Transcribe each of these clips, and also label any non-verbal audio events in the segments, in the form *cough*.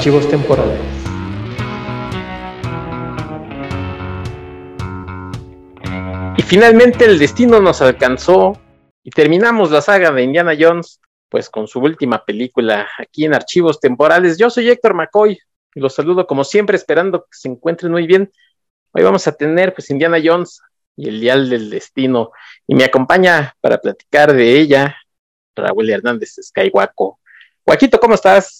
Archivos temporales. Y finalmente el destino nos alcanzó y terminamos la saga de Indiana Jones pues con su última película aquí en Archivos Temporales. Yo soy Héctor McCoy y los saludo como siempre esperando que se encuentren muy bien. Hoy vamos a tener pues Indiana Jones y el Dial del Destino y me acompaña para platicar de ella Raúl Hernández Skywaco. Joaquito, ¿cómo estás?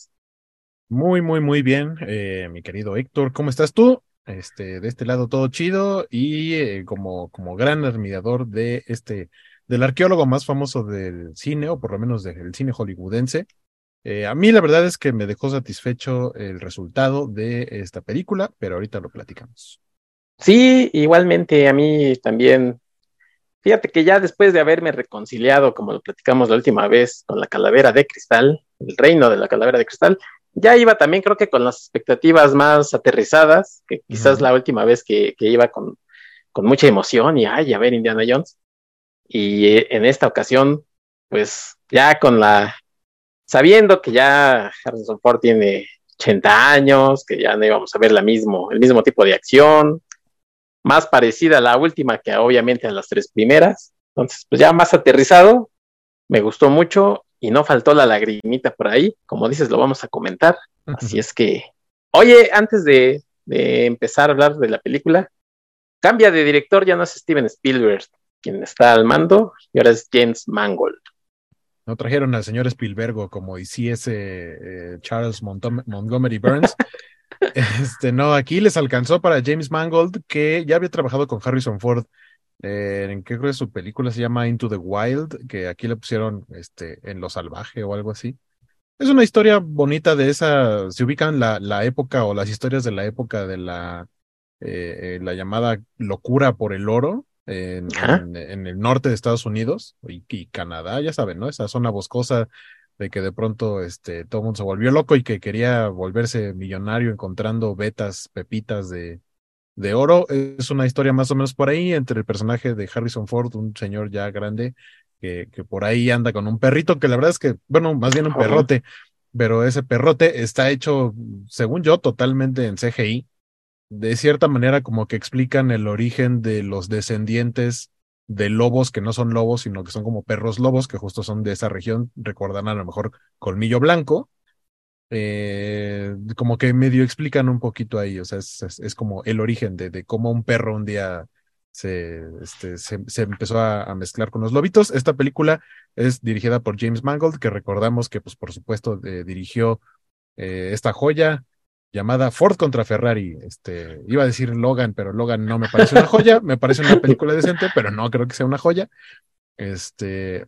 Muy, muy, muy bien, eh, mi querido Héctor. ¿Cómo estás tú? Este, de este lado todo chido y eh, como, como gran admirador de este, del arqueólogo más famoso del cine, o por lo menos del cine hollywoodense. Eh, a mí la verdad es que me dejó satisfecho el resultado de esta película, pero ahorita lo platicamos. Sí, igualmente a mí también. Fíjate que ya después de haberme reconciliado, como lo platicamos la última vez, con la calavera de cristal, el reino de la calavera de cristal, ya iba también creo que con las expectativas más aterrizadas, que quizás la última vez que, iba con, con, mucha emoción y, ay, a ver Indiana Jones. Y eh, en esta ocasión, pues ya con la, sabiendo que ya Harrison Ford tiene 80 años, que ya no íbamos a ver la mismo, el mismo tipo de acción, más parecida a la última que obviamente a las tres primeras. Entonces, pues ya más aterrizado, me gustó mucho y no faltó la lagrimita por ahí, como dices, lo vamos a comentar. Así es que, oye, antes de, empezar a hablar de la película, cambia de director, ya no es Steven Spielberg quien está al mando, y ahora es James Mangold. No trajeron al señor Spielberg como hiciese eh, Charles Montgomery Burns. *laughs* este, no, aquí les alcanzó para James Mangold, que ya había trabajado con Harrison Ford eh, en qué creo que su película se llama Into the Wild, que aquí le pusieron este, en lo salvaje o algo así. Es una historia bonita de esa, se ubican la, la época o las historias de la época de la, eh, eh, la llamada locura por el oro en, en, el norte de Estados Unidos y, y, Canadá, ya saben, ¿no? Esa zona boscosa de que de pronto este, todo el mundo se volvió loco y que quería volverse millonario encontrando vetas, pepitas de, de oro. Es una historia más o menos por ahí entre el personaje de Harrison Ford, un señor ya grande que, que por ahí anda con un perrito, que la verdad es que, bueno, más bien un perrote, pero ese perrote está hecho, según yo, totalmente en CGI. De cierta manera, como que explican el origen de los descendientes de lobos que no son lobos, sino que son como perros lobos, que justo son de esa región, recordan a lo mejor Colmillo Blanco, eh, como que medio explican un poquito ahí, o sea, es, como el origen de, cómo un perro un día se, este, se, empezó a, mezclar con los lobitos. Esta película es dirigida por James Mangold, que recordamos que, pues, por supuesto, eh, dirigió eh, esta joya llamada Ford contra Ferrari. Este, iba a decir Logan, pero Logan no me parece una joya, me parece una película decente, pero no creo que sea una joya. Este,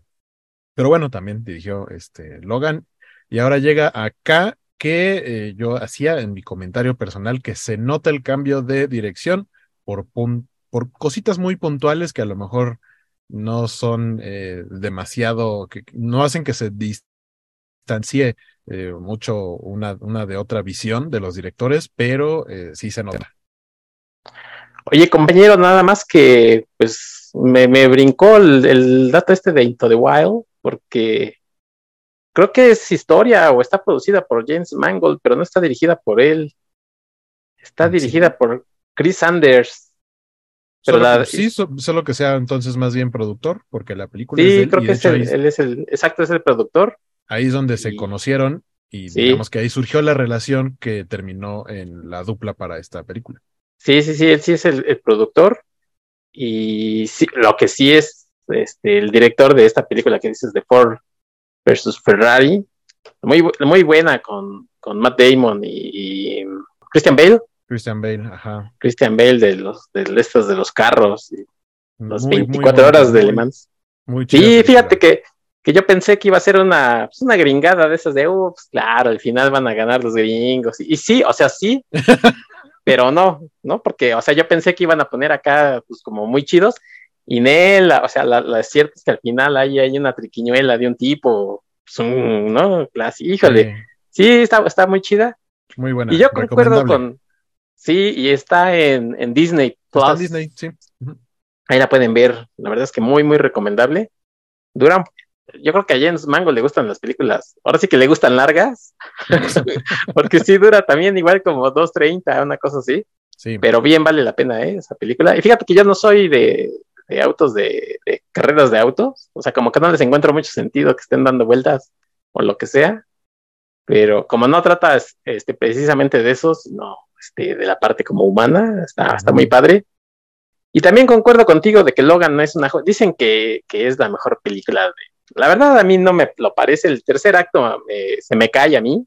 pero bueno, también dirigió este, Logan y ahora llega acá que eh, yo hacía en mi comentario personal que se nota el cambio de dirección por, por cositas muy puntuales que a lo mejor no son eh, demasiado, que no hacen que se distancie eh, mucho una, una de otra visión de los directores, pero sí se nota. Oye, compañero, nada más que pues me, me brincó el, el, dato este de Into the Wild, porque creo que es historia o está producida por James Mangold, pero no está dirigida por él. Está dirigida por Chris Sanders. Pero sí, solo que sea entonces más bien productor, porque la película. Sí, creo que es el, él es el, exacto, es el productor. Ahí es donde se conocieron y digamos que ahí surgió la relación que terminó en la dupla para esta película. Sí, sí, sí, él sí es el, productor y sí, lo que sí es este, el director de esta película que dices de Ford versus Ferrari. Muy, muy buena con, con Matt Damon y, Christian Bale. Christian Bale, ajá. Christian Bale de los de estos de los carros y las 24 horas de Le Mans. Muy sí, fíjate que, que yo pensé que iba a ser una, pues, una gringada de esas de, ups, claro, al final van a ganar los gringos. Y, y sí, o sea, sí, *laughs* pero no, ¿no? Porque, o sea, yo pensé que iban a poner acá, pues como muy chidos, y Nel, o sea, la, la cierta es que al final hay, hay una triquiñuela de un tipo, pues ¿no? híjole. Sí, está, está muy chida. Muy buena. Y yo concuerdo con. Sí, y está en, en Disney Plus. Está en Disney, sí. Ahí la pueden ver. La verdad es que muy, muy recomendable. Dura yo creo que a James Mango le gustan las películas, ahora sí que le gustan largas, *laughs* porque sí dura también igual como 2.30, una cosa así. Sí. Pero bien vale la pena ¿eh? esa película. Y fíjate que yo no soy de, autos, de, carreras de autos, o sea, como que no les encuentro mucho sentido que estén dando vueltas o lo que sea, pero como no trata este, precisamente de esos, no, este, de la parte como humana, está, está muy padre. Y también concuerdo contigo de que Logan no es una... Dicen que, que es la mejor película de, la verdad, a mí no me lo parece. El tercer acto se me cae a mí.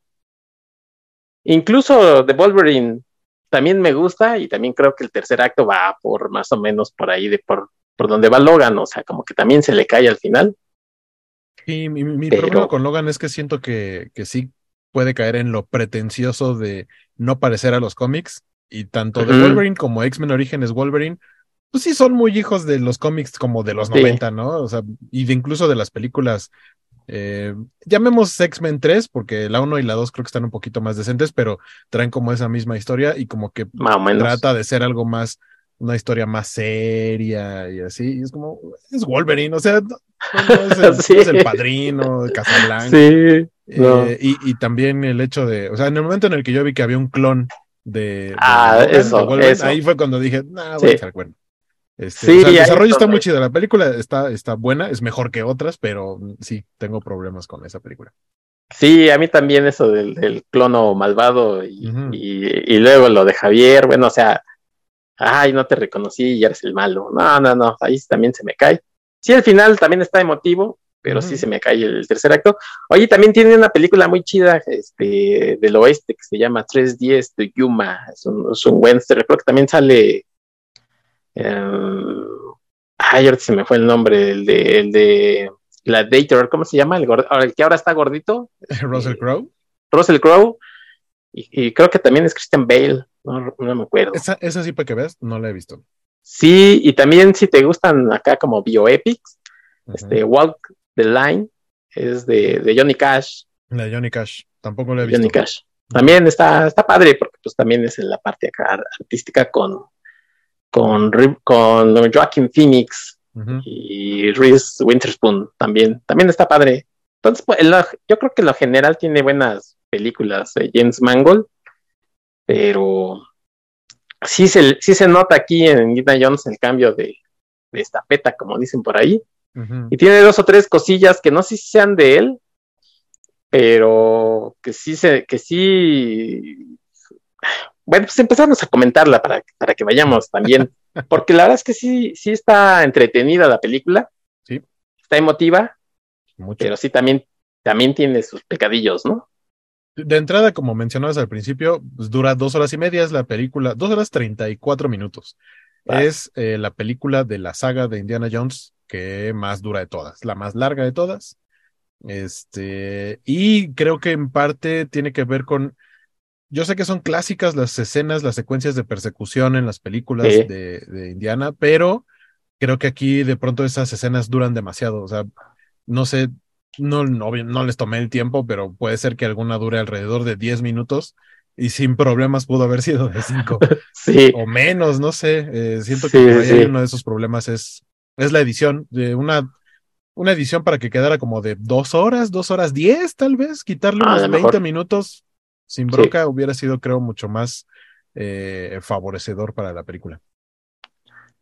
Incluso The Wolverine también me gusta y también creo que el tercer acto va por más o menos por ahí de por, por donde va Logan, o sea, como que también se le cae al final. Y mi, problema con Logan es que siento que, que sí puede caer en lo pretencioso de no parecer a los cómics y tanto The Wolverine como X-Men Orígenes Wolverine pues sí son muy hijos de los cómics como de los 90, ¿no? O sea, y de incluso de las películas. Eh, llamemos X-Men 3, porque la 1 y la 2 creo que están un poquito más decentes, pero traen como esa misma historia y como que trata de ser algo más, una historia más seria y así. Y es como, es Wolverine, o sea, no, *laughs* es, el, padrino de Casablanca. Sí. Eh, y, y, también el hecho de, o sea, en el momento en el que yo vi que había un clon de, ah, eso, ahí fue cuando dije, nah, voy a estar bueno. Este, sí, el desarrollo está muy chido. La película está, está buena, es mejor que otras, pero sí, tengo problemas con esa película. Sí, a mí también eso del, clono malvado y, y, luego lo de Javier, bueno, o sea, ay, no te reconocí y eres el malo. No, no, no, ahí también se me cae. Sí, el final también está emotivo, pero sí se me cae el tercer acto. Oye, también tiene una película muy chida este, del oeste que se llama 310 de Yuma, es un, es un western, creo que también sale eh, ay, ahorita se me fue el nombre, el de, el de Gladiator, ¿cómo se llama? El, el que ahora está gordito. *laughs* Russell Crowe. Russell Crowe. Y, creo que también es Christian Bale, no, me acuerdo. Esa, esa, sí, para que veas, no la he visto. Sí, y también si te gustan acá como bioepics, este Walk the Line es de, de, Johnny Cash. La Johnny Cash, tampoco la he visto. Johnny Cash. También está, está padre porque pues también es en la parte acá artística con, con, con Joaquin Phoenix y Reese Winterspoon también. También está padre. Entonces, pues, yo creo que en lo general tiene buenas películas James Mangold, pero sí se, sí se nota aquí en Indiana Jones el cambio de, de estafeta, como dicen por ahí. Y tiene dos o tres cosillas que no sé si sean de él, pero que sí se, que sí bueno, pues empezamos a comentarla para, para que vayamos también, *laughs* porque la verdad es que sí, sí está entretenida la película, sí. está emotiva, pero sí también, también tiene sus pecadillos, ¿no? De entrada, como mencionabas al principio, pues dura dos horas y media, es la película, dos horas treinta y cuatro minutos. Es eh, la película de la saga de Indiana Jones que más dura de todas, la más larga de todas. Este, y creo que en parte tiene que ver con yo sé que son clásicas las escenas, las secuencias de persecución en las películas de, Indiana, pero creo que aquí de pronto esas escenas duran demasiado. O sea, no sé, no, no, les tomé el tiempo, pero puede ser que alguna dure alrededor de 10 minutos y sin problemas pudo haber sido de 5 *laughs* sí. o menos, no sé. Eh, siento que uno de esos problemas es, es la edición de una una edición para que quedara como de dos horas, dos horas diez, tal vez, quitarle ah, unos 20 minutos sin broca hubiera sido, creo, mucho más eh, favorecedor para la película.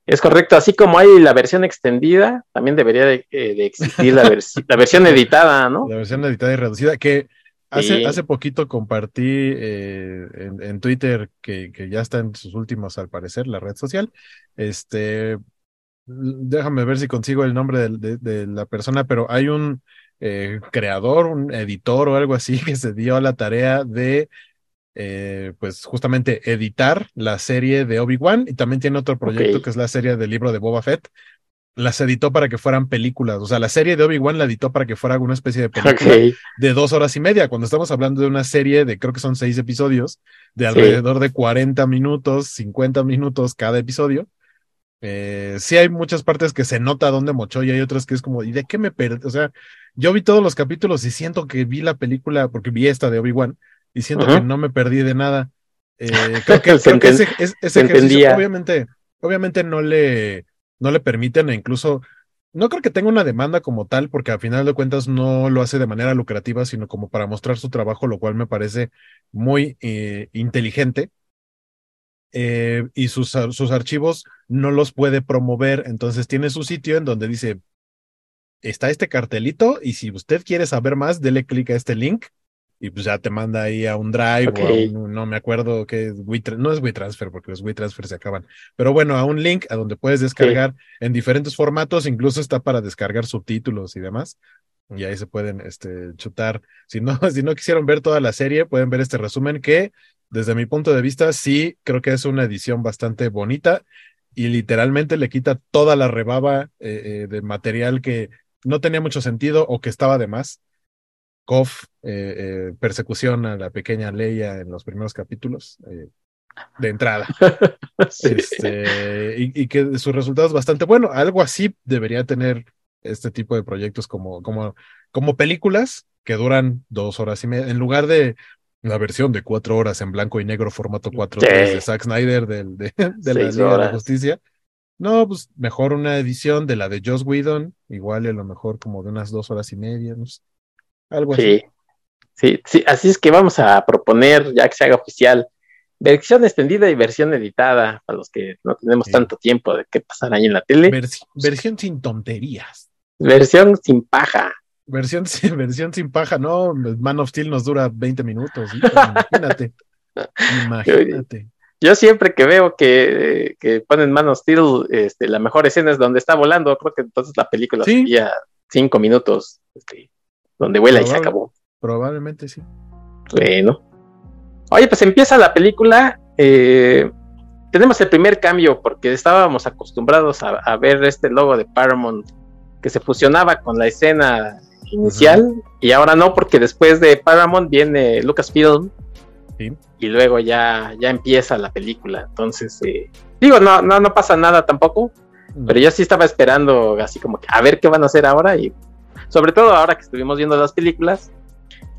Es correcto, así como hay la versión extendida, también debería de, eh, existir la, *laughs* la, versión editada, ¿no? La versión editada y reducida, que hace, hace poquito compartí eh, en, Twitter, que, que, ya está en sus últimos, al parecer, la red social. Este, déjame ver si consigo el nombre de la persona, pero hay un eh, creador, un editor o algo así *laughs* que se dio a la tarea de, eh, pues justamente editar la serie de Obi-Wan y también tiene otro proyecto que es la serie del libro de Boba Fett. Las editó para que fueran películas, o sea, la serie de Obi-Wan la editó para que fuera alguna especie de película de dos horas y media. Cuando estamos hablando de una serie de creo que son seis episodios, de alrededor de 40 minutos, 50 minutos cada episodio, eh, sí hay muchas partes que se nota dónde mochó y hay otras que es como, ¿y de qué me perdí? O sea, yo vi todos los capítulos y siento que vi la película, porque vi esta de Obi-Wan, y siento que no me perdí de nada. Eh, creo que, *laughs* ese, ese ejercicio, obviamente, obviamente no le, no le permiten, e incluso no creo que tenga una demanda como tal, porque al final de cuentas no lo hace de manera lucrativa, sino como para mostrar su trabajo, lo cual me parece muy eh, inteligente. Eh, y sus, sus archivos no los puede promover, entonces tiene su sitio en donde dice, está este cartelito y si usted quiere saber más, dele clic a este link y pues ya te manda ahí a un drive o a un, no me acuerdo qué es, no es WeTransfer porque los WeTransfer se acaban, pero bueno, a un link a donde puedes descargar en diferentes formatos, incluso está para descargar subtítulos y demás. Y ahí se pueden este, chutar. Si no, *laughs* si no quisieron ver toda la serie, pueden ver este resumen que, desde mi punto de vista, sí creo que es una edición bastante bonita y literalmente le quita toda la rebaba eh, eh, de material que no tenía mucho sentido o que estaba de más. Koff, eh, eh, persecución a la pequeña Leia en los primeros capítulos, eh, de entrada. *laughs* Este, y, que su resultado es bastante bueno. Algo así debería tener este tipo de proyectos como, como, como películas que duran dos horas y media, en lugar de la versión de cuatro horas en blanco y negro, formato 4 de Zack Snyder del, de, *laughs* de la Liga de la Justicia. No, pues mejor una edición de la de Joss Whedon, igual a lo mejor como de unas dos horas y media, no sé. Algo sí. así. Sí, sí, así es que vamos a proponer, ya que se haga oficial, versión extendida y versión editada, para los que no tenemos tanto tiempo de qué pasar ahí en la tele. versión sin tonterías. Versión sin paja. Versión, *laughs* versión sin paja, no, Man of Steel nos dura 20 minutos, imagínate. *laughs* imagínate. Yo siempre que veo que, que ponen Man of Steel, este, la mejor escena es donde está volando, creo que entonces la película sería cinco minutos, este, donde vuela y se acabó. Probablemente sí. Bueno. Oye, pues empieza la película. Eh, tenemos el primer cambio porque estábamos acostumbrados a, ver este logo de Paramount que se fusionaba con la escena inicial y ahora no porque después de Paramount viene Lucasfilm y luego ya, ya empieza la película. Entonces, eh, digo, no, no, no pasa nada tampoco, pero yo sí estaba esperando así como que a ver qué van a hacer ahora y sobre todo ahora que estuvimos viendo las películas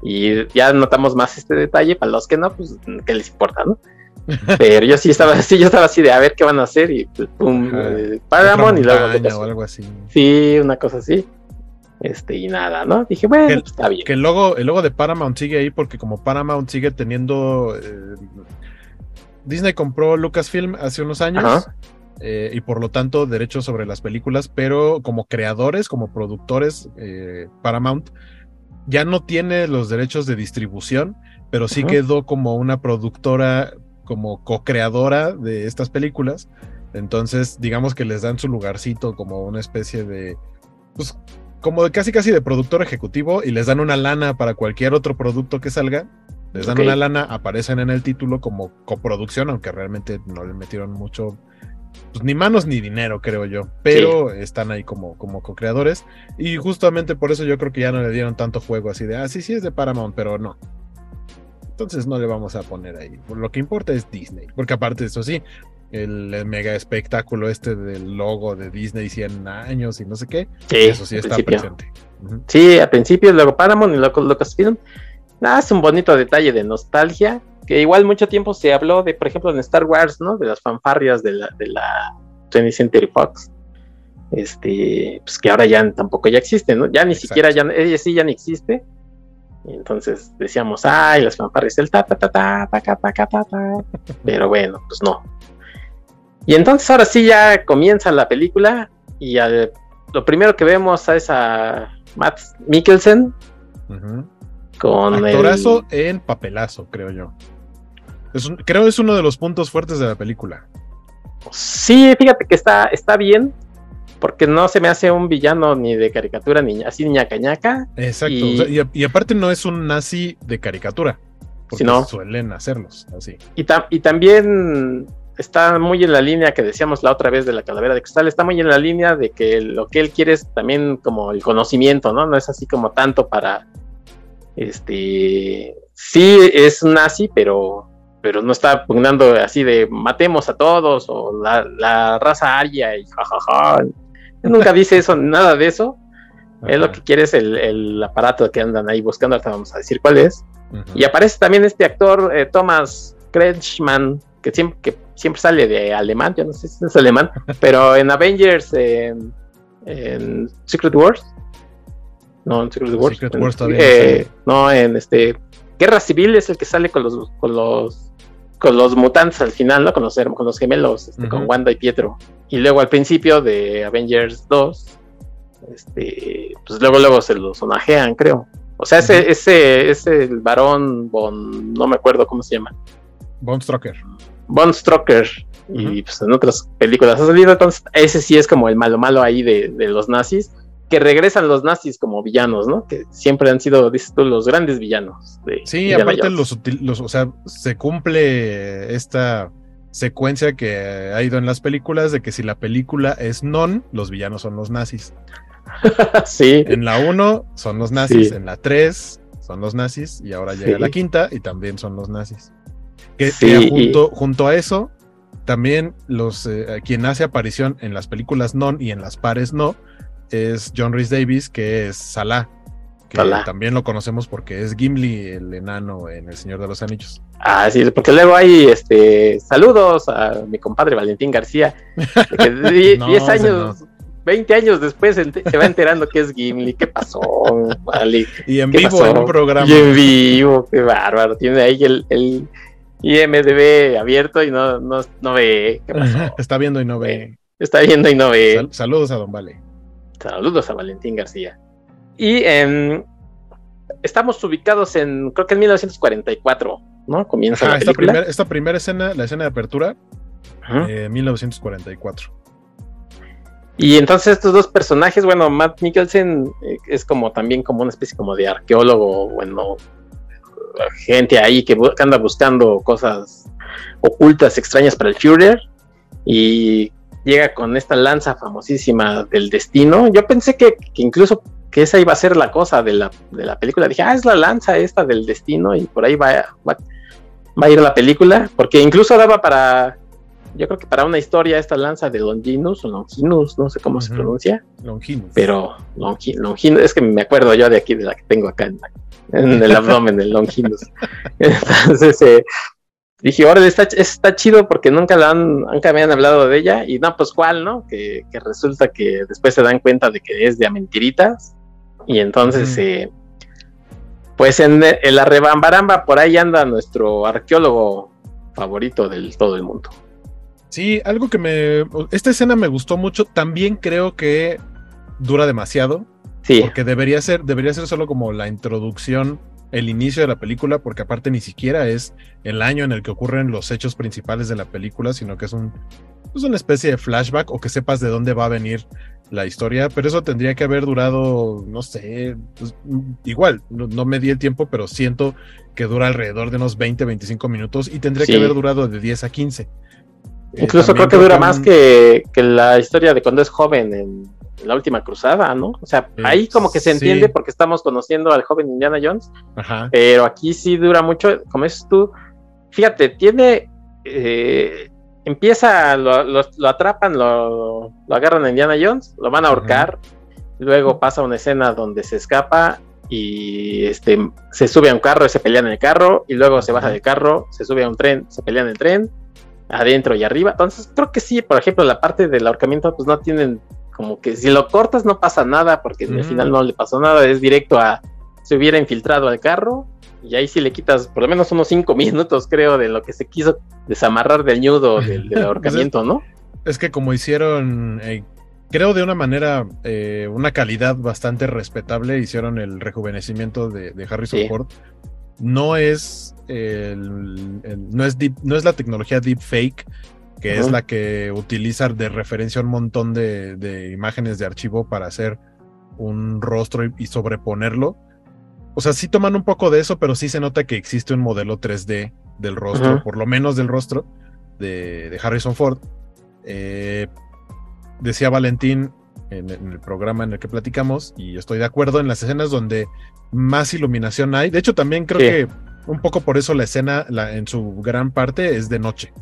y ya notamos más este detalle, para los que no, pues qué les importa, ¿no? *laughs* Pero yo sí estaba así, yo estaba así de a ver qué van a hacer y pues, pum, eh, Paramount y luego o algo así. Sí, una cosa así. Este, y nada, ¿no? Dije, bueno, pues, está bien. Que el logo, el logo de Paramount sigue ahí porque como Paramount sigue teniendo. Eh, Disney compró Lucasfilm hace unos años. Eh, y por lo tanto derechos sobre las películas, pero como creadores, como productores, eh, Paramount ya no tiene los derechos de distribución, pero sí quedó como una productora, como co-creadora de estas películas. Entonces, digamos que les dan su lugarcito como una especie de, pues, como de casi casi de productor ejecutivo y les dan una lana para cualquier otro producto que salga. Les dan una lana, aparecen en el título como coproducción, aunque realmente no le metieron mucho, pues, ni manos ni dinero, creo yo. Pero están ahí como, como co-creadores. Y justamente por eso yo creo que ya no le dieron tanto juego así de, ah, sí, sí es de Paramount, pero no. Entonces no le vamos a poner ahí. Lo que importa es Disney. Porque aparte de eso sí, el, mega espectáculo este del logo de Disney 100 años y no sé qué. Sí, eso sí está presente. Sí, al principio, luego Paramount y luego Lucasfilm. Nada, es un bonito detalle de nostalgia, que igual mucho tiempo se habló de, por ejemplo, en Star Wars, ¿no? De las fanfarrias de la, de la 20th Century Fox. Este, pues que ahora ya tampoco ya existe, ¿no? Ya ni siquiera, ya, ella sí ya ni existe. Y entonces decíamos, ay, las fanfarrias, el ta ta ta ta ta ta ta ta *laughs* ta. Pero bueno, pues no. Y entonces ahora sí ya comienza la película y lo primero que vemos es a Matt Mikkelsen con Actorazo en papelazo, creo yo. Es creo es uno de los puntos fuertes de la película. Sí, fíjate que está, está bien, porque no se me hace un villano ni de caricatura, ni así ñaca ñaca. Exacto, y, aparte no es un nazi de caricatura, porque suelen hacerlos así. Y, y también está muy en la línea que decíamos la otra vez de la calavera de cristal, está muy en la línea de que lo que él quiere es también como el conocimiento, ¿no? No es así como tanto para, este, sí es un nazi, pero, pero no está pugnando así de matemos a todos o la, raza aria y jajaja. nunca *laughs* dice eso, nada de eso. Es lo que quiere es el, aparato que andan ahí buscando, ahorita vamos a decir cuál es. Y aparece también este actor, eh, Thomas Kretschmann, que siempre, que siempre sale de alemán, yo no sé si es alemán, *laughs* pero en Avengers, en Secret Wars. No, en Secret Wars. Secret en- Wars todavía eh, no, en este. Guerra Civil es el que sale con los. Con los con los mutantes al final, ¿no? Con los, con los gemelos, este, con. Wanda y Pietro. Y luego al principio de Avengers 2, este, pues luego luego se los honajean, creo. O sea, ese, ese, ese el varón no me acuerdo cómo se llama. Von Strucker. Von Strucker. Y pues en otras películas ha salido. Entonces, ese sí es como el malo malo ahí de, de los nazis. Que regresan los nazis como villanos, ¿no? Que siempre han sido, dices tú, los grandes villanos. De Sí, Indiana aparte los, los, o sea, se cumple esta secuencia que ha ido en las películas de que si la película es non, los villanos son los nazis. *laughs* sí, En la 1 son los nazis, Sí. en la 3 son los nazis y ahora llega Sí. la quinta y también son los nazis. Que, Sí, que y- junto, junto a eso, también los eh, quien hace aparición en las películas non y en las pares no es John Rhys Davis, que es Salah. Que Salah. también lo conocemos porque es Gimli, el enano en El Señor de los Anillos. Ah, sí, porque luego hay este saludos a mi compadre Valentín García, que die- *laughs* No, 10 ese años, 20 años después se va enterando que es Gimli. ¿Qué pasó, vale? Y en ¿Qué vivo pasó? en un programa. Y en vivo, qué bárbaro. Tiene ahí el, el IMDB abierto y no, no, no ve. ¿Qué pasó? *laughs* Está viendo y no ve. Está viendo y no ve. Sal- saludos a Don Vale. Saludos a Valentín García. Y em, estamos ubicados en, creo que en 1944, ¿no? Comienza Ah, la esta, película. primer- esta primera escena, la escena de apertura, eh, 1944. Y entonces estos dos personajes, bueno, Matt Mikkelsen eh, es como también como una especie como de arqueólogo, bueno, gente ahí que, bu- que anda buscando cosas ocultas, extrañas para el Führer y llega con esta lanza famosísima del destino. Yo pensé que, que incluso que esa iba a ser la cosa de la, de la película. Dije, ah, es la lanza esta del destino y por ahí va, va, va a ir la película, porque incluso daba para, yo creo que para una historia esta lanza de Longinus o Longinus, no sé cómo se pronuncia, Longinus. pero Longi- Longinus, es que me acuerdo yo de aquí, de la que tengo acá en el abdomen, el Longinus. *laughs* Entonces eh, dije, órale, está, está chido porque nunca, la han, nunca me han hablado de ella, y no, pues cuál, ¿no? Que, que resulta que después se dan cuenta de que es de a mentiritas, y entonces, eh, pues en, en la rebambaramba por ahí anda nuestro arqueólogo favorito del todo el mundo. Sí, algo que me. Esta escena me gustó mucho. También creo que dura demasiado. Sí, Porque debería ser, debería ser solo como la introducción, el inicio de la película, porque aparte ni siquiera es el año en el que ocurren los hechos principales de la película, sino que es un es una especie de flashback o que sepas de dónde va a venir la historia, pero eso tendría que haber durado, no sé, pues, igual, no, no me di el tiempo, pero siento que dura alrededor de unos 20, 25 minutos y tendría Sí. que haber durado de 10 a 15. Eh, Incluso también creo que dura un- más que, que la historia de cuando es joven en la última cruzada, ¿no? O sea, Eh, ahí como que se sí. entiende porque estamos conociendo al joven Indiana Jones, Ajá. pero aquí sí dura mucho, como dices tú, fíjate, tiene, eh, empieza, lo, lo- lo atrapan, lo, lo agarran a Indiana Jones, lo van a ahorcar, luego pasa una escena donde se escapa y este, se sube a un carro y se pelean en el carro, y luego se baja del carro, se sube a un tren, se pelean en el tren, adentro y arriba. Entonces, creo que sí, por ejemplo, la parte del ahorcamiento, pues no tienen como que si lo cortas no pasa nada, porque al Ujú. final no le pasó nada, es directo a se hubiera infiltrado al carro, y ahí sí le quitas por lo menos unos cinco *laughs* minutos, creo, de lo que se quiso desamarrar del ñudo del, del *laughs* ahorcamiento, ¿no? Es que como hicieron, eh, creo de una manera, eh, una calidad bastante respetable, hicieron el rejuvenecimiento de, de Harrison Sí. Ford. No es el, el- no es deep- no es la tecnología deepfake, que es la que utiliza de referencia un montón de, de imágenes de archivo para hacer un rostro y, y sobreponerlo. O sea, sí toman un poco de eso, pero sí se nota que existe un modelo 3D del rostro, por lo menos del rostro de, de Harrison Ford. Eh, decía Valentín en, en el programa en el que platicamos, y estoy de acuerdo en las escenas donde más iluminación hay. De hecho, también creo Sí. que un poco por eso la escena, la, en su gran parte, es de noche.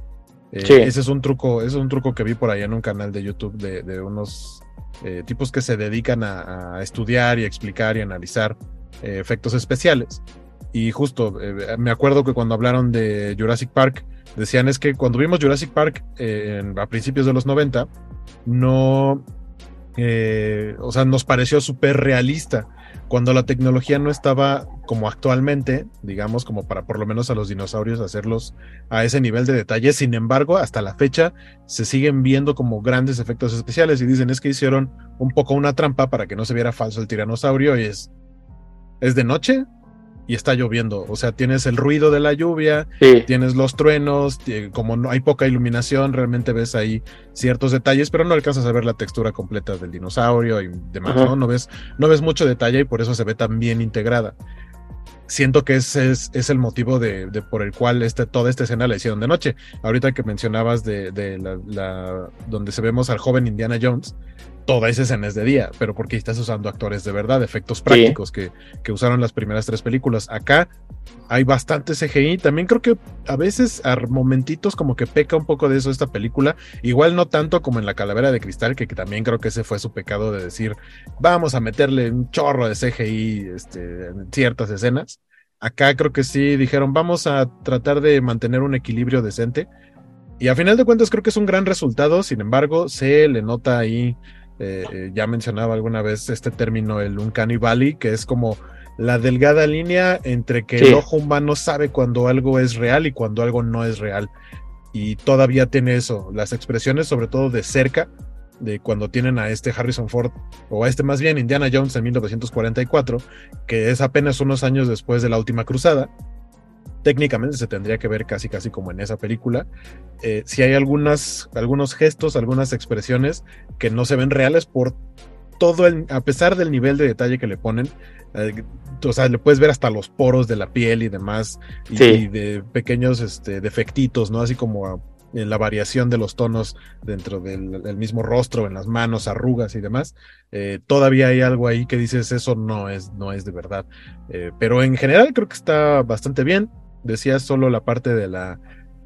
Eh, Sí. Ese es un truco, ese es un truco que vi por ahí en un canal de YouTube de, de unos eh, tipos que se dedican a, a estudiar y explicar y analizar eh, efectos especiales. Y justo, eh, me acuerdo que cuando hablaron de Jurassic Park, decían es que cuando vimos Jurassic Park en- a principios de los 90, no, o sea, nos pareció súper realista cuando la tecnología no estaba como actualmente, digamos, como para por lo menos a los dinosaurios hacerlos a ese nivel de detalle. Sin embargo, hasta la fecha se siguen viendo como grandes efectos especiales y dicen es que hicieron un poco una trampa para que no se viera falso el tiranosaurio y es, es de noche, y está lloviendo. O sea, tienes el ruido de la lluvia, tienes los truenos, como no hay poca iluminación, realmente ves ahí ciertos detalles, pero no alcanzas a ver la textura completa del dinosaurio y demás, ¿no? No ves, no ves mucho detalle y por eso se ve tan bien integrada. Siento que ese es, el motivo de, por el cual este, toda esta escena la hicieron de noche. Ahorita que mencionabas de, la, donde se vemos al joven Indiana Jones, toda esa escena es de día, pero porque estás usando actores de verdad, efectos prácticos que, que, usaron las primeras tres películas. Acá hay bastante CGI, también creo que a veces a momentitos como que peca un poco de eso esta película, igual no tanto como en La Calavera de Cristal, que, también creo que ese fue su pecado de decir, vamos a meterle un chorro de CGI este, en ciertas escenas. Acá creo que sí dijeron, vamos a tratar de mantener un equilibrio decente. Y a final de cuentas creo que es un gran resultado, sin embargo, se le nota ahí eh, eh, ya mencionaba alguna vez este término, el Uncanny Valley, que es como la delgada línea entre que el ojo humano sabe cuando algo es real y cuando algo no es real. Y todavía tiene eso, las expresiones, sobre todo de cerca, de cuando tienen a este Harrison Ford, o a este más bien Indiana Jones en 1944, que es apenas unos años después de la última cruzada, técnicamente se tendría que ver casi casi como en esa película. Eh, si hay algunas, algunos gestos, algunas expresiones que no se ven reales por todo el, a pesar del nivel de detalle que le ponen, eh, o sea, le puedes ver hasta los poros de la piel y demás, y, de pequeños este, defectitos, ¿no? Así como en la variación de los tonos dentro del, mismo rostro, en las manos, arrugas y demás. Eh, todavía hay algo ahí que dices, eso no es, no es de verdad. pero en general creo que está bastante bien decía solo la parte de la,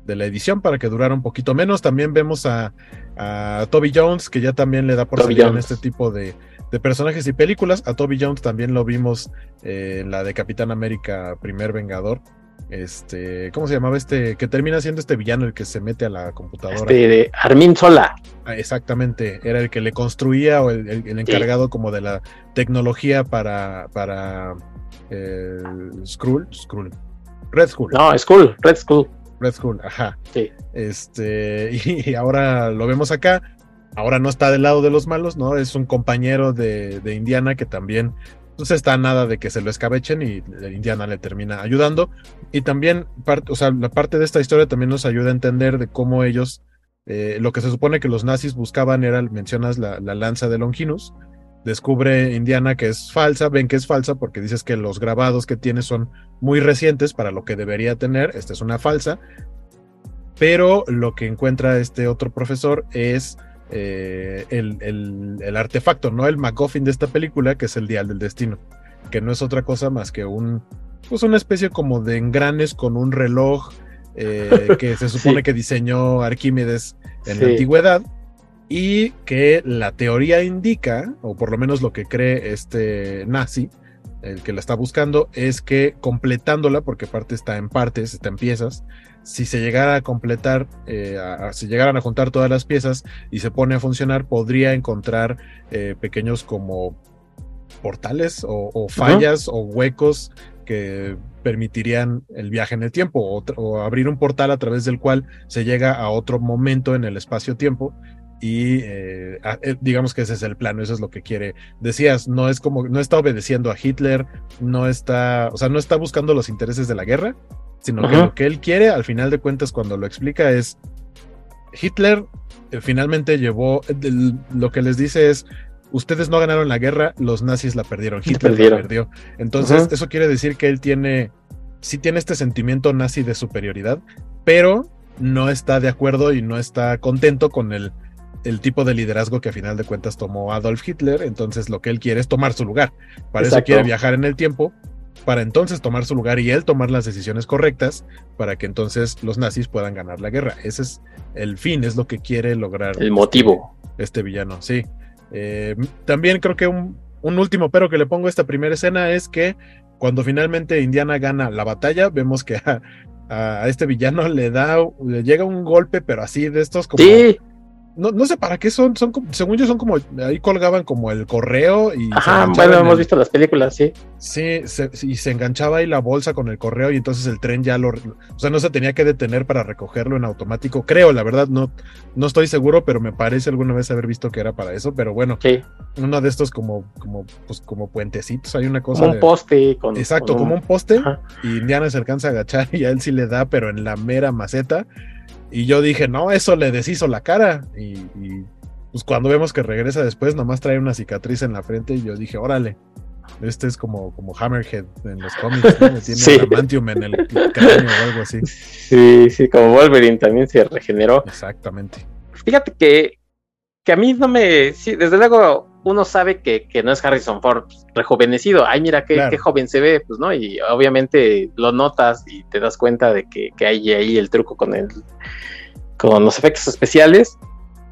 de la edición para que durara un poquito menos. También vemos a, a Toby Jones, que ya también le da por salir en este tipo de, de, personajes y películas. A Toby Jones también lo vimos eh, en la de Capitán América, Primer Vengador. Este, ¿cómo se llamaba este? Que termina siendo este villano el que se mete a la computadora. Este de Armin Sola. Ah, exactamente, era el que le construía o el, encargado como de la tecnología para, para eh, Skrull, Skrull, Red Skull. No, Skull, Red Skull. Red Skull, ajá. Sí. Este, *laughs* y ahora lo vemos acá. Ahora no está del lado de los malos, ¿no? Es un compañero de, Indiana que también pues está nada de que se lo escabechen y Indiana le termina ayudando. Y también, parte, o sea, la parte de esta historia también nos ayuda a entender de cómo ellos, eh, lo que se supone que los nazis buscaban era, mencionas la, la lanza de Longinus, descubre Indiana que es falsa, ven que es falsa porque dices que los grabados que tiene son muy recientes para lo que debería tener, esta es una falsa, pero lo que encuentra este otro profesor es eh, el, artefacto, no el MacGuffin de esta película, que es el Dial del Destino, que no es otra cosa más que un, pues una especie como de engranes con un reloj eh, *laughs* que se supone que diseñó Arquímedes en la antigüedad y que la teoría indica, o por lo menos lo que cree este nazi, el que la está buscando, es que completándola, porque parte está en partes, está en piezas, si se llegara a completar, eh, si llegaran a juntar todas las piezas y se pone a funcionar, podría encontrar eh, pequeños como portales o, fallas o huecos que permitirían el viaje en el tiempo o, o, abrir un portal a través del cual se llega a otro momento en el espacio-tiempo y eh, eh, digamos que ese es el plano, eso es lo que quiere. Decías, no es como, no está obedeciendo a Hitler, no está, o sea, no está buscando los intereses de la guerra, sino que lo que él quiere, al final de cuentas, cuando lo explica, es Hitler eh, finalmente llevó, lo que les dice es, ustedes no ganaron la guerra, los nazis la perdieron, Hitler la perdió. Entonces, eso quiere decir que él tiene, sí tiene este sentimiento nazi de superioridad, pero no está de acuerdo y no está contento con el el tipo de liderazgo que a final de cuentas tomó Adolf Hitler, entonces lo que él quiere es tomar su lugar. Para eso quiere viajar en el tiempo, para entonces tomar su lugar y él tomar las decisiones correctas para que entonces los nazis puedan ganar la guerra. Ese es el fin, es lo que quiere lograr. El motivo. Este, este villano, sí. Eh, también creo que un, último pero que le pongo a esta primera escena es que cuando finalmente Indiana gana la batalla, vemos que a, este villano le da, le llega un golpe, pero así de estos como... Sí no, no sé para qué son, son según yo son como, ahí colgaban como el correo y... Ajá, bueno, hemos visto las películas, sí. Sí, y se enganchaba ahí la bolsa con el correo y entonces el tren ya lo... O sea, no se tenía que detener para recogerlo en automático, creo, la verdad, no, no estoy seguro, pero me parece alguna vez haber visto que era para eso, pero bueno, sí. uno de estos como, como, pues, como puentecitos, hay una cosa... Como un poste. Con, Exacto, como un poste, y Indiana se alcanza a agachar *laughs* y a él sí le da, pero en la mera maceta y yo dije, no, eso le deshizo la cara. Y, pues cuando vemos que regresa después, nomás trae una cicatriz en la frente. Y yo dije, órale, este es como, como Hammerhead en los cómics, ¿no? Tiene *laughs* adamantium en el cráneo o algo así. Sí, sí, como Wolverine también se regeneró. Exactamente. Fíjate que, que a mí no me. Sí, desde luego uno sabe que, que no es Harrison Ford rejuvenecido. Ay, mira qué, qué, joven se ve, pues, ¿no? Y obviamente lo notas y te das cuenta de que, que hay ahí el truco con el con los efectos especiales.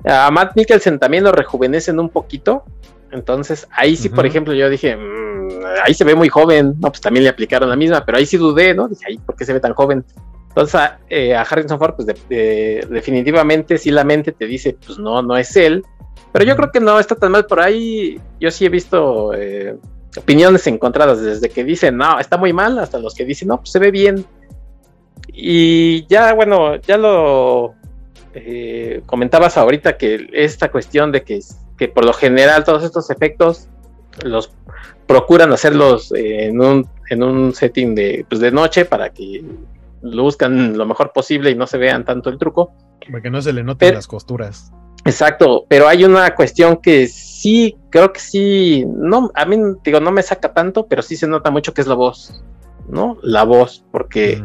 A Matt Mikkelsen también lo rejuvenecen un poquito. Entonces, ahí sí, por ejemplo, yo dije, mm, ahí se ve muy joven. No, pues también le aplicaron la misma, pero ahí sí dudé, ¿no? Dije, ay, ¿por qué se ve tan joven? Entonces, a, eh, Harrison Ford, pues definitivamente sí la mente te dice, pues no, no es él. Pero yo creo que no está tan mal por ahí. Yo sí he visto eh, opiniones encontradas, desde que dicen, no, está muy mal, hasta los que dicen, no, pues se ve bien. Y ya, bueno, ya lo eh, comentabas ahorita que esta cuestión de que, que, por lo general todos estos efectos los procuran hacerlos eh, en, un, en un setting de, pues de noche para que lo buscan lo mejor posible y no se vean tanto el truco. Para que no se le noten las costuras. Exacto, pero hay una cuestión que sí, creo que sí, no, a mí digo, no me saca tanto, pero sí se nota mucho que es la voz, ¿no? La voz, porque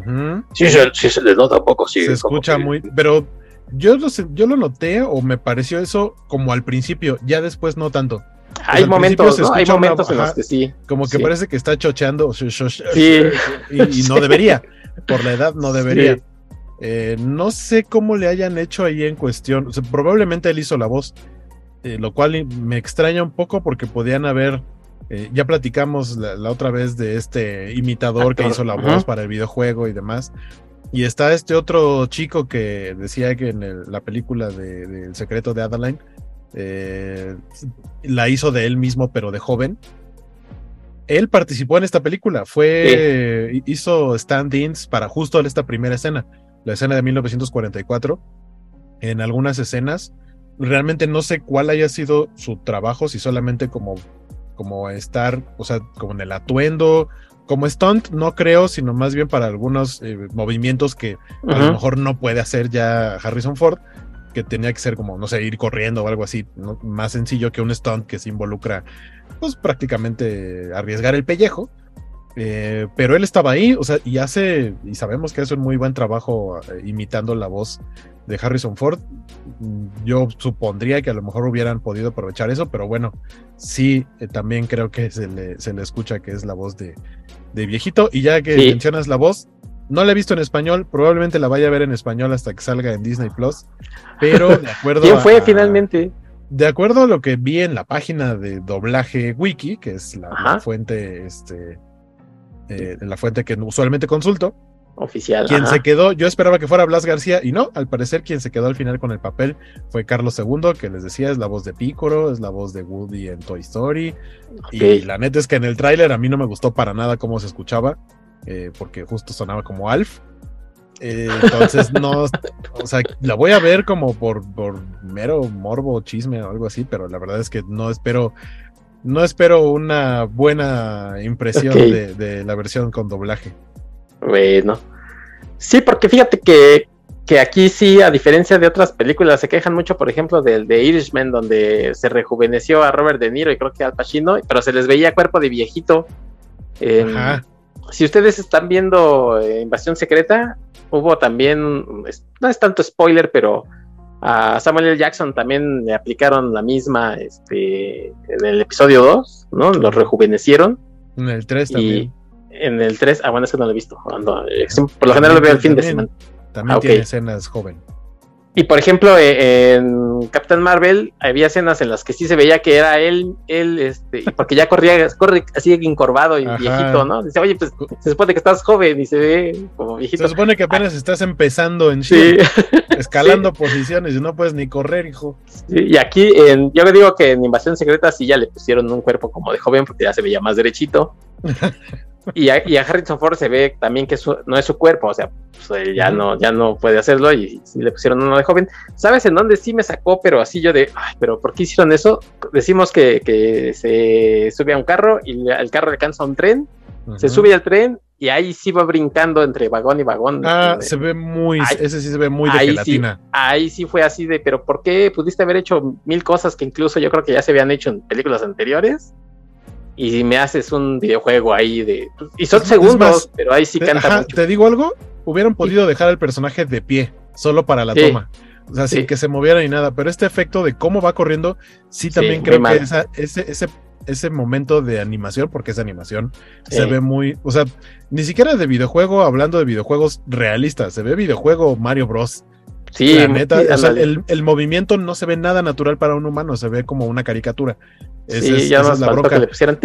sí, se, le nota un poco, sí. Se escucha muy, pero yo lo, yo lo noté o me pareció eso como al principio, ya después no tanto. Hay momentos, hay momentos en los que sí. Como que parece que está chocheando sí. y, no debería, por la edad no debería. Eh, no sé cómo le hayan hecho ahí en cuestión. probablemente él hizo la voz, eh, lo cual me extraña un poco porque podían haber. Eh, ya platicamos la, otra vez de este imitador que hizo la voz para el videojuego y demás. Y está este otro chico que decía que en la película de, El secreto de Adeline la hizo de él mismo, pero de joven. Él participó en esta película, fue, hizo stand-ins para justo esta primera escena la escena de 1944, en algunas escenas. Realmente no sé cuál haya sido su trabajo, si solamente como, como estar, o sea, como en el atuendo, como stunt, no creo, sino más bien para algunos eh, movimientos que a lo mejor no puede hacer ya Harrison Ford, que tenía que ser como, no sé, ir corriendo o algo así, más sencillo que un stunt que se involucra, pues prácticamente arriesgar el pellejo. Eh, pero él estaba ahí, o sea, y hace, y sabemos que hace un muy buen trabajo eh, imitando la voz de Harrison Ford. Mm, yo supondría que a lo mejor hubieran podido aprovechar eso, pero bueno, sí, eh, también creo que se le, se le, escucha que es la voz de, de viejito. Y ya que mencionas la voz, no la he visto en español, probablemente la vaya a ver en español hasta que salga en Disney Plus, pero de *laughs* acuerdo. ¿Quién fue finalmente? De acuerdo a lo que vi en la página de doblaje wiki, que es la fuente este, eh, la fuente que usualmente consulto. Oficial. Quien se quedó, yo esperaba que fuera Blas García y no, al parecer quien se quedó al final con el papel fue Carlos II, que les decía es la voz de Pícoro, es la voz de Woody en Toy Story. Y la neta es que en el tráiler a mí no me gustó para nada cómo se escuchaba, eh, porque justo sonaba como Alf. Eh, entonces *laughs* no, o sea, la voy a ver como por, por mero morbo, chisme o algo así, pero la verdad es que no espero no espero una buena impresión de, la versión con doblaje. Bueno. Sí, porque fíjate que, que, aquí sí, a diferencia de otras películas, se quejan mucho, por ejemplo, del de Irishman, donde se rejuveneció a Robert De Niro y creo que al Pacino, pero se les veía cuerpo de viejito. si ustedes están viendo eh, Invasión Secreta, hubo también, no es tanto spoiler, pero a Samuel L. Jackson también le aplicaron la misma este, en el episodio 2, ¿no? Lo rejuvenecieron. En el 3 también. En el 3, ah, bueno, es que no lo he visto. Eh, por lo general lo veo al fin de semana. También ah, tiene escenas joven. Y por ejemplo, eh, en Captain Marvel había escenas en las que sí se veía que era él, él, este, porque ya corría, corre así encorvado y viejito, ¿no? Dice, oye, pues se supone que estás joven y se ve como viejito. Se supone que apenas estás empezando en sí. escalando *laughs* posiciones y no puedes ni correr, hijo. y aquí, en, yo le digo que en Invasión Secreta sí ya le pusieron un cuerpo como de joven porque ya se veía más derechito. *laughs* Y a, y a, Harrison Ford se ve también que no es su cuerpo, o sea, pues, ya, no, ya no puede hacerlo y, le pusieron uno de joven. ¿Sabes en dónde sí me sacó? Pero así yo de, ay, pero ¿por qué hicieron eso? Decimos que, que se sube a un carro y el carro alcanza un tren, se sube al tren y ahí sí va brincando entre vagón y vagón. Ah, se ve muy, ese sí se ve muy de ahí gelatina. Sí, ahí sí fue así de, pero ¿por qué pudiste haber hecho mil cosas que incluso yo creo que ya se habían hecho en películas anteriores? Y me haces un videojuego ahí de... Y son segundos, pero ahí sí canta ¿Te digo algo? Hubieran podido dejar al personaje de pie, solo para la toma. O sea, sin que se moviera ni nada. Pero este efecto de cómo va corriendo, sí también creo que ese, ese, ese momento de animación, porque es animación, se ve muy... O sea, ni siquiera de videojuego, hablando de videojuegos realistas, se ve videojuego Mario Bros. Sí, la neta, o sea, el, el, movimiento no se ve nada natural para un humano, se ve como una caricatura sí, ya más la bronca. que le pusieran.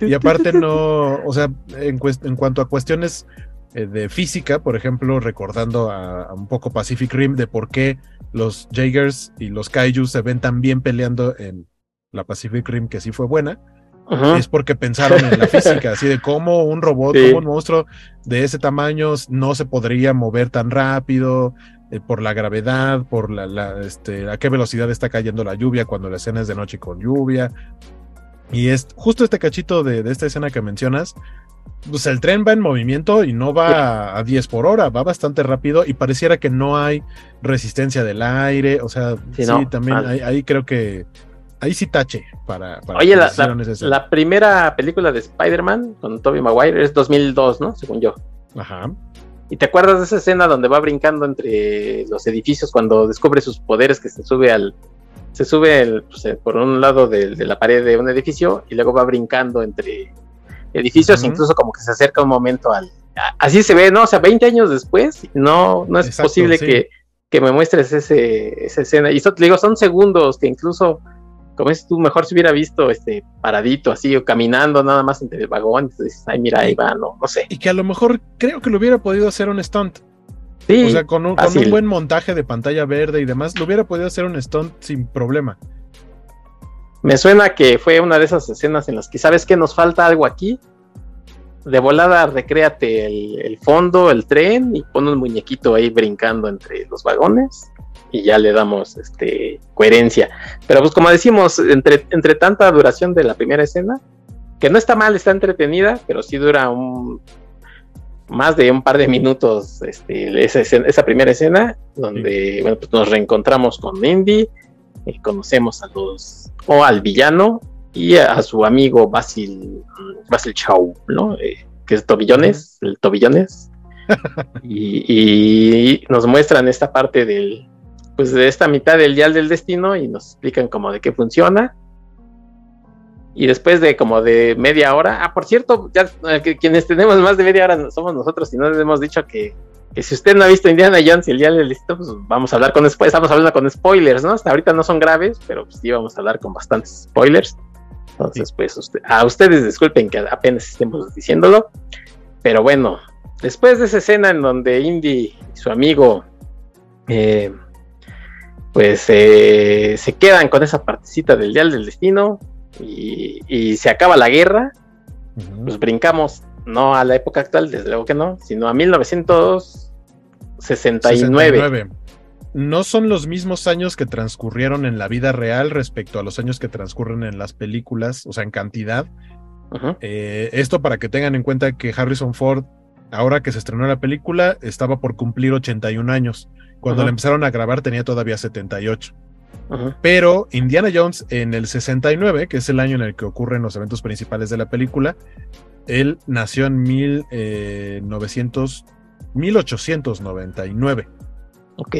y aparte no, o sea, en, en cuanto a cuestiones eh, de física, por ejemplo, recordando a, un poco Pacific Rim de por qué los Jaegers y los Kaiju se ven tan bien peleando en la Pacific Rim, que sí fue buena, es porque pensaron en la física, así de cómo un robot, como un monstruo de ese tamaño no se podría mover tan rápido, eh, por la gravedad, por la, este, a qué velocidad está cayendo la lluvia cuando la escena es de noche con lluvia. Y es justo este cachito de, esta escena que mencionas, pues el tren va en movimiento y no va a, 10 por hora, va bastante rápido y pareciera que no hay resistencia del aire, o sea, sí, también ahí, creo que ahí sí tache para... Oye, la, la, primera película de Spider-Man con Tobey Maguire es 2002, ¿no? Según yo. Ajá. ¿Y te acuerdas de esa escena donde va brincando entre los edificios cuando descubre sus poderes que se sube al se sube pues, eh, por un lado de, la pared de un edificio y luego va brincando entre edificios, incluso como que se acerca un momento al así se ve, ¿no? O sea, 20 años después, no no es posible que, que, me muestres ese, esa escena. Y eso te digo, son segundos que incluso como es tú, mejor se hubiera visto este paradito así o caminando nada más entre el vagón. Entonces, ay, mira, ahí va, no, no sé. Y que a lo mejor creo que lo hubiera podido hacer un stunt. Sí, o sea, con un, buen montaje de pantalla verde y demás, lo hubiera podido hacer un stunt sin problema. Me suena que fue una de esas escenas en las que, ¿sabes que Nos falta algo aquí. De volada, recréate el, el fondo, el tren y pon un muñequito ahí brincando entre los vagones y ya le damos este, coherencia. Pero pues como decimos, entre, entre tanta duración de la primera escena, que no está mal, está entretenida, pero sí dura un más de un par de minutos este, esa, esa primera escena, donde bueno, pues nos reencontramos con Indy, y conocemos a los, o al villano y a, su amigo Basil, Basil Chow, ¿no? Eh, que es Tobillones, el Tobillones. *laughs* y, nos muestran esta parte del, pues de esta mitad del dial del destino y nos explican como de qué funciona. Y después de como de media hora, ah, por cierto, ya eh, quienes tenemos más de media hora somos nosotros y no les hemos dicho que, si usted no ha visto Indiana Jones y el dial del destino, pues vamos a hablar con después, estamos hablando con spoilers, ¿no? Hasta ahorita no son graves, pero pues sí vamos a hablar con bastantes spoilers. Entonces, pues a ustedes disculpen que apenas estemos diciéndolo. Pero bueno, después de esa escena en donde Indy y su amigo eh, pues eh, se quedan con esa partecita del Dial del Destino y, se acaba la guerra, pues brincamos no a la época actual, desde luego que no, sino a 1969. No son los mismos años que transcurrieron en la vida real respecto a los años que transcurren en las películas, o sea, en cantidad. Eh, esto para que tengan en cuenta que Harrison Ford, ahora que se estrenó la película, estaba por cumplir 81 años. Cuando la empezaron a grabar tenía todavía 78. Pero Indiana Jones en el 69, que es el año en el que ocurren los eventos principales de la película, él nació en 1900, 1899. Ok.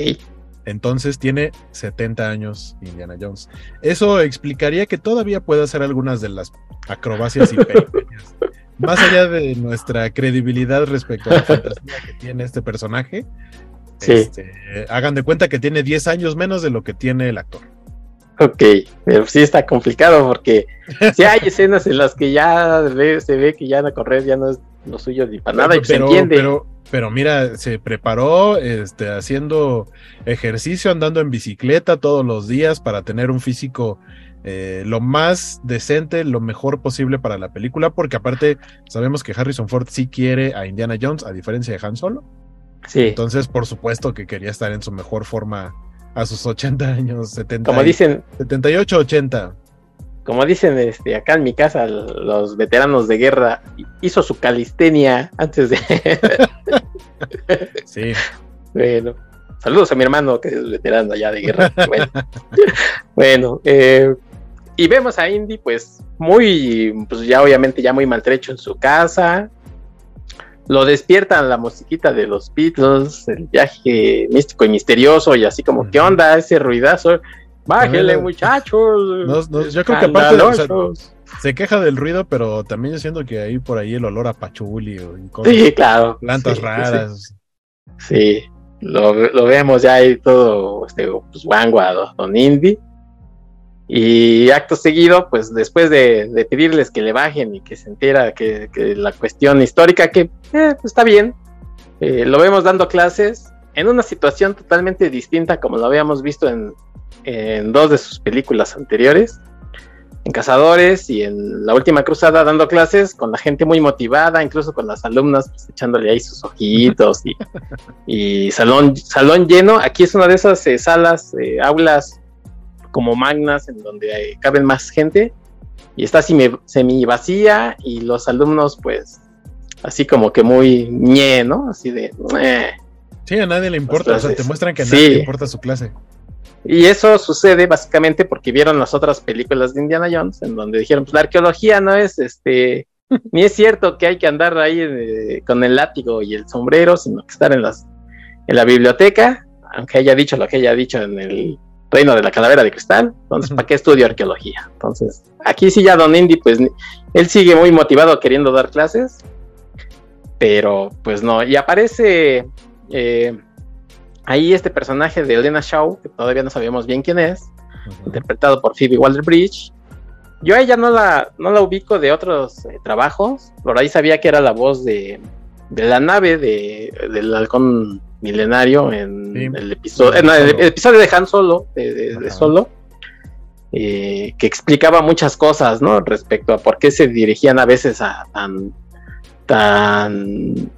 Entonces tiene 70 años Indiana Jones. Eso explicaría que todavía puede hacer algunas de las acrobacias y *laughs* peripecias. Más allá de nuestra credibilidad respecto a la fantasía que tiene este personaje, Este, hagan de cuenta que tiene 10 años menos de lo que tiene el actor. Ok, pero sí está complicado porque *laughs* si hay escenas en las que ya se ve que ya a correr ya no es lo suyo ni para nada y se entiende. Pero, pero mira, se preparó este, haciendo ejercicio, andando en bicicleta todos los días para tener un físico eh, lo más decente, lo mejor posible para la película, porque aparte sabemos que Harrison Ford sí quiere a Indiana Jones, a diferencia de Han Solo. Sí. Entonces, por supuesto que quería estar en su mejor forma a sus 80 años, 70. Como dicen. 78, 80. Como dicen este, acá en mi casa, los veteranos de guerra, hizo su calistenia antes de. sí. *laughs* Bueno, saludos a mi hermano que es veterano allá de guerra. Bueno, *laughs* bueno eh, y vemos a Indy, pues muy, pues ya obviamente ya muy maltrecho en su casa, lo despiertan la musiquita de los Beatles, el viaje místico y misterioso, y así como, ¿qué onda ese ruidazo? Bájele, muchachos. yo creo que aparte se queja del ruido, pero también yo siento que hay por ahí el olor a pachuli o sí, claro, plantas raras. Sí, Lo, vemos ya ahí todo, este, pues, guanguado, don Indy. Y acto seguido, pues después de, pedirles que le bajen y que se entera que, la cuestión histórica, que eh, pues, está bien, eh, lo vemos dando clases en una situación totalmente distinta como lo habíamos visto en, dos de sus películas anteriores, en Cazadores y en La Última Cruzada, dando clases con la gente muy motivada, incluso con las alumnas pues, echándole ahí sus ojitos y, salón, salón lleno. Aquí es una de esas eh, salas, aulas como magnas en donde caben más gente y está semi, vacía y los alumnos pues así como que muy ñe, ¿no? Así de... Sí, a nadie le importa, o sea, te muestran que a nadie le importa su clase. Y eso sucede básicamente porque vieron las otras películas de Indiana Jones, en donde dijeron, pues la arqueología no es este, *laughs* ni es cierto que hay que andar ahí eh, con el látigo y el sombrero, sino que estar en las, en la biblioteca, aunque haya dicho lo que haya dicho en el reino de la calavera de cristal, entonces, ¿para qué estudio arqueología? Entonces, aquí sí ya Don Indy, pues, él sigue muy motivado queriendo dar clases, pero pues no, y aparece eh, ahí este personaje de Elena Shaw, que todavía no sabemos bien quién es, interpretado por Phoebe Waller-Bridge. Yo a ella no la, no la ubico de otros eh, trabajos, por ahí sabía que era la voz de, de la nave de, del halcón milenario en el episodio, el, episodio de Han Solo, de, Solo, eh, que explicaba muchas cosas, ¿no? Respecto a por qué se dirigían a veces a tan, tan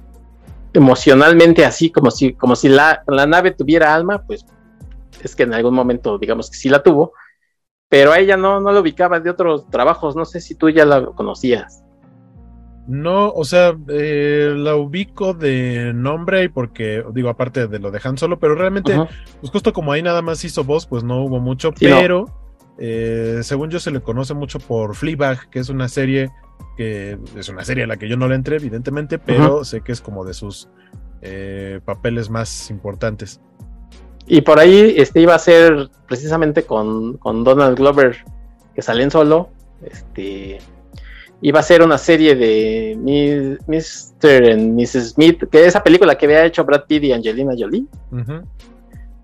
emocionalmente así, como si, como si la, la nave tuviera alma, pues es que en algún momento, digamos que sí la tuvo, pero a ella no, no la ubicaba de otros trabajos, no sé si tú ya la conocías. No, o sea, eh, la ubico de nombre y porque, digo, aparte de lo de Han Solo, pero realmente, pues justo como ahí nada más hizo voz, pues no hubo mucho, pero eh, según yo se le conoce mucho por Fleabag, que es una serie que es una serie a la que yo no le entré, evidentemente, pero sé que es como de sus eh, papeles más importantes. Y por ahí este iba a ser precisamente con, con Donald Glover, que salen solo, este iba a ser una serie de Mr. and Mrs. Smith, que esa película que había hecho Brad Pitt y Angelina Jolie.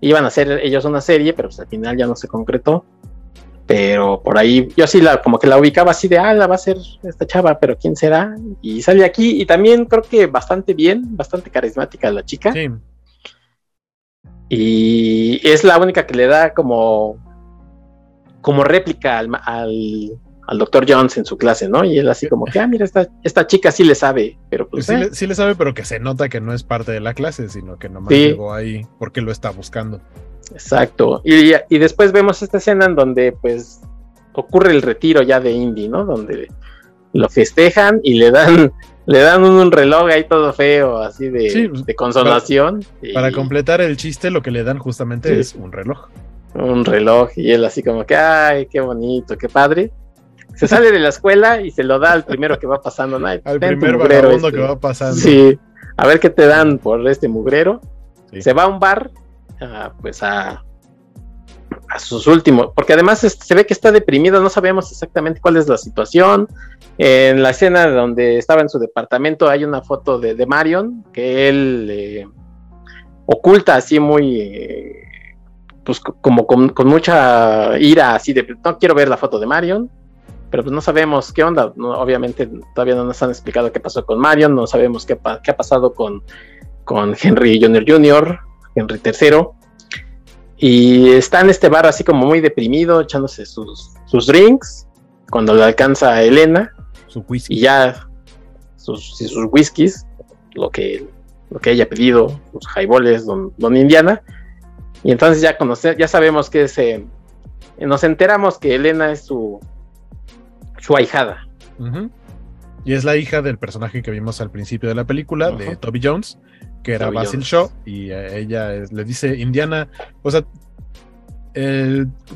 Iban a hacer ellos una serie, pero pues al final ya no se concretó. Pero por ahí yo sí la como que la ubicaba así de, ah, la va a ser esta chava, pero ¿quién será? Y sale aquí y también creo que bastante bien, bastante carismática la chica. Sí. Y es la única que le da como como réplica al, al doctor Jones en su clase, ¿no? Y él así como que, ah, mira, esta, esta chica sí le sabe, pero pues... Sí, le, eh. sabe, pero que se nota que no es parte de la clase, sino que nomás llegó ahí porque lo está buscando. Exacto. Y, y, después vemos esta escena en donde pues ocurre el retiro ya de Indy, ¿no? Donde lo festejan y le dan *laughs* le dan un, reloj ahí todo feo, así de, de consolación. Para, completar el chiste, lo que le dan justamente es un reloj. Un reloj, y él así como que, ay, qué bonito, qué padre se sale de la escuela y se lo da al primero que va pasando. ¿no? al primer vagabundo este. que va pasando. Sí, a ver qué te dan por este mugrero. Se va a un bar, pues a, a sus últimos, porque además se ve que está deprimido, no sabemos exactamente cuál es la situación. En la escena donde estaba en su departamento hay una foto de, de Marion, que él oculta, así muy, eh, pues como con, mucha ira, así de, no quiero ver la foto de Marion, pero pues no sabemos qué onda, obviamente todavía no nos han explicado qué pasó con Marion, no sabemos qué, qué ha pasado con, con Henry Jr. Jr., Henry III, y está en este bar así como muy deprimido, echándose sus, sus drinks, cuando le alcanza a Elena, su whisky. y ya sus, sus whiskies, lo que, lo que haya pedido, los highballs, don, don Indiana, y entonces ya conoce, ya sabemos que es, eh, nos enteramos que Elena es su, su ahijada. Y es la hija del personaje que vimos al principio de la película, de Toby Jones, que era Basil Shaw, y ella le dice Indiana, o sea,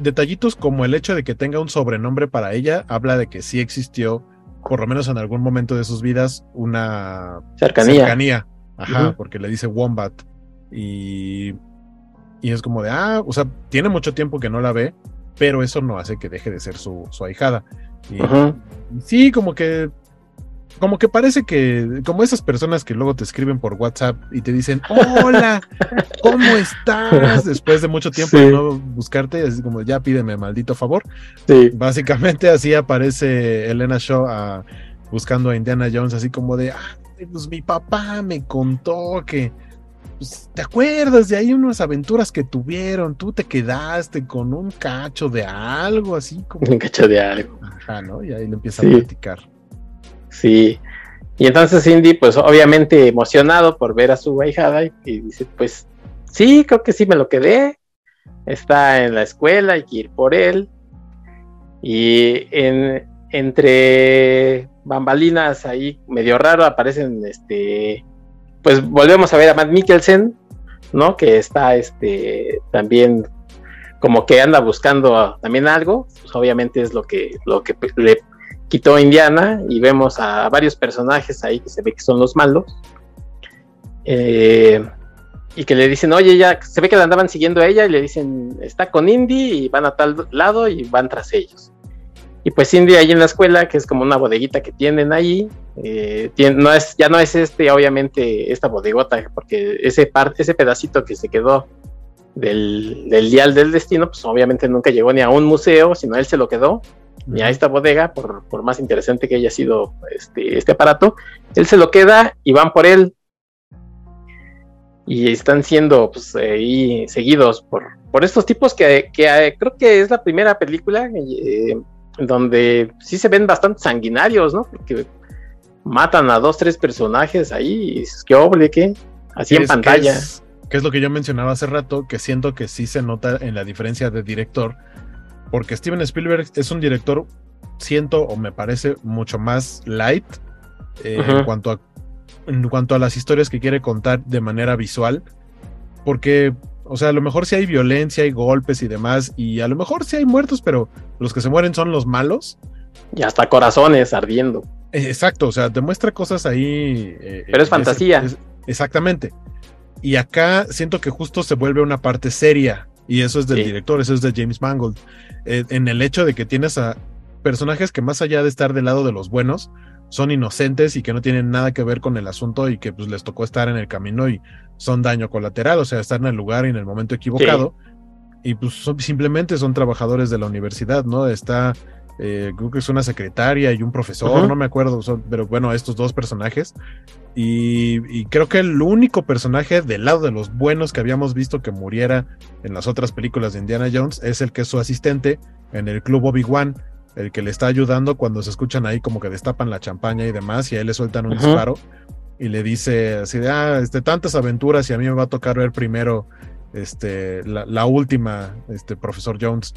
detallitos como el hecho de que tenga un sobrenombre para ella, habla de que sí existió, por lo menos en algún momento de sus vidas, una cercanía. Ajá, porque le dice Wombat. Y y es como de, ah, o sea, tiene mucho tiempo que no la ve, pero eso no hace que deje de ser su, su ahijada. Y, sí, como que, como que parece que, como esas personas que luego te escriben por WhatsApp y te dicen, hola, ¿cómo estás? *laughs* Después de mucho tiempo de no buscarte, así como, ya pídeme maldito favor. Sí. Básicamente así aparece Elena Shaw ah, buscando a Indiana Jones, así como de, ah, pues mi papá me contó que pues, ¿te acuerdas de ahí unas aventuras que tuvieron? Tú te quedaste con un cacho de algo, así como. Un cacho de algo. Ajá, ¿no? Y ahí le empieza a platicar. Sí. Y entonces Cindy, pues obviamente emocionado por ver a su ahijada, y, dice, pues sí, creo que sí me lo quedé. Está en la escuela, hay que ir por él. Y en, entre bambalinas ahí medio raro aparecen este pues volvemos a ver a Matt Mikkelsen, ¿no? Que está este también como que anda buscando también algo, pues obviamente es lo que, lo que le quitó Indiana y vemos a varios personajes ahí que se ve que son los malos. Eh, y que le dicen, oye, ya se ve que la andaban siguiendo a ella y le dicen, está con Indy y van a tal lado y van tras ellos. Y pues Cindy ahí en la escuela, que es como una bodeguita que tienen ahí, eh, no es, ya no es este, obviamente, esta bodegota, porque ese parte, ese pedacito que se quedó del, del, dial del destino, pues obviamente nunca llegó ni a un museo, sino él se lo quedó, ni a esta bodega, por, por, más interesante que haya sido este, este aparato, él se lo queda y van por él. Y están siendo pues, ahí seguidos por, por estos tipos que, que eh, creo que es la primera película eh, donde sí se ven bastante sanguinarios, ¿no? Porque matan a dos, tres personajes ahí, y dices, qué oble, ¿qué? Así en pantalla. Que es, que es lo que yo mencionaba hace rato, que siento que sí se nota en la diferencia de director, porque Steven Spielberg es un director, siento o me parece mucho más light eh, en, cuanto a, en cuanto a las historias que quiere contar de manera visual, porque o sea, a lo mejor sí hay violencia, hay golpes y demás, y a lo mejor sí hay muertos, pero los que se mueren son los malos. Y hasta corazones ardiendo. Eh, exacto, o sea, demuestra cosas ahí. Eh, pero es fantasía. exactamente. Y acá siento que justo se vuelve una parte seria, y eso es del director, eso es de James Mangold, eh, en el hecho de que tienes a personajes que más allá de estar del lado de los buenos, son inocentes y que no tienen nada que ver con el asunto y que pues les tocó estar en el camino y son daño colateral, o sea, están en el lugar y en el momento equivocado. Y pues simplemente son trabajadores de la universidad, ¿no? Está, eh, creo que es una secretaria y un profesor, no me acuerdo, pero bueno, estos dos personajes. Y, creo que el único personaje del lado de los buenos que habíamos visto que muriera en las otras películas de Indiana Jones es el que es su asistente en el club Obi-Wan, el que le está ayudando cuando se escuchan ahí como que destapan la champaña y demás, y a él le sueltan un disparo y le dice así de, ah, este, tantas aventuras y a mí me va a tocar ver primero este, la, última, este, profesor Jones.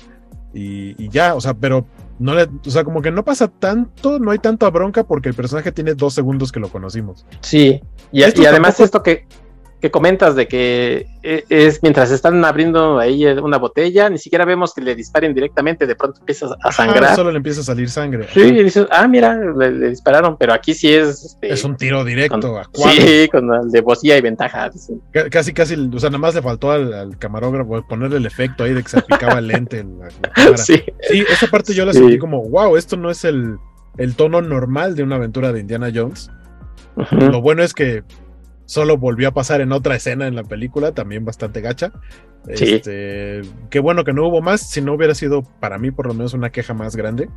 Y, y, ya, o sea, pero no le, o sea, como que no pasa tanto, no hay tanta bronca porque el personaje tiene dos segundos que lo conocimos. Sí, y, y además esto que, que comentas de que e, es mientras están abriendo ahí una botella, ni siquiera vemos que le disparen directamente, de pronto empieza a sangrar. solo le empieza a salir sangre. Sí, y dices, ah, mira, le, dispararon, pero aquí sí es. Este, es un tiro directo a Sí, con el de bocilla y ventaja. Casi, casi, o sea, nada más le faltó al, camarógrafo ponerle el efecto ahí de que se aplicaba el lente en la, cámara. *laughs* Sí. esa parte yo la sentí como, wow, esto no es el, el tono normal de una aventura de Indiana Jones. Lo bueno es que solo volvió a pasar en otra escena en la película, también bastante gacha. Sí. Este, qué bueno que no hubo más, si no hubiera sido para mí por lo menos una queja más grande.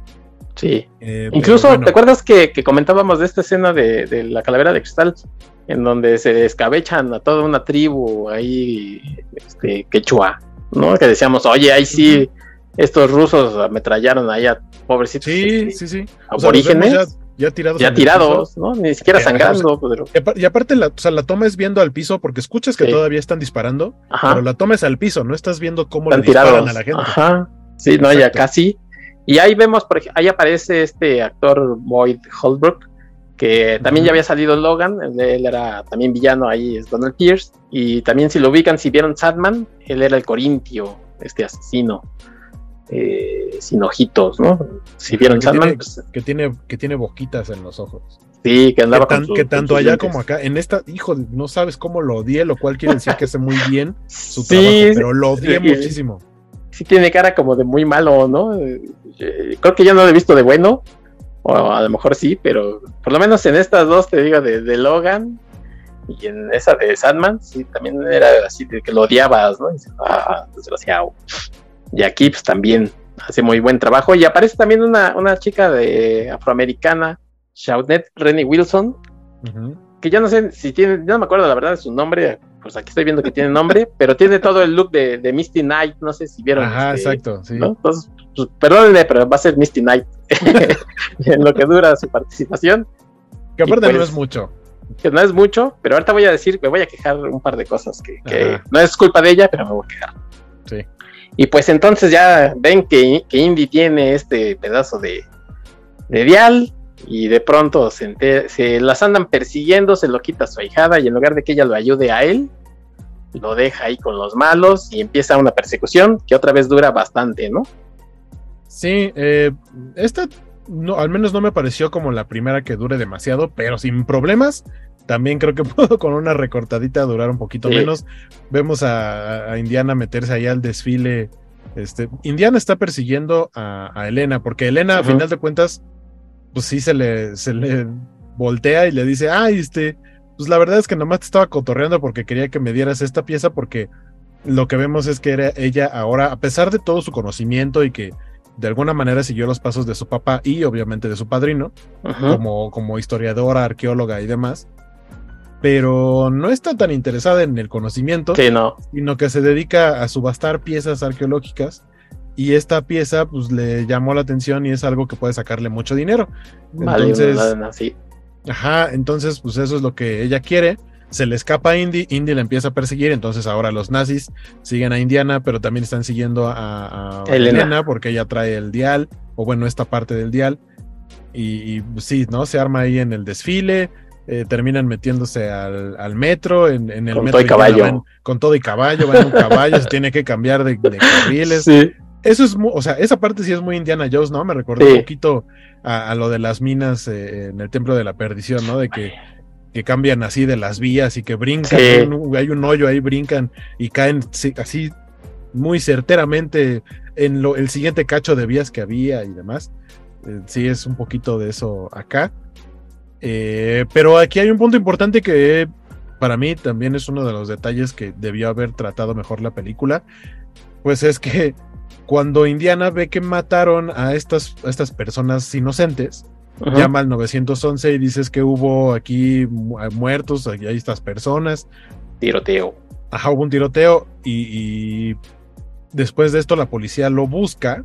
Sí. Eh, Incluso, ¿te acuerdas que, comentábamos de esta escena de, de, la calavera de cristal? En donde se escabechan a toda una tribu ahí, este, quechua, ¿no? Que decíamos, oye, ahí sí, estos rusos ametrallaron ahí a pobrecitos. Sí, este, sí, sí. Aborígenes. Ya, tirados. Ya tirados, ¿no? Ni siquiera sangrando. Pero... Y aparte, la, o sea, la toma es viendo al piso porque escuchas que todavía están disparando, pero la toma es al piso, no estás viendo cómo le disparan a la gente. Ajá. Sí, no, ya casi. Y ahí vemos, por ejemplo, ahí aparece este actor Boyd Holbrook, que también ya había salido Logan, él era también villano ahí, es Donald Pierce, y también si lo ubican, si vieron Sadman, él era el Corintio, este asesino, eh, sin ojitos, ¿no? Si vieron que tiene, pues, que, tiene, que tiene boquitas en los ojos. Sí, que andaba que, que tanto allá como acá, en esta, hijo, no sabes cómo lo odié, lo cual quiere decir que hace muy bien su trabajo, pero lo odié muchísimo sí tiene cara como de muy malo, ¿no? Eh, creo que ya no lo he visto de bueno, o a lo mejor sí, pero por lo menos en estas dos, te digo, de, Logan y en esa de Sandman, sí, también era así de que lo odiabas, ¿no? Y, ah, desgraciado. Y aquí pues también hace muy buen trabajo. Y aparece también una, una chica de afroamericana, Shaunet Rennie Wilson, que ya no sé si tiene, ya no me acuerdo la verdad de su nombre, pues aquí estoy viendo que tiene nombre, *laughs* pero tiene todo el look de, Misty Knight, no sé si vieron. Ajá, este, exacto, sí. Entonces, pues, perdónenme, pero va a ser Misty Knight *laughs* en lo que dura su participación. Que aparte no pues, es mucho. Que no es mucho, pero ahorita voy a decir, me voy a quejar un par de cosas que, no es culpa de ella, pero me voy a quejar. Sí. Y pues entonces ya ven que, que Indy tiene este pedazo de, de dial, y de pronto se, se, las andan persiguiendo, se lo quita su ahijada y en lugar de que ella lo ayude a él, lo deja ahí con los malos y empieza una persecución que otra vez dura bastante, ¿no? Sí, eh, esta no, al menos no me pareció como la primera que dure demasiado, pero sin problemas. También creo que *laughs* puedo con una recortadita durar un poquito menos. Vemos a, Indiana meterse ahí al desfile. Este, Indiana está persiguiendo a, Elena, porque Elena, a final de cuentas, pues sí se le, se le voltea y le dice, ay, este, pues la verdad es que nomás te estaba cotorreando porque quería que me dieras esta pieza porque lo que vemos es que era ella ahora, a pesar de todo su conocimiento y que de alguna manera siguió los pasos de su papá y obviamente de su padrino, como, como historiadora, arqueóloga y demás, pero no está tan interesada en el conocimiento, sino que se dedica a subastar piezas arqueológicas y esta pieza pues le llamó la atención y es algo que puede sacarle mucho dinero. Entonces, ajá, entonces pues eso es lo que ella quiere. Se le escapa a Indy, Indy la empieza a perseguir, entonces ahora los nazis siguen a Indiana, pero también están siguiendo a, Elena. porque ella trae el dial, o bueno, esta parte del dial. Y, pues, sí, ¿no? Se arma ahí en el desfile, eh, terminan metiéndose al, metro, en, el con metro. Todo y caballo. con todo y caballo, van en un caballo, se tiene que cambiar de, de carriles. Sí eso es, o sea, esa parte sí es muy Indiana Jones, ¿no? Me recordó un poquito a, lo de las minas eh, en el Templo de la Perdición, ¿no? De que, que cambian así de las vías y que brincan, hay un hoyo ahí, brincan y caen así muy certeramente en lo, el siguiente cacho de vías que había y demás. Eh, sí, es un poquito de eso acá. Eh, pero aquí hay un punto importante que para mí también es uno de los detalles que debió haber tratado mejor la película. Pues es que cuando Indiana ve que mataron a estas, estas personas inocentes, llama al 911 y dices que hubo aquí muertos, aquí hay estas personas. Tiroteo. Ajá, hubo un tiroteo y, después de esto la policía lo busca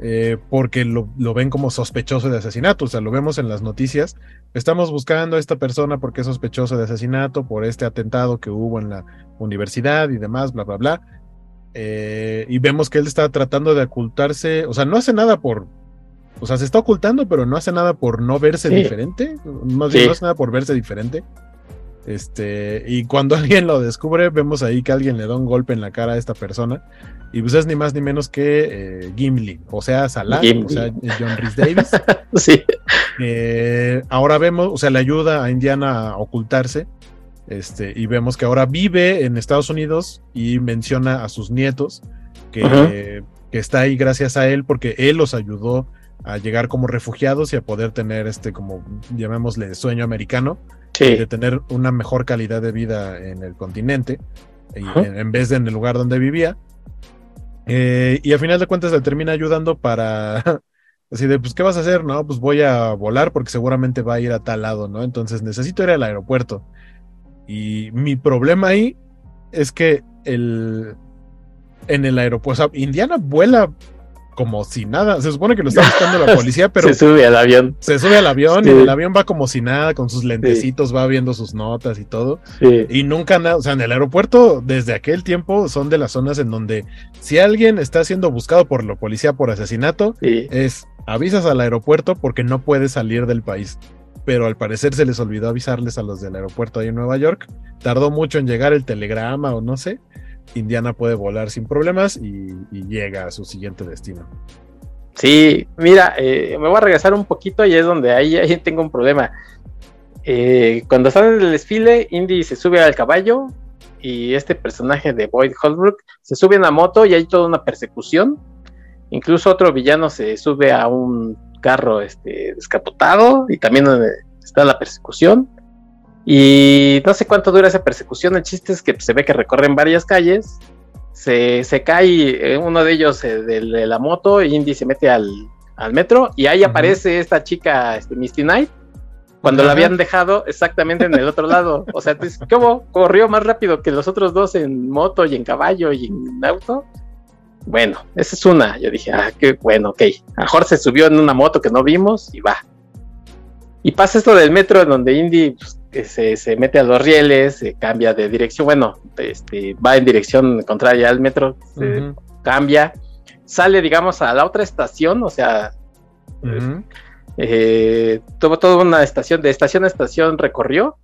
eh, porque lo, lo, ven como sospechoso de asesinato. O sea, lo vemos en las noticias. Estamos buscando a esta persona porque es sospechoso de asesinato por este atentado que hubo en la universidad y demás, bla, bla, bla. Eh, y vemos que él está tratando de ocultarse, o sea, no hace nada por, o sea, se está ocultando, pero no hace nada por no verse diferente, más bien no hace nada por verse diferente. Este, y cuando *laughs* alguien lo descubre, vemos ahí que alguien le da un golpe en la cara a esta persona. Y pues es ni más ni menos que eh, Gimli, o sea, Salah, o sea, John Rhys Davis. *laughs* sí. ahora vemos, o sea, le ayuda a Indiana a ocultarse. Este, y vemos que ahora vive en Estados Unidos y menciona a sus nietos que, está ahí gracias a él porque él los ayudó a llegar como refugiados y a poder tener este como llamémosle sueño americano y de tener una mejor calidad de vida en el continente, en, vez de en el lugar donde vivía. Eh, y a final de cuentas le termina ayudando para *laughs* así de, pues, ¿qué vas a hacer? No, pues voy a volar porque seguramente va a ir a tal lado, ¿no? Entonces necesito ir al aeropuerto. Y mi problema ahí es que el, en el aeropuerto, Indiana vuela como si nada. Se supone que lo está buscando la *laughs* policía, pero. se sube al avión. Se sube al avión y el avión va como si nada, con sus lentecitos, va viendo sus notas y todo. Y nunca nada. O sea, en el aeropuerto, desde aquel tiempo, son de las zonas en donde si alguien está siendo buscado por la policía por asesinato, es avisas al aeropuerto porque no puede salir del país. Pero al parecer se les olvidó avisarles a los del aeropuerto ahí en Nueva York. Tardó mucho en llegar el telegrama o no sé. Indiana puede volar sin problemas y, llega a su siguiente destino. Sí, mira, eh, me voy a regresar un poquito y es donde ahí, ahí tengo un problema. Eh, cuando están en el desfile, Indy se sube al caballo y este personaje de Boyd Holbrook se sube en la moto y hay toda una persecución. Incluso otro villano se sube a un carro este, descapotado y también está la persecución. Y no sé cuánto dura esa persecución. El chiste es que se ve que recorren varias calles. Se, cae uno de ellos eh, de, la moto. Indy se mete al, metro. Y ahí aparece esta chica, este, Misty Knight. Cuando la habían dejado exactamente en el otro lado. O sea, ¿cómo corrió más rápido que los otros dos en moto y en caballo y en auto? Bueno, esa es una. Yo dije, ah, qué bueno, ok. A mejor se subió en una moto que no vimos y va. Y pasa esto del metro donde Indy pues, se, mete a los rieles, se cambia de dirección, bueno, este, va en dirección contraria al metro, se cambia, sale, digamos, a la otra estación, o sea, eh, tuvo toda una estación, de estación a estación recorrió.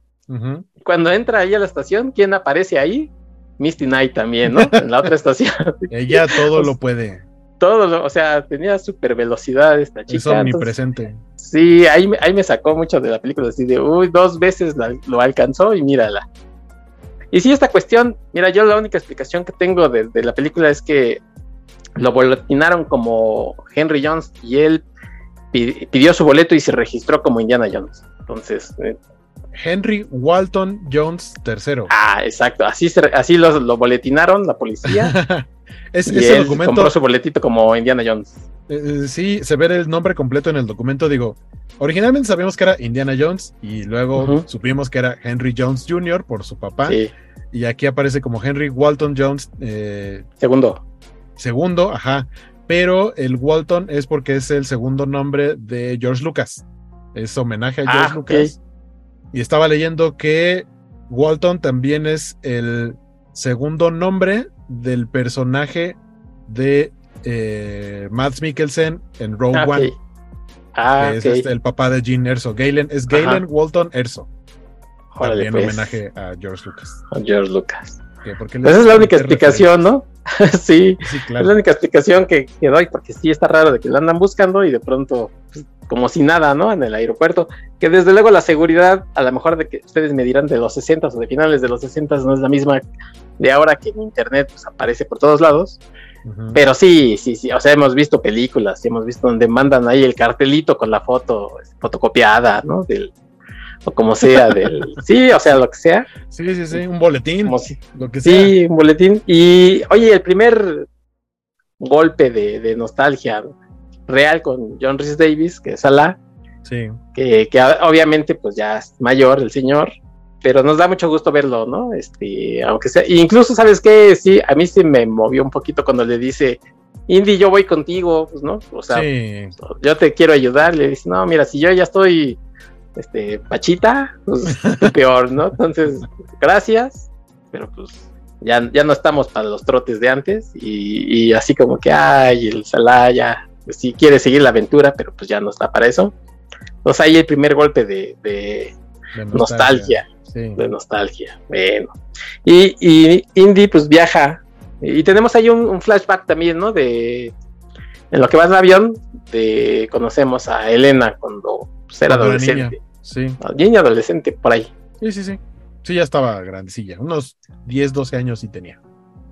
Cuando entra ahí a la estación, ¿quién aparece ahí? Misty Knight también, ¿no? En la otra estación. *laughs* Ella todo lo puede todo, o sea, tenía súper velocidad esta chica. Es omnipresente. sí, ahí, ahí me sacó mucho de la película, así de, uy, dos veces lo alcanzó y mírala. Y sí, esta cuestión, mira, yo la única explicación que tengo de, la película es que lo boletinaron como Henry Jones y él pidió su boleto y se registró como Indiana Jones. Entonces... Eh, Henry Walton Jones III. Ah, exacto. Así, así lo, lo boletinaron la policía. *laughs* Es, y ese documento. Compró su boletito como Indiana Jones. Eh, eh, sí, se ve el nombre completo en el documento. Digo, originalmente sabíamos que era Indiana Jones y luego supimos que era Henry Jones Jr. por su papá. Y aquí aparece como Henry Walton Jones. Eh, segundo. Segundo, ajá. Pero el Walton es porque es el segundo nombre de George Lucas. Es homenaje a ah, George Lucas. Y estaba leyendo que Walton también es el segundo nombre del personaje de eh, Mads Mikkelsen en Rogue ah, One. Ah, es este, el papá de Gene Erso. Galen, es Galen Walton Erso. También pues. homenaje a George Lucas. A George Lucas. Esa es la única explicación, ¿no? *laughs* sí, es la única explicación que, doy, porque sí está raro de que lo andan buscando y de pronto, pues, como si nada, ¿no? En el aeropuerto. Que desde luego la seguridad, a lo mejor de que ustedes me dirán de los 60 o de finales de los 60 no es la misma de ahora que en internet pues, aparece por todos lados. Pero sí, sí, sí, o sea, hemos visto películas, hemos visto donde mandan ahí el cartelito con la foto este, fotocopiada, ¿no? Del, o como sea, del... *laughs* sí, o sea, lo que sea. Sí, sí, sí, un boletín, lo que sea. Sí, un boletín. Y, oye, el primer golpe de, nostalgia real con John Rhys Davis, que es Salah, sí. que, que obviamente pues ya es mayor el señor, pero nos da mucho gusto verlo, ¿no? Este, aunque sea, incluso, ¿sabes qué? Sí, a mí sí me movió un poquito cuando le dice, Indy, yo voy contigo, pues, ¿no? O sea, yo te quiero ayudar, le dice, no, mira, si yo ya estoy, este, pachita, pues, *laughs* peor, ¿no? Entonces, gracias, pero pues, ya, ya no estamos para los trotes de antes, y, así como que, ay, el Salah ya, pues, sí quiere seguir la aventura, pero pues ya no está para eso. Entonces ahí el primer golpe de, nostalgia de nostalgia. Bueno. Y, y, Indy pues viaja. Y tenemos ahí un, flashback también, ¿no? De en lo que va en avión, de conocemos a Elena cuando pues, era adolescente. Sí. Niña adolescente, por ahí. Sí, sí, sí. Sí, ya estaba grandecilla, unos 10, 12 años sí tenía.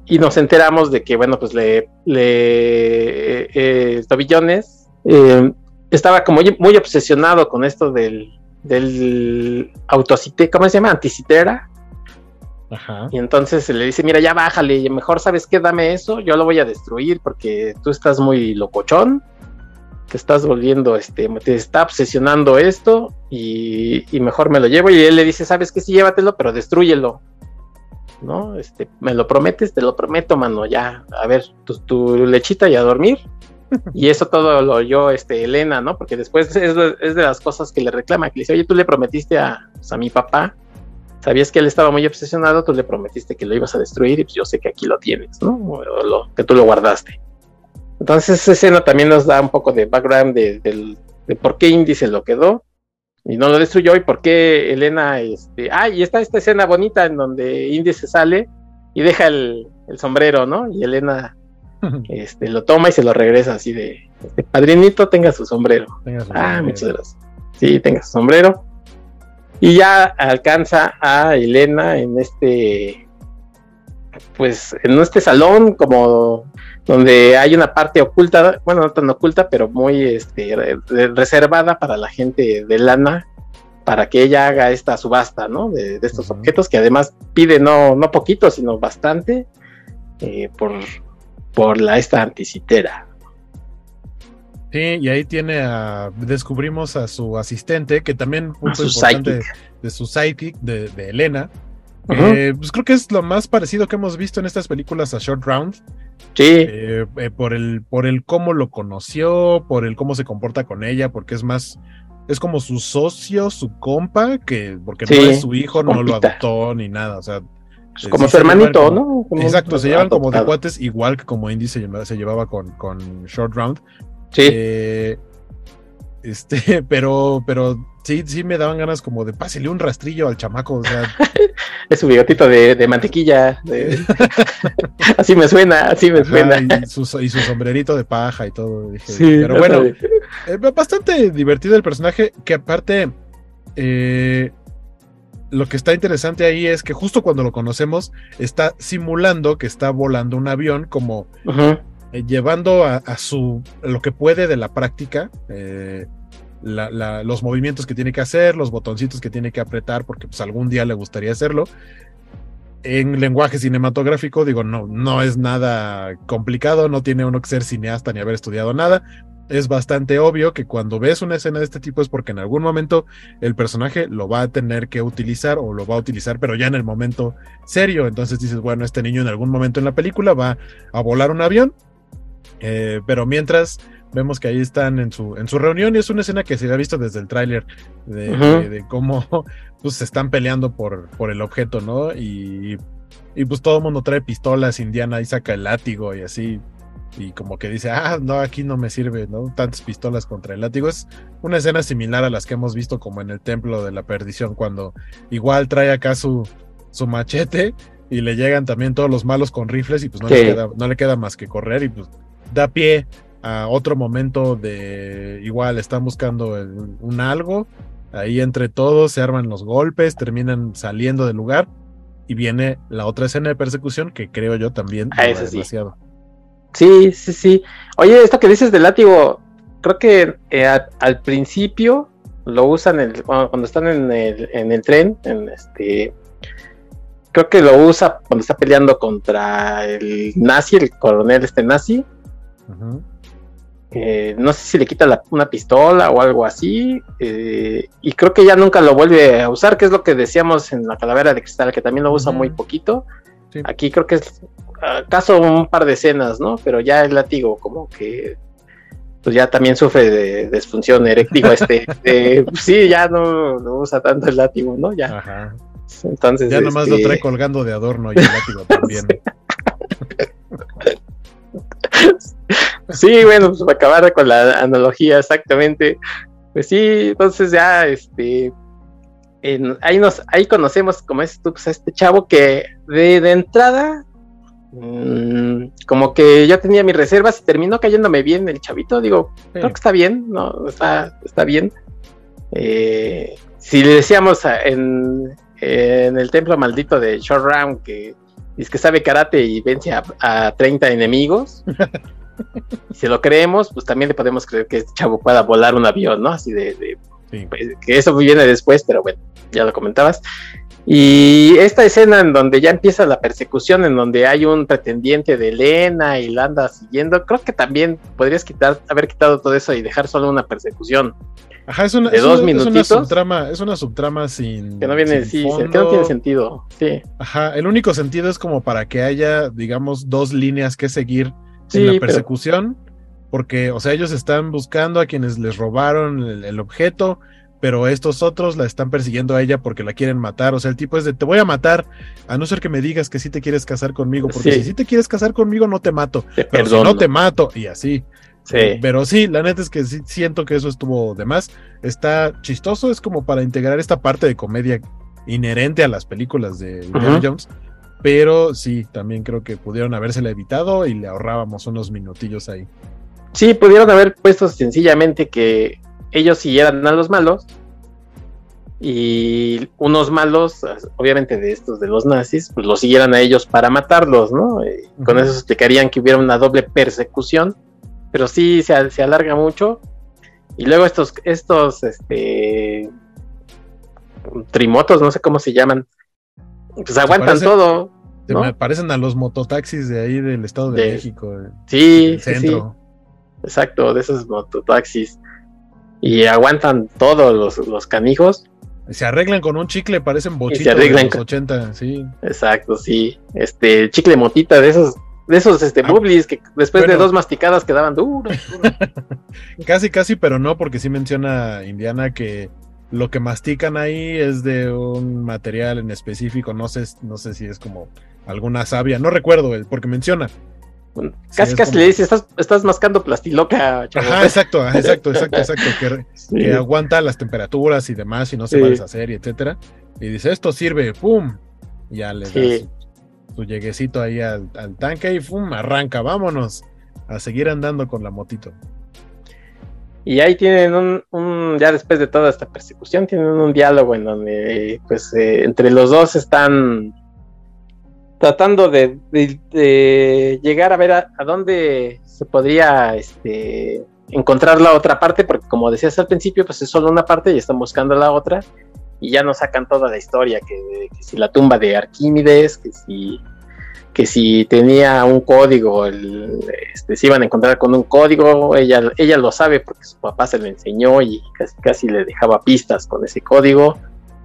Y nos enteramos de que, bueno, pues le, le eh, eh Tobillones eh, estaba como muy obsesionado con esto del, del autocite, ¿cómo se llama? Anticitera. Ajá. Y entonces le dice, mira, ya bájale, mejor sabes qué, dame eso, yo lo voy a destruir porque tú estás muy locochón, te estás volviendo, este, te está obsesionando esto y, y mejor me lo llevo. Y él le dice, sabes qué, sí, llévatelo, pero destruyelo. ¿No? Este, me lo prometes, te lo prometo, mano, ya, a ver, tu, tu lechita y a dormir. Y eso todo lo oyó este, Elena, ¿no? Porque después es, es de las cosas que le reclama, que le dice, oye, tú le prometiste a, pues, a mi papá, sabías que él estaba muy obsesionado, tú le prometiste que lo ibas a destruir y pues yo sé que aquí lo tienes, ¿no? O lo- que tú lo guardaste. Entonces esa escena también nos da un poco de background de, por qué Indy se lo quedó y no lo destruyó y por qué Elena, este, ah, y está esta escena bonita en donde Indy se sale y deja el, el sombrero, ¿no? Y Elena *laughs* este, lo toma y se lo regresa así de, este, padrinito, tenga su sombrero. Tenga su Ah, muchas gracias. Sí, tenga su sombrero. Y ya alcanza a Elena en este, pues, en este salón como donde hay una parte oculta, bueno, no tan oculta, pero muy este, re- re- reservada para la gente de lana, para que ella haga esta subasta, ¿no? De, de estos objetos que además pide no, no poquito, sino bastante eh, por, por la esta anticitera. Sí, y ahí tiene a. Descubrimos a su asistente, que también su importante de su sidekick, de, de Elena. Eh, pues creo que es lo más parecido que hemos visto en estas películas a Short Round. Sí, eh, eh, por el por el cómo lo conoció, por el cómo se comporta con ella, porque es más es como su socio, su compa, que porque no es su hijo, no lo adoptó ni nada, o sea, pues como sí su hermanito, como- ¿no? Como Exacto, se llevan como de cuates, igual que como Indy se llevaba, se llevaba con, con Short Round. Sí, Eh, este, *laughs* pero, pero sí, sí me daban ganas como de pásele un rastrillo al chamaco, o sea, *laughs* es su bigotito de, de mantequilla. de- *laughs* así me suena, así me ajá, suena. y, su, y su sombrerito de paja y todo. dije, Sí, pero bueno. Eh, bastante divertido el personaje, que aparte, eh, lo que está interesante ahí es que justo cuando lo conocemos, está simulando que está volando un avión, como eh, llevando a, a su lo que puede de la práctica, eh, los movimientos que tiene que hacer, los botoncitos que tiene que apretar, porque pues algún día le gustaría hacerlo. En lenguaje cinematográfico, digo, no, no es nada complicado, no tiene uno que ser cineasta ni haber estudiado nada. Es bastante obvio que cuando ves una escena de este tipo es porque en algún momento el personaje lo va a tener que utilizar o lo va a utilizar, pero ya en el momento serio. Entonces dices, bueno, este niño en algún momento en la película va a volar un avión, eh, pero mientras vemos que ahí están en su, en su reunión y es una escena que se había visto desde el tráiler de, Ujú. de- de cómo *laughs* pues, se están peleando por, por el objeto, ¿no? Y, y pues todo el mundo trae pistolas, Indiana y saca el látigo y así. Y como que dice, ah, no, aquí no me sirve, ¿no? Tantas pistolas contra el látigo. Es una escena similar a las que hemos visto como en el Templo de la Perdición, cuando igual trae acá su, su machete y le llegan también todos los malos con rifles y pues no, le, queda, no le queda más que correr y pues da pie a otro momento de igual están buscando el- un algo, ahí entre todos se arman los golpes, terminan saliendo del lugar y viene la otra escena de persecución que creo yo también Ah, esa sí. demasiado. Sí, sí, sí. Oye, esto que dices del látigo, creo que eh, al principio lo usan el- cuando, cuando están en el, en el tren, en este, creo que lo usa cuando está peleando contra el nazi, el coronel este nazi. Eh, no sé si le quita la- una pistola o algo así, eh, y creo que ya nunca lo vuelve a usar, que es lo que decíamos en la calavera de cristal, que también lo usa muy poquito. Sí. Aquí creo que es acaso un par de escenas, ¿no? Pero ya el látigo como que pues ya también sufre de disfunción eréctil, este, *laughs* de- sí, ya no, no usa tanto el látigo, ¿no? Ya, Ajá. entonces. Ya nomás lo este, trae colgando de adorno y el látigo también. *laughs* Sí, bueno, pues para acabar con la analogía exactamente. Pues sí, entonces ya, este, en- ahí nos, ahí conocemos, como es tú, pues a este chavo que de, de entrada, mm, como que yo tenía mis reservas y terminó cayéndome bien el chavito, digo, creo que está bien, no, está, está bien. Eh, si le decíamos a- en, en el templo maldito de Short Round que es que sabe karate y vence a, a 30 enemigos, *laughs* si lo creemos, pues también le podemos creer que este chavo pueda volar un avión, ¿no? Así de, de pues, que eso viene después, pero bueno, ya lo comentabas. Y esta escena en donde ya empieza la persecución, en donde hay un pretendiente de Elena y la anda siguiendo, creo que también podrías quitar, haber quitado todo eso y dejar solo una persecución. Ajá, es una, de dos es una subtrama, es una subtrama sin. Que no viene, sí, que no tiene sentido. Sí. Ajá, el único sentido es como para que haya, digamos, dos líneas que seguir en la persecución. Porque, o sea, ellos están buscando a quienes les robaron el objeto pero estos otros la están persiguiendo a ella porque la quieren matar. O sea, el tipo es de te voy a matar, a no ser que me digas que sí te quieres casar conmigo, porque si sí te quieres casar conmigo, no te mato. pero si no te mato, y así. Sí. Pero sí, la neta es que sí siento que eso estuvo de más. Está chistoso, es como para integrar esta parte de comedia inherente a las películas de Indiana Jones. Pero sí, también creo que pudieron habérsela evitado y le ahorrábamos unos minutillos ahí. Sí, pudieron haber puesto sencillamente que ellos siguieran a los malos y unos malos, obviamente de estos de los nazis, pues los siguieran a ellos para matarlos, ¿no? Con eso explicarían que hubiera una doble persecución, pero sí se, se alarga mucho. Y luego estos, estos, este, trimotos, no sé cómo se llaman, pues aguantan todo. Me parecen a los mototaxis de ahí del Estado de, México. Sí, centro. sí, exacto, de esos mototaxis y aguantan todos los, los canijos. Se arreglan con un chicle, parecen bochitos se arreglan de los 80, sí. Exacto, sí. Este chicle motita de esos de esos este ah, que después de dos masticadas quedaban duros. *laughs* casi casi, pero no porque sí menciona Indiana que lo que mastican ahí es de un material en específico, no sé no sé si es como alguna savia, no recuerdo, porque menciona Casi casi le dice, estás, estás mascando plastiloca. Ajá, exacto, exacto, *laughs* exacto, exacto. Que, aguanta las temperaturas y demás y no se va a deshacer y etcétera. Y dice, esto sirve, ¡pum! ya le das su, lleguecito ahí al, tanque y ¡pum! Arranca, vámonos a seguir andando con la motito. Y ahí tienen un, ya después de toda esta persecución, tienen un diálogo en donde, pues, eh, entre los dos están tratando de, llegar a ver a, dónde se podría este, encontrar la otra parte, porque como decías al principio, pues es solo una parte y están buscando la otra, y ya nos sacan toda la historia, que, si la tumba de Arquímedes, que si, que si tenía un código, el, este, se iban a encontrar con un código, ella, ella lo sabe porque su papá se lo enseñó y casi, casi le dejaba pistas con ese código.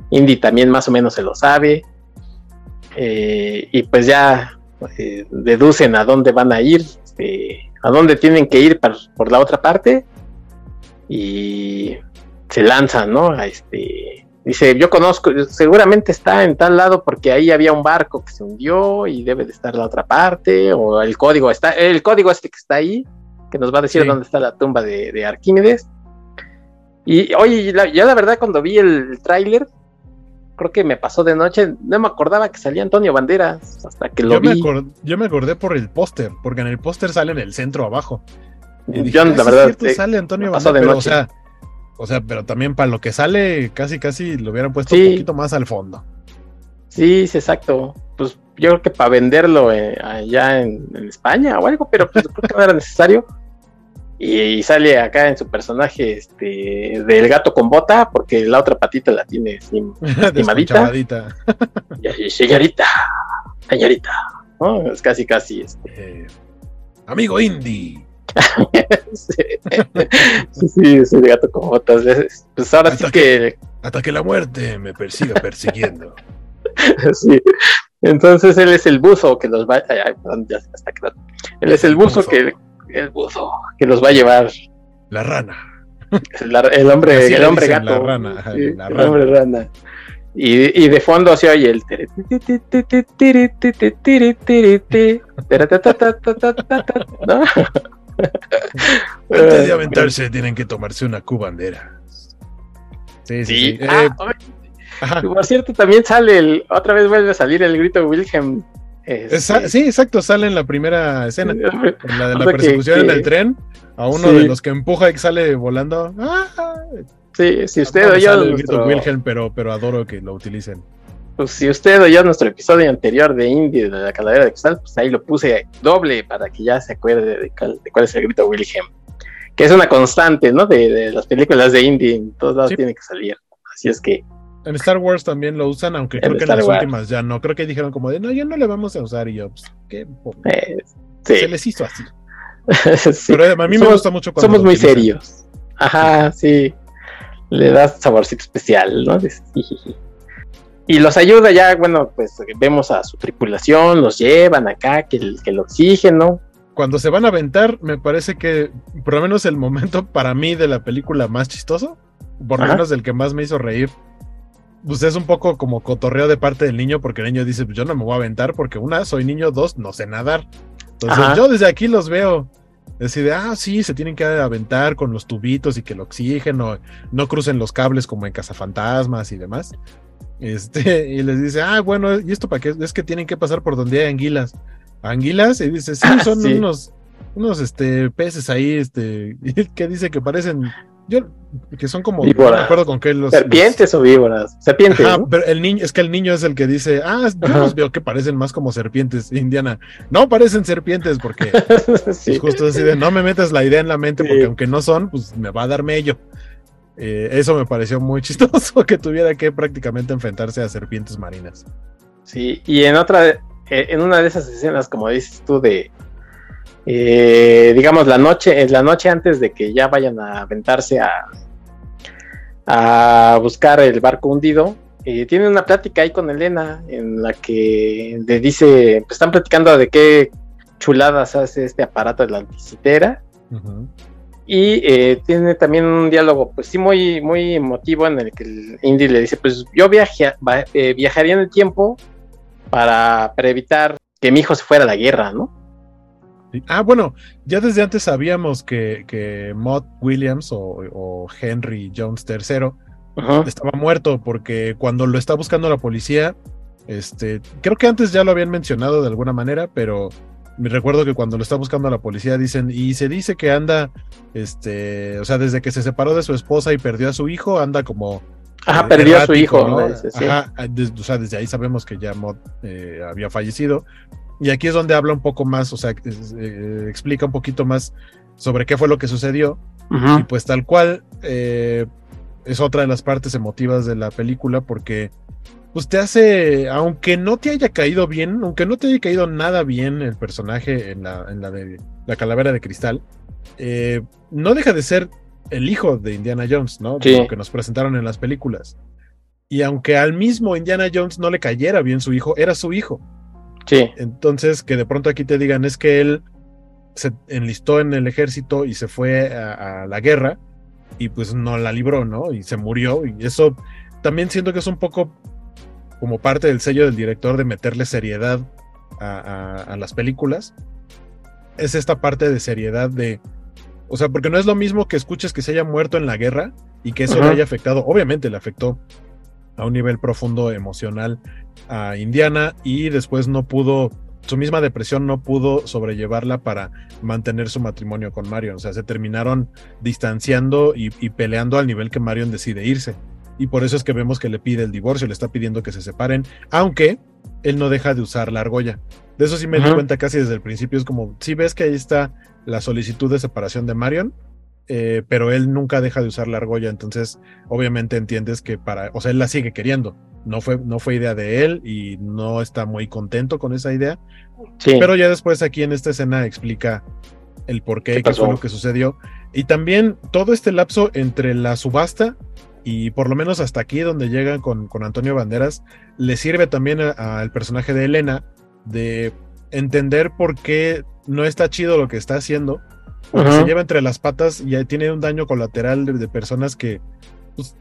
Indy también más o menos se lo sabe. Eh, y pues ya eh, deducen a dónde van a ir, este, a dónde tienen que ir por la otra parte y se lanzan, ¿no? A este, dice, yo conozco, seguramente está en tal lado porque ahí había un barco que se hundió y debe de estar la otra parte, o el código está, el código este que está ahí, que nos va a decir dónde está la tumba de, Arquímedes. Y oye, yo la verdad cuando vi el tráiler, creo que me pasó de noche, no me acordaba que salía Antonio Banderas hasta que lo yo vi. Me yo me acordé por el póster, porque en el póster sale en el centro abajo. yo, la ah, verdad, sale Antonio Banderas, pero, o sea, o sea, pero también para lo que sale, casi casi lo hubieran puesto un poquito más al fondo. Sí, sí, exacto. Pues yo creo que para venderlo eh, allá en, España o algo, pero pues, creo que no era necesario y, sale acá en su personaje este del gato con bota, porque la otra patita la tiene lastimadita. *laughs* señorita, señorita, ¿no? Es casi, casi este. Eh, amigo indie. *laughs* sí, sí, es el gato con botas. Pues ahora sí que, Hasta que la muerte me persiga persiguiendo. *laughs* sí. Entonces él es el buzo que los va. Él es el buzo que el buzo que los va a llevar. La rana. El, hombre, el hombre gato. La rana, el hombre rana. Y, y, de fondo se oye el Antes de aventarse tienen que tomarse una cubandera. Sí, sí. por cierto, también sale el, otra vez vuelve a salir el grito Wilhelm este, sí, exacto, sale en la primera escena, en la de la *laughs* persecución en el tren, a uno de los que empuja y sale volando. ¡Ah! Sí, si usted oyó nuestro... Wilhelm, pero, pero adoro que lo utilicen. Pues si usted oyó nuestro episodio anterior de Indie de la calavera de cristal, pues ahí lo puse doble para que ya se acuerde de, cuál es el grito Wilhelm. que es una constante, ¿no? De, las películas de indie, en todos lados tiene que salir. Así es que. En Star Wars también lo usan, aunque creo que en las últimas ya no. Creo que dijeron como de, no, ya no le vamos a usar y yo, pues, ¿qué? Eh, Se les hizo así. *laughs* Pero a mí me gusta mucho cuando Somos muy serios. Ajá, sí. Le da saborcito especial, ¿no? Y los ayuda ya, bueno, pues vemos a su tripulación, los llevan acá, que el, que el oxígeno. Cuando se van a aventar, me parece que por lo menos el momento para mí de la película más chistoso, por lo menos el que más me hizo reír, pues es un poco como cotorreo de parte del niño, porque el niño dice, pues yo no me voy a aventar porque una, soy niño, dos, no sé nadar. Entonces yo desde aquí los veo. Decide, ah, sí, se tienen que aventar con los tubitos y que el oxígeno, no crucen los cables como en cazafantasmas y demás. Este, *laughs* y les dice, ah, bueno, ¿y esto para qué? Es que tienen que pasar por donde hay anguilas. ¿Anguilas? Y dice, sí, *laughs* son unos, unos este, peces ahí, este, *laughs* que dice que parecen, yo, que son como, víboras. no acuerdo con qué los. Serpientes o víboras. Serpientes. pero el niño, es que el niño es el que dice, ah, yo los veo que parecen más como serpientes, Indiana. No parecen serpientes, porque *laughs* sí. justo así de, no me metas la idea en la mente, porque aunque no son, pues me va a dar mello. Eh, eso me pareció muy *laughs* chistoso que tuviera que prácticamente enfrentarse a serpientes marinas. Sí, y en otra, eh, en una de esas escenas, como dices tú, de eh, digamos la noche, la noche antes de que ya vayan a aventarse a, a buscar el barco hundido, tiene una plática ahí con Elena en la que le dice, pues están platicando de qué chuladas hace este aparato de la anticitera. Y eh, tiene también un diálogo, pues sí, muy, muy emotivo en el que el Indy le dice, pues yo eh, viajaría en el tiempo para, evitar que mi hijo se fuera a la guerra, ¿no? Ah, bueno, ya desde antes sabíamos que, que Mott Williams o, Henry Jones III estaba muerto porque cuando lo está buscando la policía, este, creo que antes ya lo habían mencionado de alguna manera, pero me recuerdo que cuando lo está buscando la policía dicen, y se dice que anda, este, o sea, desde que se separó de su esposa y perdió a su hijo, anda como... Ajá, perdió a su hijo, ¿no? Ajá, o sea, desde ahí sabemos que ya Mod eh, había fallecido. Y aquí es donde habla un poco más, o sea, eh, explica un poquito más sobre qué fue lo que sucedió. Y pues tal cual, eh, es otra de las partes emotivas de la película porque pues te hace, aunque no te haya caído bien, aunque no te haya caído nada bien el personaje en la, en la de la calavera de cristal, eh, no deja de ser el hijo de Indiana Jones, ¿no? Lo que nos presentaron en las películas. Y aunque al mismo Indiana Jones no le cayera bien su hijo, era su hijo. Sí. Entonces, que de pronto aquí te digan es que él se enlistó en el ejército y se fue a, a la guerra y pues no la libró, ¿no? Y se murió. Y eso también siento que es un poco como parte del sello del director de meterle seriedad a, las películas, es esta parte de seriedad de, o sea, porque no es lo mismo que escuches que se haya muerto en la guerra y que eso le haya afectado, obviamente le afectó a un nivel profundo emocional a Indiana y después no pudo, su misma depresión no pudo sobrellevarla para mantener su matrimonio con Marion, o sea, se terminaron distanciando y peleando al nivel que Marion decide irse. Y por eso es que vemos que le pide el divorcio, le está pidiendo que se separen, aunque él no deja de usar la argolla. De eso sí me di cuenta casi desde el principio, es como, si ves que ahí está la solicitud de separación de Marion, eh, pero él nunca deja de usar la argolla, entonces obviamente entiendes que para, o sea, él la sigue queriendo, no fue, no fue idea de él y no está muy contento con esa idea, pero ya después aquí en esta escena explica el por qué, qué fue lo que sucedió, y también todo este lapso entre la subasta y por lo menos hasta aquí donde llegan con, Antonio Banderas, le sirve también al personaje de Elena de entender por qué no está chido lo que está haciendo, porque se lleva entre las patas y tiene un daño colateral de, personas que pues,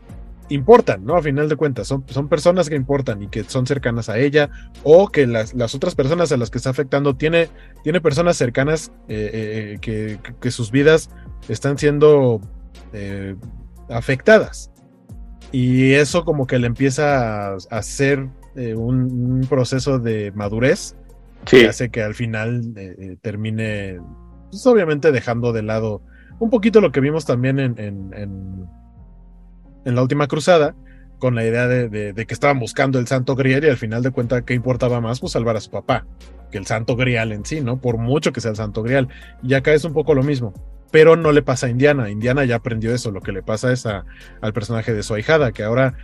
importan, ¿no? A final de cuentas, son, son personas que importan y que son cercanas a ella, o que las, las otras personas a las que está afectando tiene, tiene personas cercanas eh, eh, que, que, sus vidas están siendo eh, afectadas. Y eso como que le empieza a hacer eh, un, proceso de madurez que hace que al final eh, eh, termine, pues obviamente dejando de lado un poquito lo que vimos también en, en, en, la última cruzada, con la idea de, que estaban buscando el santo grial y al final de cuentas, ¿qué importaba más? Pues salvar a su papá, que el santo grial en sí, ¿no? Por mucho que sea el santo grial. Y acá es un poco lo mismo. Pero no le pasa a Indiana. Indiana ya aprendió eso. Lo que le pasa es a, al personaje de su ahijada, que ahora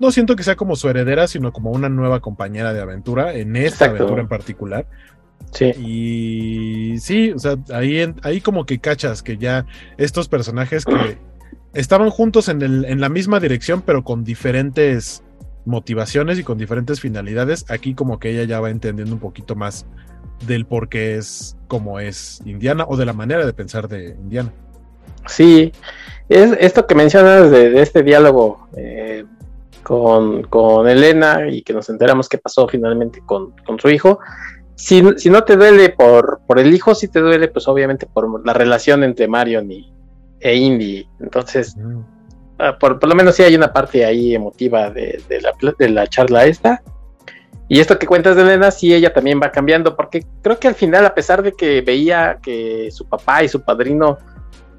no siento que sea como su heredera, sino como una nueva compañera de aventura, en esta aventura en particular. Sí. Y sí, o sea, ahí, ahí como que cachas que ya estos personajes que estaban juntos en, el, en la misma dirección, pero con diferentes motivaciones y con diferentes finalidades. Aquí como que ella ya va entendiendo un poquito más del por qué es como es Indiana o de la manera de pensar de Indiana. Sí, es esto que mencionas de, este diálogo eh, con, con, Elena y que nos enteramos qué pasó finalmente con, con su hijo. Si, si, no te duele por, por el hijo, si te duele, pues obviamente por la relación entre Marion y, e indie. Entonces, ah, por, lo menos sí hay una parte ahí emotiva de, la, de la charla esta. Y esto que cuentas de Elena, sí, ella también va cambiando, porque creo que al final, a pesar de que veía que su papá y su padrino,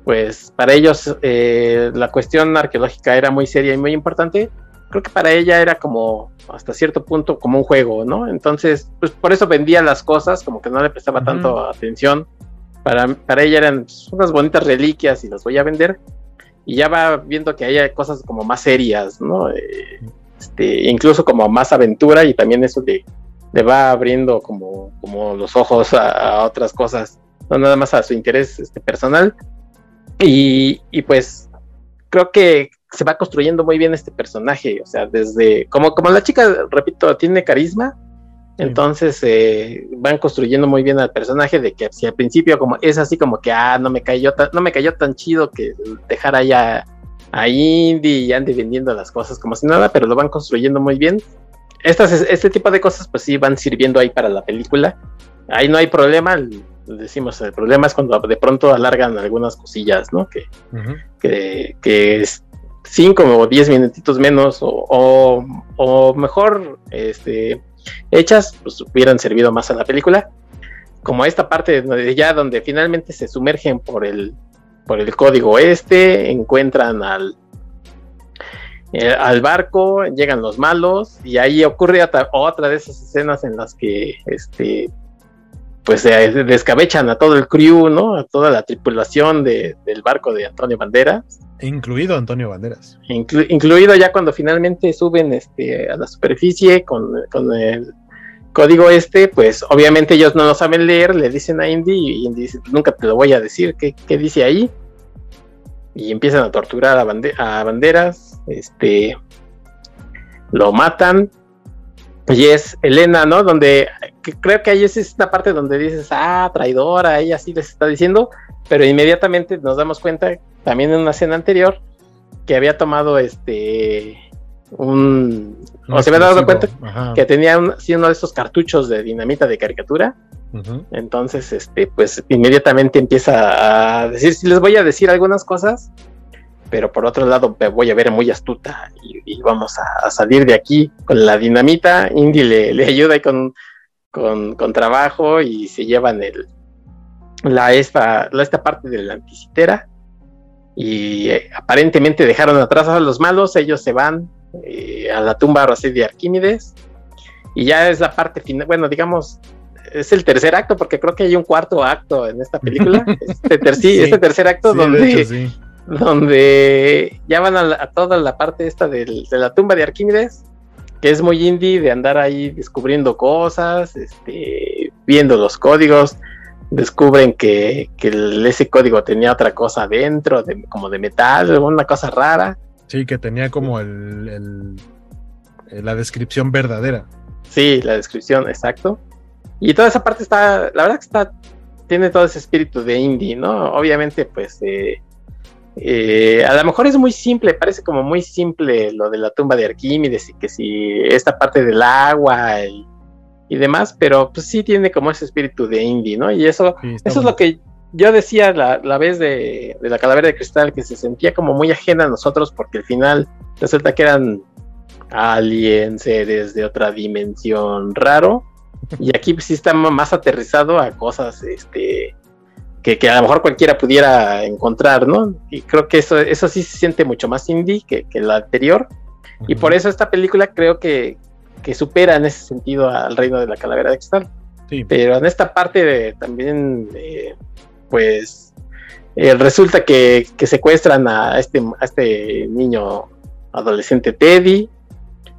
pues para ellos eh, la cuestión arqueológica era muy seria y muy importante, creo que para ella era como, hasta cierto punto, como un juego, ¿no? Entonces, pues por eso vendía las cosas, como que no le prestaba tanto atención para, ella eran unas bonitas reliquias y las voy a vender. Y ya va viendo que hay cosas como más serias, ¿no? Eh, este, incluso como más aventura y también eso de, le va abriendo como, como los ojos a, otras cosas, no nada más a su interés este, personal. Y, y, pues creo que se va construyendo muy bien este personaje, o sea, desde como, como la chica, repito, tiene carisma, entonces eh, van construyendo muy bien al personaje de que si al principio como es así como que ah no me cayó tan, no me cayó tan chido que dejar allá a Indy y ande vendiendo las cosas como si nada, pero lo van construyendo muy bien. Estas, este tipo de cosas pues sí van sirviendo ahí para la película. Ahí no hay problema, decimos, el problema es cuando de pronto alargan algunas cosillas, ¿no? Que, que, que es cinco o diez minutitos menos o, o, o mejor, este hechas, pues hubieran servido más a la película. Como esta parte de ya donde finalmente se sumergen por el, por el código este, encuentran al, eh, al barco, llegan los malos y ahí ocurre otra, de esas escenas en las que este pues se descabechan a todo el crew, ¿no? A toda la tripulación del barco de Antonio Banderas. Incluido Antonio Banderas. incluido ya cuando finalmente suben este, a la superficie con, el código este, pues obviamente ellos no lo saben leer, le dicen a Indy y Indy dice, nunca te lo voy a decir, ¿qué, dice ahí? Y empiezan a torturar a, a Banderas, este, lo matan, y es Elena, ¿no? Donde creo que ahí es esta parte donde dices, ah, traidora, ella sí les está diciendo, pero inmediatamente nos damos cuenta también en una escena anterior que había tomado este un o se había dado cuenta que tenía uno de estos cartuchos de dinamita de caricatura. Entonces este pues inmediatamente empieza a decir si les voy a decir algunas cosas pero por otro lado me voy a ver muy astuta y, vamos a, salir de aquí con la dinamita. Indy le, le ayuda con, con, con trabajo y se llevan el la esta, la, esta parte de la anticitera. Y eh, aparentemente dejaron atrás a los malos, ellos se van eh, a la tumba de Arquímedes. Y ya es la parte final, bueno, digamos, es el tercer acto porque creo que hay un cuarto acto en esta película, *laughs* este, este tercer acto donde, donde ya van a, toda la parte esta de la tumba de Arquímedes que es muy indie de andar ahí descubriendo cosas, este, viendo los códigos, descubren que, ese código tenía otra cosa dentro, como de metal, una cosa rara. Sí, que tenía como el, la descripción verdadera. Sí, la descripción, exacto. Y toda esa parte está, la verdad que está, tiene todo ese espíritu de indie, ¿no? Obviamente, pues, eh, eh, a lo mejor es muy simple, parece como muy simple lo de la tumba de Arquímedes y que si esta parte del agua y y demás, pero pues sí tiene como ese espíritu de indie, ¿no? Y eso, eso es lo que yo decía la, la vez de, la calavera de cristal, que se sentía como muy ajena a nosotros porque al final resulta que eran aliens, seres de otra dimensión raro, y aquí pues, sí está más aterrizado a cosas este, que, que, a lo mejor cualquiera pudiera encontrar, ¿no? Y creo que eso, eso sí se siente mucho más indie que, que la anterior. Y por eso esta película creo que, que supera en ese sentido al reino de la calavera de cristal. Sí. Pero en esta parte de, también, pues, eh, resulta que, que, secuestran a este, a este niño adolescente Teddy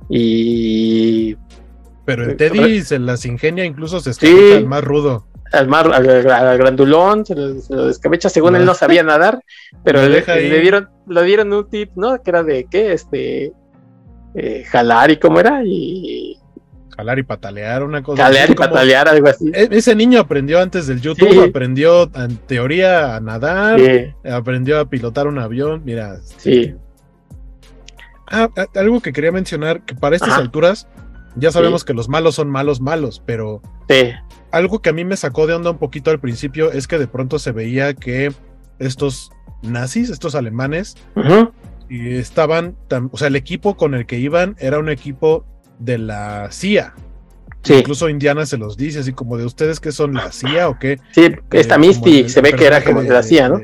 y... Pero el Teddy se las ingenia, incluso se escabecha al más rudo. Al, más, al, grandulón, se lo, descabecha según él no sabía nadar, pero le, le, dieron, le dieron un tip, ¿no? Que era de qué, este, eh, jalar y cómo era, y jalar y patalear, una cosa. Jalar y patalear, algo así. E-, ese niño aprendió antes del YouTube, aprendió en teoría a nadar, aprendió a pilotar un avión, mira. Sí. Ah, algo que quería mencionar, que para estas alturas ya sabemos que los malos son malos, malos, pero algo que a mí me sacó de onda un poquito al principio es que de pronto se veía que estos nazis, estos alemanes, estaban, o sea, el equipo con el que iban era un equipo de la CIA. Incluso Indiana se los dice, así como de ustedes que son la CIA o qué. Sí, esta Mystic se ve que era como de, la CIA, ¿no?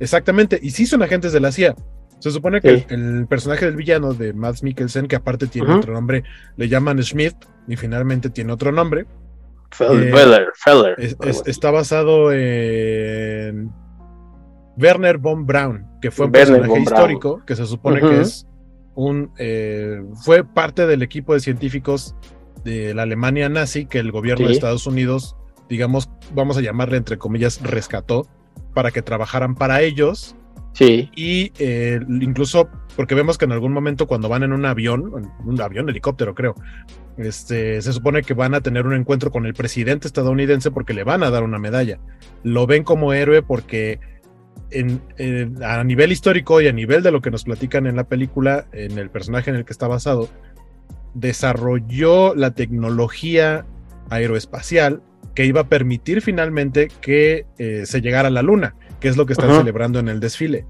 exactamente, y sí son agentes de la CIA. Se supone que el, personaje del villano de Mads Mikkelsen, que aparte tiene otro nombre, le llaman Schmidt y finalmente tiene otro nombre. Feller, Feller, está basado en Werner von Braun, que fue un personaje histórico que se supone que es un eh, fue parte del equipo de científicos de la Alemania nazi que el gobierno de Estados Unidos, digamos, vamos a llamarle entre comillas, rescató para que trabajaran para ellos. Sí. Y eh, incluso, porque vemos que en algún momento cuando van en un avión, un avión, helicóptero creo, este, se supone que van a tener un encuentro con el presidente estadounidense porque le van a dar una medalla. Lo ven como héroe porque a nivel histórico y a nivel de lo que nos platican en la película, en el personaje en el que está basado, desarrolló la tecnología aeroespacial que iba a permitir finalmente que eh, se llegara a la luna, que es lo que están celebrando en el desfile.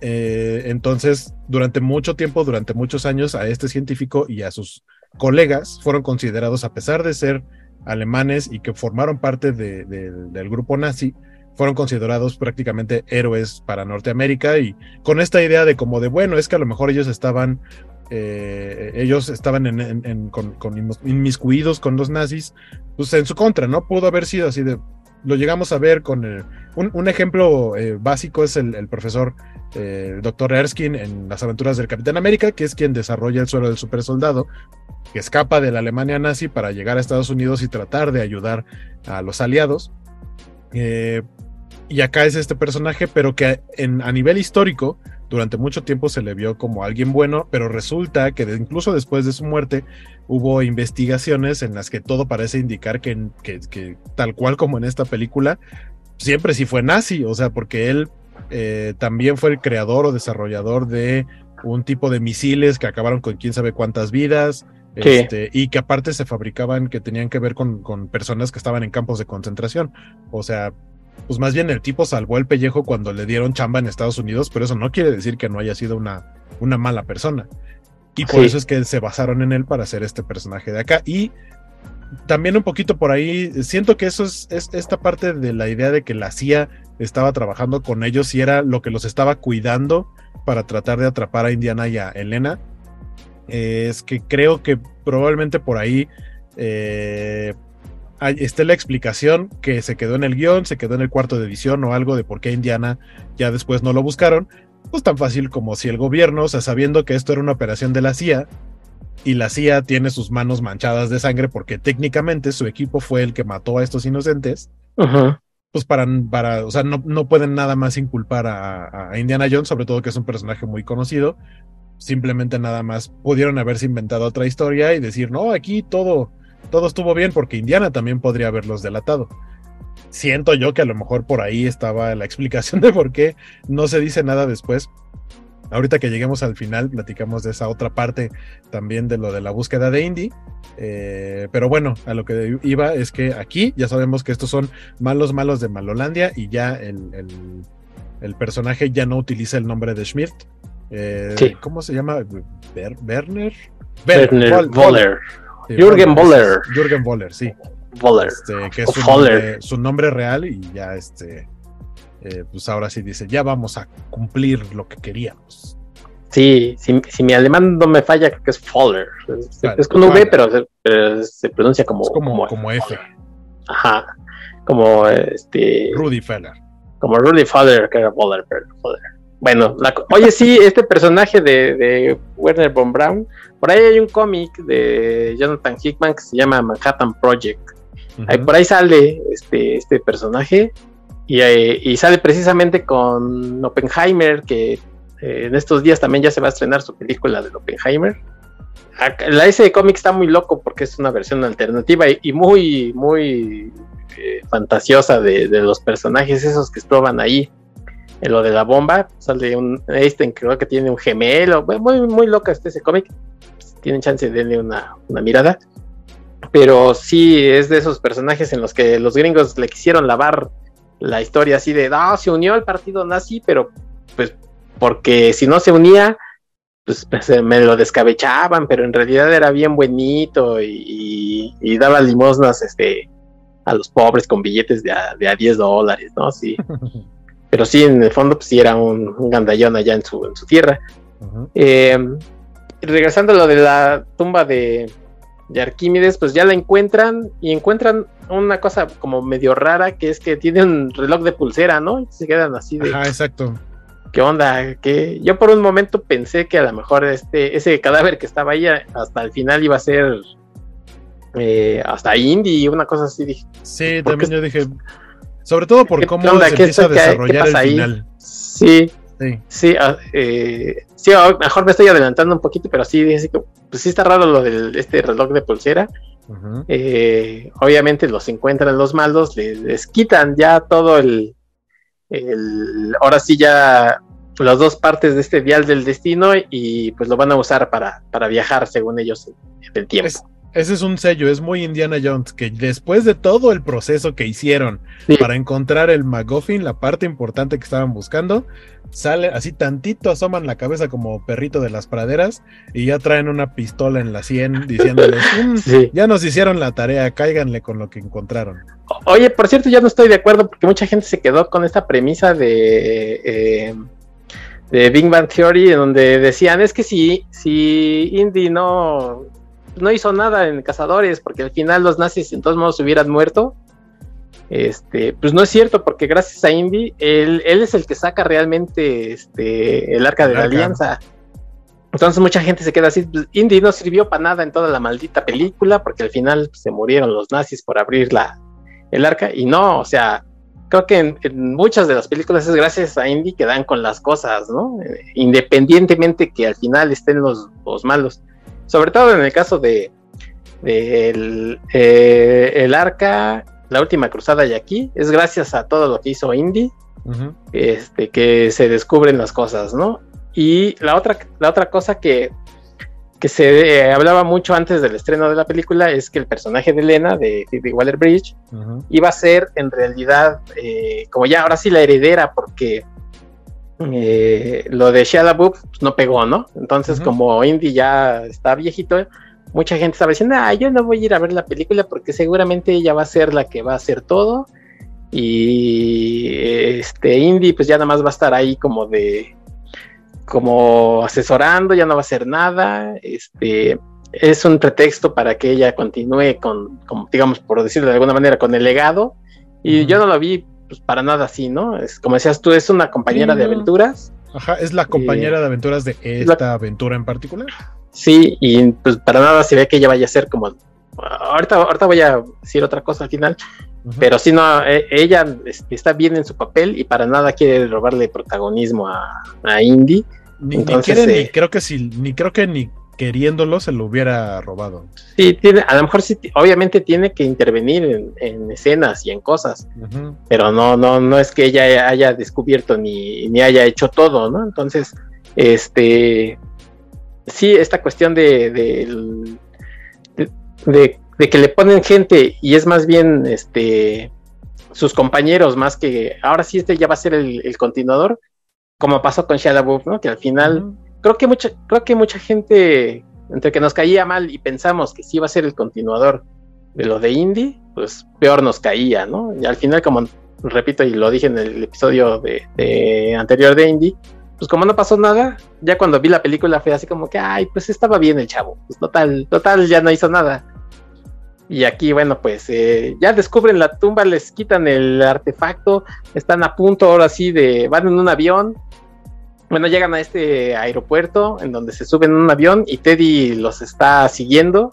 Eh, entonces, durante mucho tiempo, durante muchos años, a este científico y a sus colegas fueron considerados, a pesar de ser alemanes y que formaron parte del grupo nazi, fueron considerados prácticamente héroes para Norteamérica y con esta idea de como de bueno, es que a lo mejor ellos estaban eh, ellos estaban en, con, inmiscuidos con los nazis, pues en su contra, ¿no? Pudo haber sido así de, lo llegamos a ver con un, ejemplo eh, básico es el, profesor eh, el doctor Erskine en las aventuras del Capitán América, que es quien desarrolla el suelo del super soldado, que escapa de la Alemania nazi para llegar a Estados Unidos y tratar de ayudar a los aliados. Y acá es este personaje, pero que en, a nivel histórico, durante mucho tiempo se le vio como alguien bueno, pero resulta que incluso después de su muerte hubo investigaciones en las que todo parece indicar que, que, tal cual como en esta película, siempre sí fue nazi, o sea, porque él eh, también fue el creador o desarrollador de un tipo de misiles que acabaron con quién sabe cuántas vidas. Este, y que aparte se fabricaban que tenían que ver con, con personas que estaban en campos de concentración. O sea, pues más bien el tipo salvó el pellejo cuando le dieron chamba en Estados Unidos, pero eso no quiere decir que no haya sido una, una mala persona. Y por eso es que se basaron en él para hacer este personaje de acá. Y también un poquito por ahí, siento que eso es, esta parte de la idea de que la CIA estaba trabajando con ellos y era lo que los estaba cuidando para tratar de atrapar a Indiana y a Elena. es que creo que probablemente por ahí eh, esté la explicación que se quedó en el guion, se quedó en el cuarto de edición o algo de por qué Indiana ya después no lo buscaron, pues tan fácil como si el gobierno, o sea, sabiendo que esto era una operación de la CIA y la CIA tiene sus manos manchadas de sangre porque técnicamente su equipo fue el que mató a estos inocentes, pues para, para, o sea, no, no pueden nada más inculpar a, a Indiana Jones, sobre todo que es un personaje muy conocido, simplemente nada más pudieron haberse inventado otra historia y decir, no, aquí todo todo estuvo bien porque Indiana también podría haberlos delatado. Siento yo que a lo mejor por ahí estaba la explicación de por qué no se dice nada después. Ahorita que lleguemos al final, platicamos de esa otra parte también de lo de la búsqueda de Indy. Eh, pero bueno, a lo que iba es que aquí ya sabemos que estos son malos malos de Malolandia y ya el, personaje ya no utiliza el nombre de Schmidt. Eh, ¿Cómo se llama? ¿Werner? Werner Voller. Jürgen Boller. Jürgen Boller, sí. Boller. Este, que es su nombre, su nombre, real y ya este, eh, pues ahora sí dice, ya vamos a cumplir lo que queríamos. Sí, si, mi alemán no me falla, creo que es Faller. es con V, pero se, pronuncia como, como, como, F. Ajá. Como este. Rudy Feller. Como Rudy Faller, que era Faller, pero Bueno, oye, sí, este personaje de, de, Werner von Braun, por ahí hay un cómic de Jonathan Hickman que se llama Manhattan Project. por ahí sale este, este personaje y, eh, y, sale precisamente con Oppenheimer, que eh, en estos días también ya se va a estrenar su película de Oppenheimer. La de cómic está muy loco porque es una versión alternativa y, muy, muy eh, fantasiosa de, los personajes esos que estaban ahí. Lo de la bomba, sale un Einstein, creo que tiene un gemelo. Muy, muy loca este ese cómic. Si tienen chance de darle una, una mirada. Pero sí es de esos personajes en los que los gringos le quisieron lavar la historia así de, no, se unió al partido nazi, pero pues porque si no se unía, pues, pues me lo descabechaban, pero en realidad era bien buenito y, daba limosnas este, a los pobres con billetes de a, de 10 dólares, ¿no? Sí. *laughs* pero sí, en el fondo, pues sí era un, gandallón allá en su, en su tierra. Eh, regresando a lo de la tumba de, de Arquímedes, pues ya la encuentran y encuentran una cosa como medio rara, que es que tiene un reloj de pulsera, ¿no? Y se quedan así de... Ajá, exacto. ¿Qué onda? que Yo por un momento pensé que a lo mejor este, ese cadáver que estaba ahí hasta el final iba a ser eh, hasta indie, una cosa así. Dije, sí, también yo dije, sobre todo por cómo se empieza a desarrollar el final. Sí, sí, sí, ah, eh, sí, mejor me estoy adelantando un poquito, pero sí, que pues sí está raro lo de este reloj de pulsera. Eh, obviamente los encuentran los malos, les, quitan ya todo el, ahora sí ya las dos partes de este vial del destino y pues lo van a usar para, para viajar según ellos en el tiempo. Ese es un sello, es muy Indiana Jones, que después de todo el proceso que hicieron para encontrar el MacGuffin, la parte importante que estaban buscando, sale así tantito, asoman la cabeza como perrito de las praderas y ya traen una pistola en la sien diciéndoles, *laughs* mm, ya nos hicieron la tarea, cáiganle con lo que encontraron. Oye, por cierto, ya no estoy de acuerdo porque mucha gente se quedó con esta premisa de... Eh, de Big Bang Theory, donde decían, es que si, si Indy no, no hizo nada en Cazadores, porque al final los nazis en todos modos hubieran muerto, este, pues no es cierto, porque gracias a Indy, él, él es el que saca realmente este, el arca de la alianza. Entonces mucha gente se queda así, pues, Indy no sirvió para nada en toda la maldita película, porque al final se murieron los nazis por abrir la, el arca, y no, o sea, creo que en, muchas de las películas es gracias a Indy que dan con las cosas, ¿no? independientemente que al final estén los, malos. Sobre todo en el caso de, el, eh, el, arca, la última cruzada y aquí, es gracias a todo lo que hizo Indy, este, que se descubren las cosas, ¿no? Y la otra, la otra cosa que que se eh, hablaba mucho antes del estreno de la película es que el personaje de Elena, de Phoebe Waller-Bridge, iba a ser en realidad, eh, como ya ahora sí la heredera, porque eh, lo de Shia LaBeouf pues, no pegó, ¿no? Entonces, como Indy ya está viejito, mucha gente estaba diciendo, ah, yo no voy a ir a ver la película porque seguramente ella va a ser la que va a hacer todo. Y este Indy, pues ya nada más va a estar ahí como de como asesorando, ya no va a hacer nada, este, es un pretexto para que ella continúe con, digamos, por decirlo de alguna manera, con el legado, y yo no lo vi pues, para nada así, ¿no? Es como decías tú, es una compañera de aventuras. Ajá, es la compañera de aventuras de esta aventura en particular. Sí, y pues para nada se ve que ella vaya a ser como ahorita, ahorita voy a decir otra cosa al final, pero si no, e, ella está bien en su papel y para nada quiere robarle protagonismo a, Indy. Ni, quiere, ni eh, creo que sí, ni creo que ni queriéndolo se lo hubiera robado. Sí, tiene, a lo mejor sí, obviamente tiene que intervenir en, escenas y en cosas, pero no, no, no es que ella haya descubierto ni, ni haya hecho todo, ¿no? Entonces, este, sí, esta cuestión de, de, de de que le ponen gente y es más bien este sus compañeros más que ahora sí este ya va a ser el, continuador como pasó con Shia ¿no? Que al final creo que mucha creo que mucha gente entre que nos caía mal y pensamos que sí iba a ser el continuador de lo de Indy, pues peor nos caía, ¿no? Y al final como repito y lo dije en el episodio de, anterior de Indy, pues como no pasó nada, ya cuando vi la película fue así como que, ay, pues estaba bien el chavo. Pues total, total, ya no hizo nada. Y aquí, bueno, pues eh, ya descubren la tumba, les quitan el artefacto, están a punto ahora sí de, van en un avión. Bueno, llegan a este aeropuerto en donde se suben en un avión y Teddy los está siguiendo.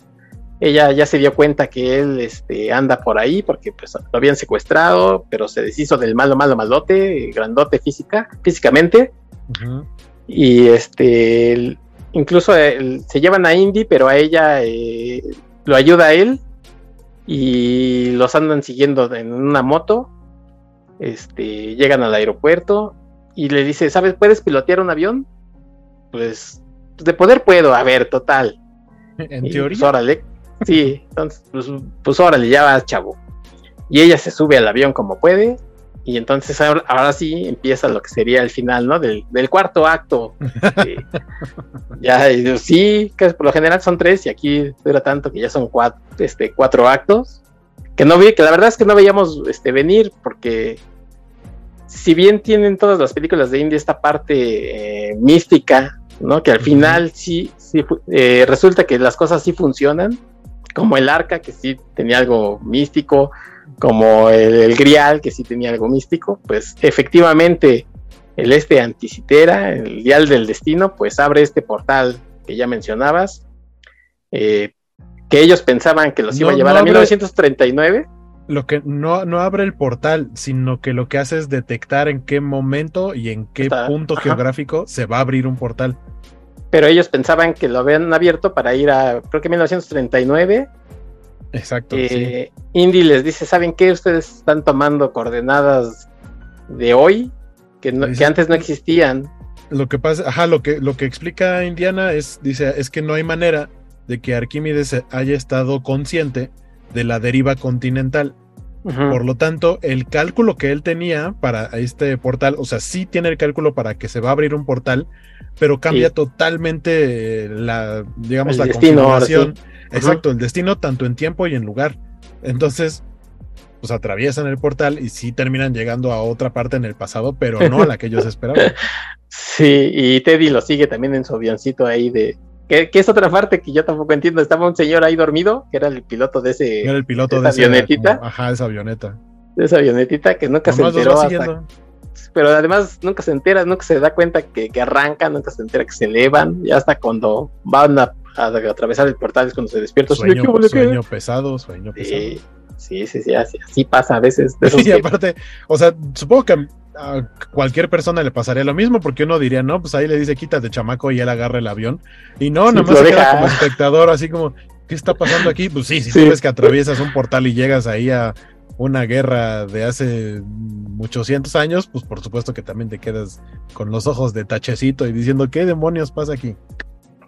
Ella ya se dio cuenta que él este, anda por ahí porque pues, lo habían secuestrado, pero se deshizo del malo, malo, malote, grandote física, físicamente. Y este, incluso eh, se llevan a Indy, pero a ella eh, lo ayuda a él y los andan siguiendo en una moto. Este, llegan al aeropuerto y le dice, ¿sabes, puedes pilotear un avión? Pues de poder puedo, a ver, total. En teoría. Pues, órale. Sí, entonces, pues, pues órale, ya vas, chavo. Y ella se sube al avión como puede y entonces ahora, sí empieza lo que sería el final, ¿no? Del, cuarto acto. *laughs* ya, sí, que por lo general son tres y aquí dura tanto que ya son cuatro, este, cuatro actos. Que no vi, que la verdad es que no veíamos este, venir porque si bien tienen todas las películas de India esta parte eh, mística, ¿no? Que al final sí, sí eh, resulta que las cosas sí funcionan, como el arca, que sí tenía algo místico, como el, Grial, que sí tenía algo místico, pues efectivamente el este anticitera, el Dial del Destino, pues abre este portal que ya mencionabas, eh, que ellos pensaban que los iba a llevar a 1939. Lo que no, no abre el portal, sino que lo que hace es detectar en qué momento y en qué punto geográfico se va a abrir un portal. Pero ellos pensaban que lo habían abierto para ir a, creo que 1939 Exacto. Eh, Indy les dice, ¿saben qué? Ustedes están tomando coordenadas de hoy que, antes no existían. Lo que pasa, ajá, lo que, lo que explica Indiana es, dice, es que no hay manera de que Arquímedes haya estado consciente de la deriva continental. Por lo tanto, el cálculo que él tenía para este portal, o sea, sí tiene el cálculo para que se va a abrir un portal, pero cambia totalmente la, digamos, la configuración Exacto, el destino tanto en tiempo y en lugar. Entonces, pues atraviesan el portal y sí terminan llegando a otra parte en el pasado, pero no a la que ellos *laughs* esperaban. Sí, y Teddy lo sigue también en su avioncito ahí de... Que, es otra parte que yo tampoco entiendo. Estaba un señor ahí dormido, que era el piloto de ese... Era el piloto de, esa avionetita. ajá, esa avioneta. De esa avionetita que nunca se enteró hasta... Pero además nunca se entera, nunca se da cuenta que, que arrancan, nunca se entera que se elevan, ya hasta cuando van a a atravesar el portal es cuando se despierta. Sueño, sueño pesado, sueño pesado. Sí, sí, sí, así, pasa a veces. Y *laughs* aparte, o sea, supongo que a cualquier persona le pasaría lo mismo, porque uno diría, no, pues ahí le dice quítate chamaco y él agarra el avión. Y no, nada más se queda como espectador, así como, ¿qué está pasando aquí? Pues sí, si tú ves que atraviesas un portal y llegas ahí a una guerra de hace muchos cientos años, pues por supuesto que también te quedas con los ojos de tachecito y diciendo, ¿qué demonios pasa aquí?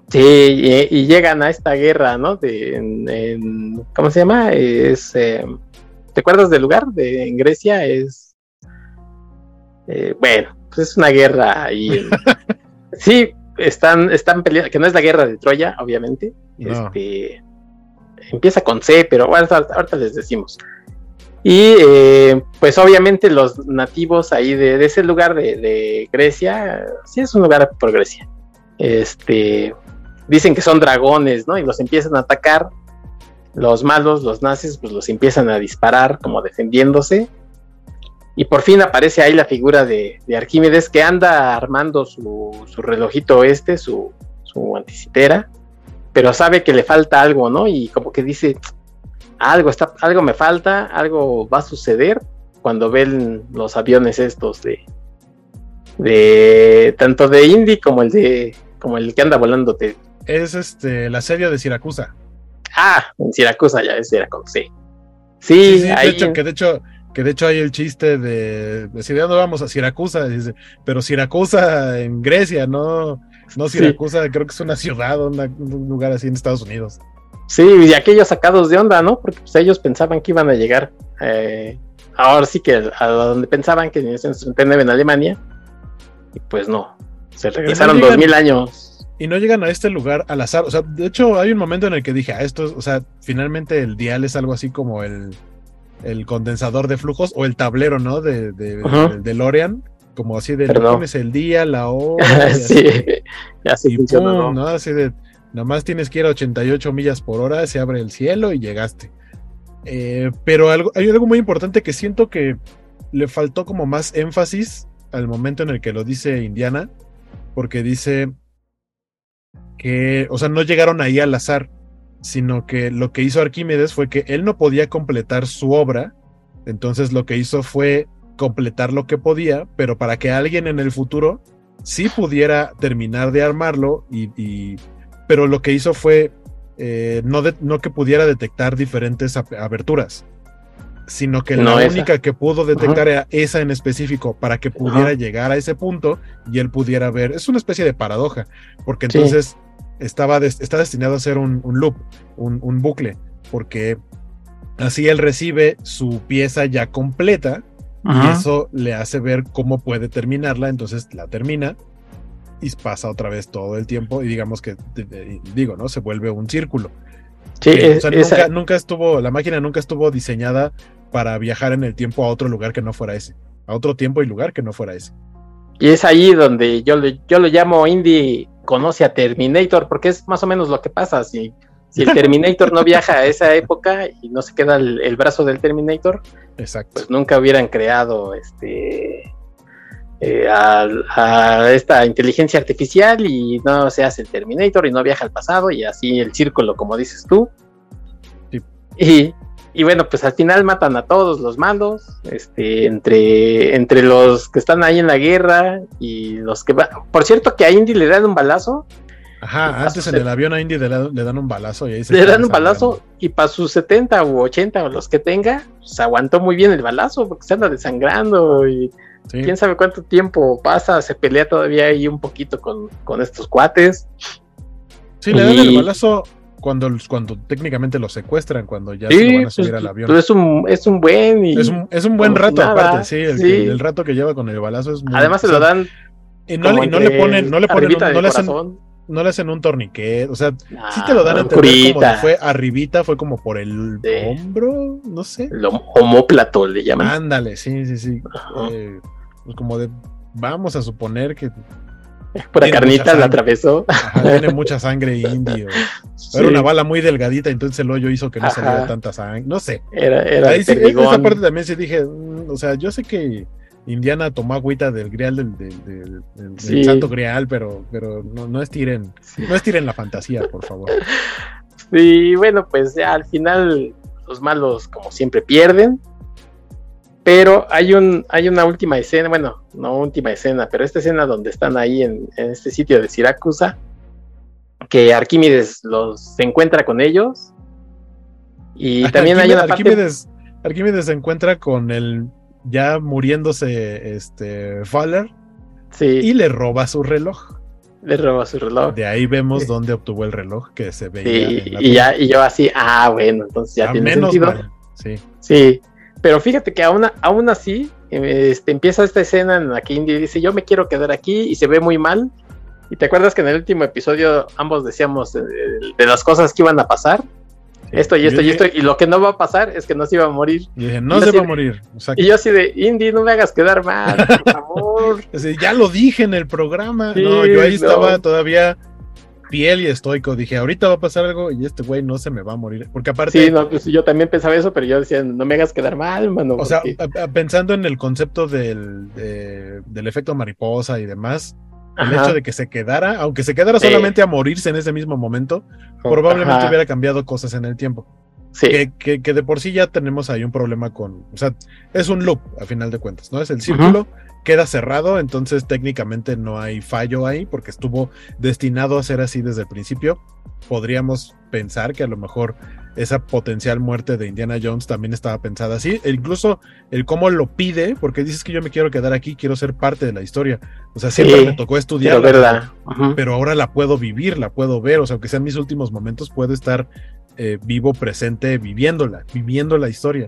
Sí, y, llegan a esta guerra, ¿no? De, ¿Cómo se llama? Es, eh, ¿Te acuerdas del lugar? De, en Grecia es... Eh, bueno, pues es una guerra y... *laughs* sí, están, están peleando, que no es la guerra de Troya, obviamente. Este, empieza con C, pero bueno, ahorita les decimos. Y eh, pues obviamente los nativos ahí de, de ese lugar de, de, Grecia, sí es un lugar por Grecia. Este, dicen que son dragones, ¿no? Y los empiezan a atacar. Los malos, los nazis, pues los empiezan a disparar como defendiéndose. Y por fin aparece ahí la figura de, Arquímedes que anda armando su, relojito este, su, su anticitera, pero sabe que le falta algo, ¿no? Y como que dice, algo, está, algo me falta, algo va a suceder cuando ven los aviones estos de, de tanto de Indy como el de como el que anda volándote es este el asedio de Siracusa. Ah, en Siracusa ya es Siracusa, sí. Sí, de hecho, que de hecho, que de hecho hay el chiste de decir, ¿dónde vamos? A Siracusa, dice, pero Siracusa en Grecia, no, no Siracusa, creo que es una ciudad, un lugar así en Estados Unidos. Sí, y aquellos sacados de onda, ¿no? Porque pues, ellos pensaban que iban a llegar, eh, ahora sí que a donde pensaban que en 1939 en Alemania, y pues no, se regresaron dos mil años y no llegan a este lugar al azar. O sea, de hecho, hay un momento en el que dije, ah, esto, o sea, finalmente el dial es algo así como el, el condensador de flujos o el tablero, ¿no? De, de, Lorian como así de no. el día, la *laughs* hora. sí, así, *laughs* y ¿no? Así de, nada más tienes que ir a 88 millas por hora, se abre el cielo y llegaste. Eh, pero algo, hay algo muy importante que siento que le faltó como más énfasis al momento en el que lo dice Indiana, porque dice que, o sea, no llegaron ahí al azar, sino que lo que hizo Arquímedes fue que él no podía completar su obra, entonces lo que hizo fue completar lo que podía, pero para que alguien en el futuro sí pudiera terminar de armarlo, y, pero lo que hizo fue eh, no, no que pudiera detectar diferentes aberturas, sino que la única que pudo detectar era esa en específico para que pudiera llegar a ese punto y él pudiera ver. Es una especie de paradoja, porque entonces estaba está destinado a ser un, loop, un, bucle, porque así él recibe su pieza ya completa y eso le hace ver cómo puede terminarla, entonces la termina y pasa otra vez todo el tiempo y digamos que, digo, ¿no? Se vuelve un círculo. Sí, o sea, nunca, nunca, estuvo, la máquina nunca estuvo diseñada para viajar en el tiempo a otro lugar que no fuera ese, a otro tiempo y lugar que no fuera ese. Y es ahí donde yo, yo lo llamo Indy conoce a Terminator, porque es más o menos lo que pasa. Si, si el *laughs* Terminator no viaja a esa época y no se queda el, brazo del Terminator, Exacto. pues nunca hubieran creado este eh, a, esta inteligencia artificial y no se hace el Terminator y no viaja al pasado y así el círculo, como dices tú. Y, y bueno, pues al final matan a todos los malos, este, entre, entre los que están ahí en la guerra y los que van. Por cierto, que a Indy le dan un balazo. Ajá, antes en el avión a Indy le, dan un balazo y ahí se Le dan un balazo y para sus 70 u 80 o los que tenga, se aguantó muy bien el balazo porque se anda desangrando y quién sabe cuánto tiempo pasa, se pelea todavía ahí un poquito con, con estos cuates. Sí, le dan el balazo cuando, cuando técnicamente lo secuestran, cuando ya se lo van a subir pues, al avión. Es un, es un buen es, un, es un buen rato aparte, sí el, rato que lleva con el balazo es muy Además se lo dan y no, y no le ponen, no le ponen, no, le hacen, no le hacen un torniquete, o sea, sí te lo dan a entender como fue arribita, fue como por el hombro, no sé. El homóplato le llaman. Ándale, sí, sí, sí. Eh, pues como de, vamos a suponer que *laughs* Pura carnita la atravesó. tiene mucha sangre indio. *laughs* Era una bala muy delgadita, entonces el hoyo hizo que no saliera tanta sangre. No sé. Era, era esa parte también sí dije, mm, o sea, yo sé que Indiana tomó agüita del grial del, santo grial, pero, pero no, no estiren, no estiren la fantasía, por favor. *laughs* Sí, bueno, pues ya al final los malos, como siempre, pierden. Pero hay, un, hay una última escena, bueno, no última escena, pero esta escena donde están ahí en, este sitio de Siracusa, que Arquímedes los se encuentra con ellos. Y *laughs* también hay una Arquímedes, Arquímedes se encuentra con el ya muriéndose este Faller sí. y le roba su reloj. Le roba su reloj. De ahí vemos dónde obtuvo el reloj que se veía. y, ya, y yo así, ah, bueno, entonces ya tiene menos sentido. Sí. Sí, pero fíjate que aún, aún así, este, empieza esta escena en la que Indy dice, yo me quiero quedar aquí y se ve muy mal. Y te acuerdas que en el último episodio ambos decíamos de, las cosas que iban a pasar. esto y esto y esto. Y lo que no va a pasar es que no se iba a morir. Y dije, no se va a morir. Y yo así de, Indy, no me hagas quedar mal, por *laughs* favor. ya lo dije en el programa. no, yo ahí estaba todavía piel y estoico. Dije, ahorita va a pasar algo y este güey no se me va a morir. Porque aparte. Sí, no, pues yo también pensaba eso, pero yo decía, no me hagas quedar mal, mano. O sea, pensando en el concepto del, del efecto mariposa y demás, el hecho de que se quedara, aunque se quedara solamente a morirse en ese mismo momento, probablemente hubiera cambiado cosas en el tiempo. Sí. Que, que, de por sí ya tenemos ahí un problema con. O sea, es un loop, a final de cuentas, ¿no? Es el círculo queda cerrado, entonces técnicamente no hay fallo ahí porque estuvo destinado a ser así desde el principio. Podríamos pensar que a lo mejor esa potencial muerte de Indiana Jones también estaba pensada así, e incluso el cómo lo pide, porque dices que yo me quiero quedar aquí, quiero ser parte de la historia. O sea, siempre me tocó estudiar, pero ahora la puedo vivir, la puedo ver, o sea, aunque sean mis últimos momentos, puedo estar eh, vivo, presente, viviéndola, viviendo la historia.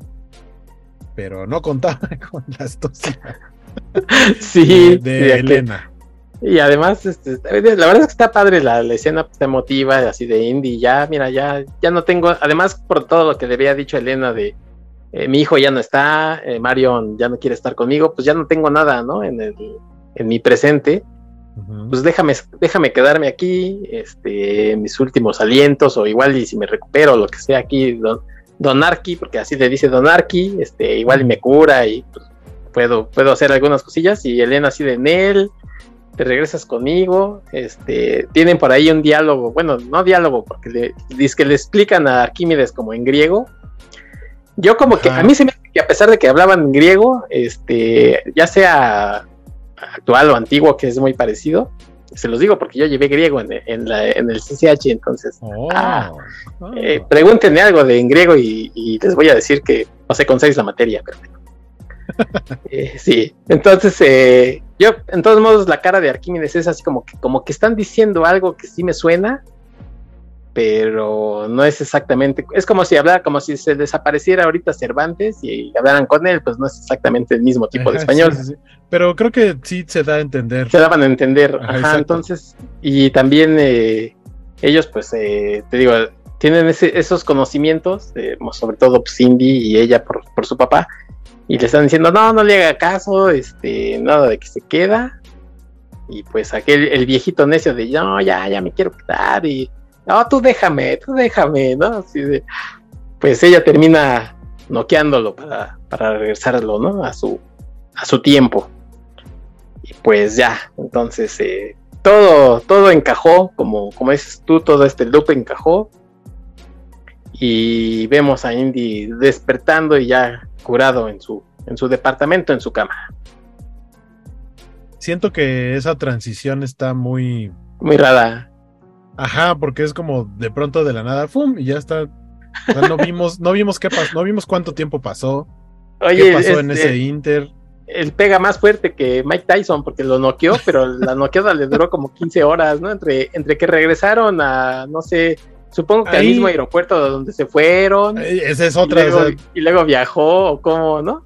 Pero no contaba *laughs* con la astucia. *laughs* sí, de, Elena. Y además, este, la verdad es que está padre la, escena emotiva así de Indy. Ya, mira, ya, ya no tengo. Además, por todo lo que le había dicho Elena de eh, mi hijo ya no está, eh, Marion ya no quiere estar conmigo, pues ya no tengo nada, ¿no? En, el, en mi presente. Pues déjame, déjame quedarme aquí, este, mis últimos alientos, o igual y si me recupero, lo que sea aquí, don, don Arqui, porque así le dice Don Arqui, este, igual y me cura y pues, puedo, puedo hacer algunas cosillas. Y Elena así de Nel, te regresas conmigo. Este, tienen por ahí un diálogo, bueno, no diálogo, porque le, dice que le explican a Arquímedes como en griego, yo como que a mí se me que a pesar de que hablaban en griego, este, ya sea actual o antiguo, que es muy parecido, se los digo porque yo llevé griego en, el CCH, entonces oh. ah, eh, pregúntenme algo de en griego y, les voy a decir que no sé con seis la materia, pero eh, sí, entonces eh, yo, en todos modos, la cara de Arquímedes es así como que, como que están diciendo algo que sí me suena, pero no es exactamente, es como si hablara, como si se desapareciera ahorita Cervantes y hablaran con él, pues no es exactamente el mismo tipo de español. Pero creo que sí se da a entender. Se daban a entender, ajá, entonces, y también eh, ellos, pues, eh, te digo, tienen esos conocimientos, sobre todo Cindy y ella por, por, su papá, y le están diciendo, no, no le haga caso, este, nada de que se queda, y pues aquel, el viejito necio de, no, ya, ya me quiero quedar, y no, tú déjame, tú déjame, ¿no? Así de, pues ella termina noqueándolo para, para regresarlo, ¿no? A su, a su tiempo. Y pues ya, entonces eh, todo, todo encajó, como, como dices tú, todo este loop encajó. Y vemos a Indy despertando y ya curado en su, en su departamento, en su cama. Siento que esa transición está muy... Muy rara. Ajá, porque es como de pronto de la nada, ¡fum! Y ya está. no vimos, no vimos qué pasó, no vimos cuánto tiempo pasó. Oye, ¿Qué pasó en ese Inter? Él pega más fuerte que Mike Tyson porque lo noqueó, pero la noqueada le duró como 15 horas, ¿no? Entre, entre que regresaron a, no sé, supongo que al mismo aeropuerto donde se fueron. Esa es otra. Y luego, viajó, o cómo, ¿no?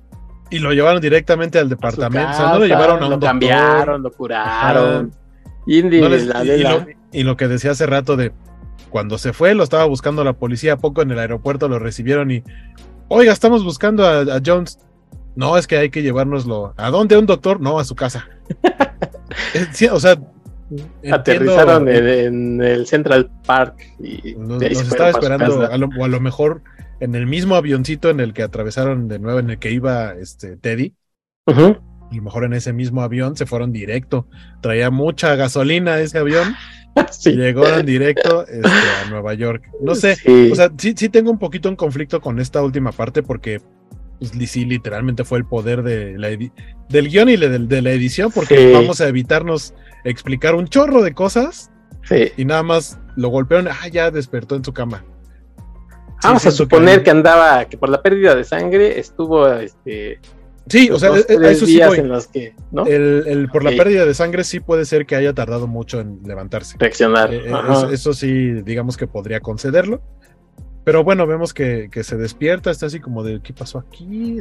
Y lo llevaron directamente al departamento. o sea, no lo llevaron a un Lo cambiaron, lo curaron. Indy, la, la, y lo que decía hace rato de cuando se fue, lo estaba buscando la policía, poco en el aeropuerto lo recibieron y, oiga, estamos buscando a, Jones. No, es que hay que llevárnoslo. ¿A dónde? ¿A un doctor? No, a su casa. *laughs* O sea, aterrizaron en, el Central Park y nos, estaba esperando, o a lo mejor en el mismo avioncito en el que atravesaron de nuevo, en el que iba este Teddy. A lo mejor en ese mismo avión se fueron directo. Traía mucha gasolina ese avión. *laughs* Sí. Llegaron directo este, a Nueva York. No sé, o sea, sí, sí tengo un poquito un conflicto con esta última parte porque pues, sí, literalmente fue el poder de la del guion y de, la edición porque vamos a evitarnos explicar un chorro de cosas y nada más lo golpearon, ah, ya despertó en su cama. Vamos a suponer que andaba, que por la pérdida de sangre estuvo este, Sí, o sea, e, e, eso sí. En los que, ¿no? el, por la pérdida de sangre sí puede ser que haya tardado mucho en levantarse. Reaccionar. Eh, eh, eso, sí, digamos que podría concederlo. Pero bueno, vemos que, se despierta, está así como de, ¿qué pasó aquí?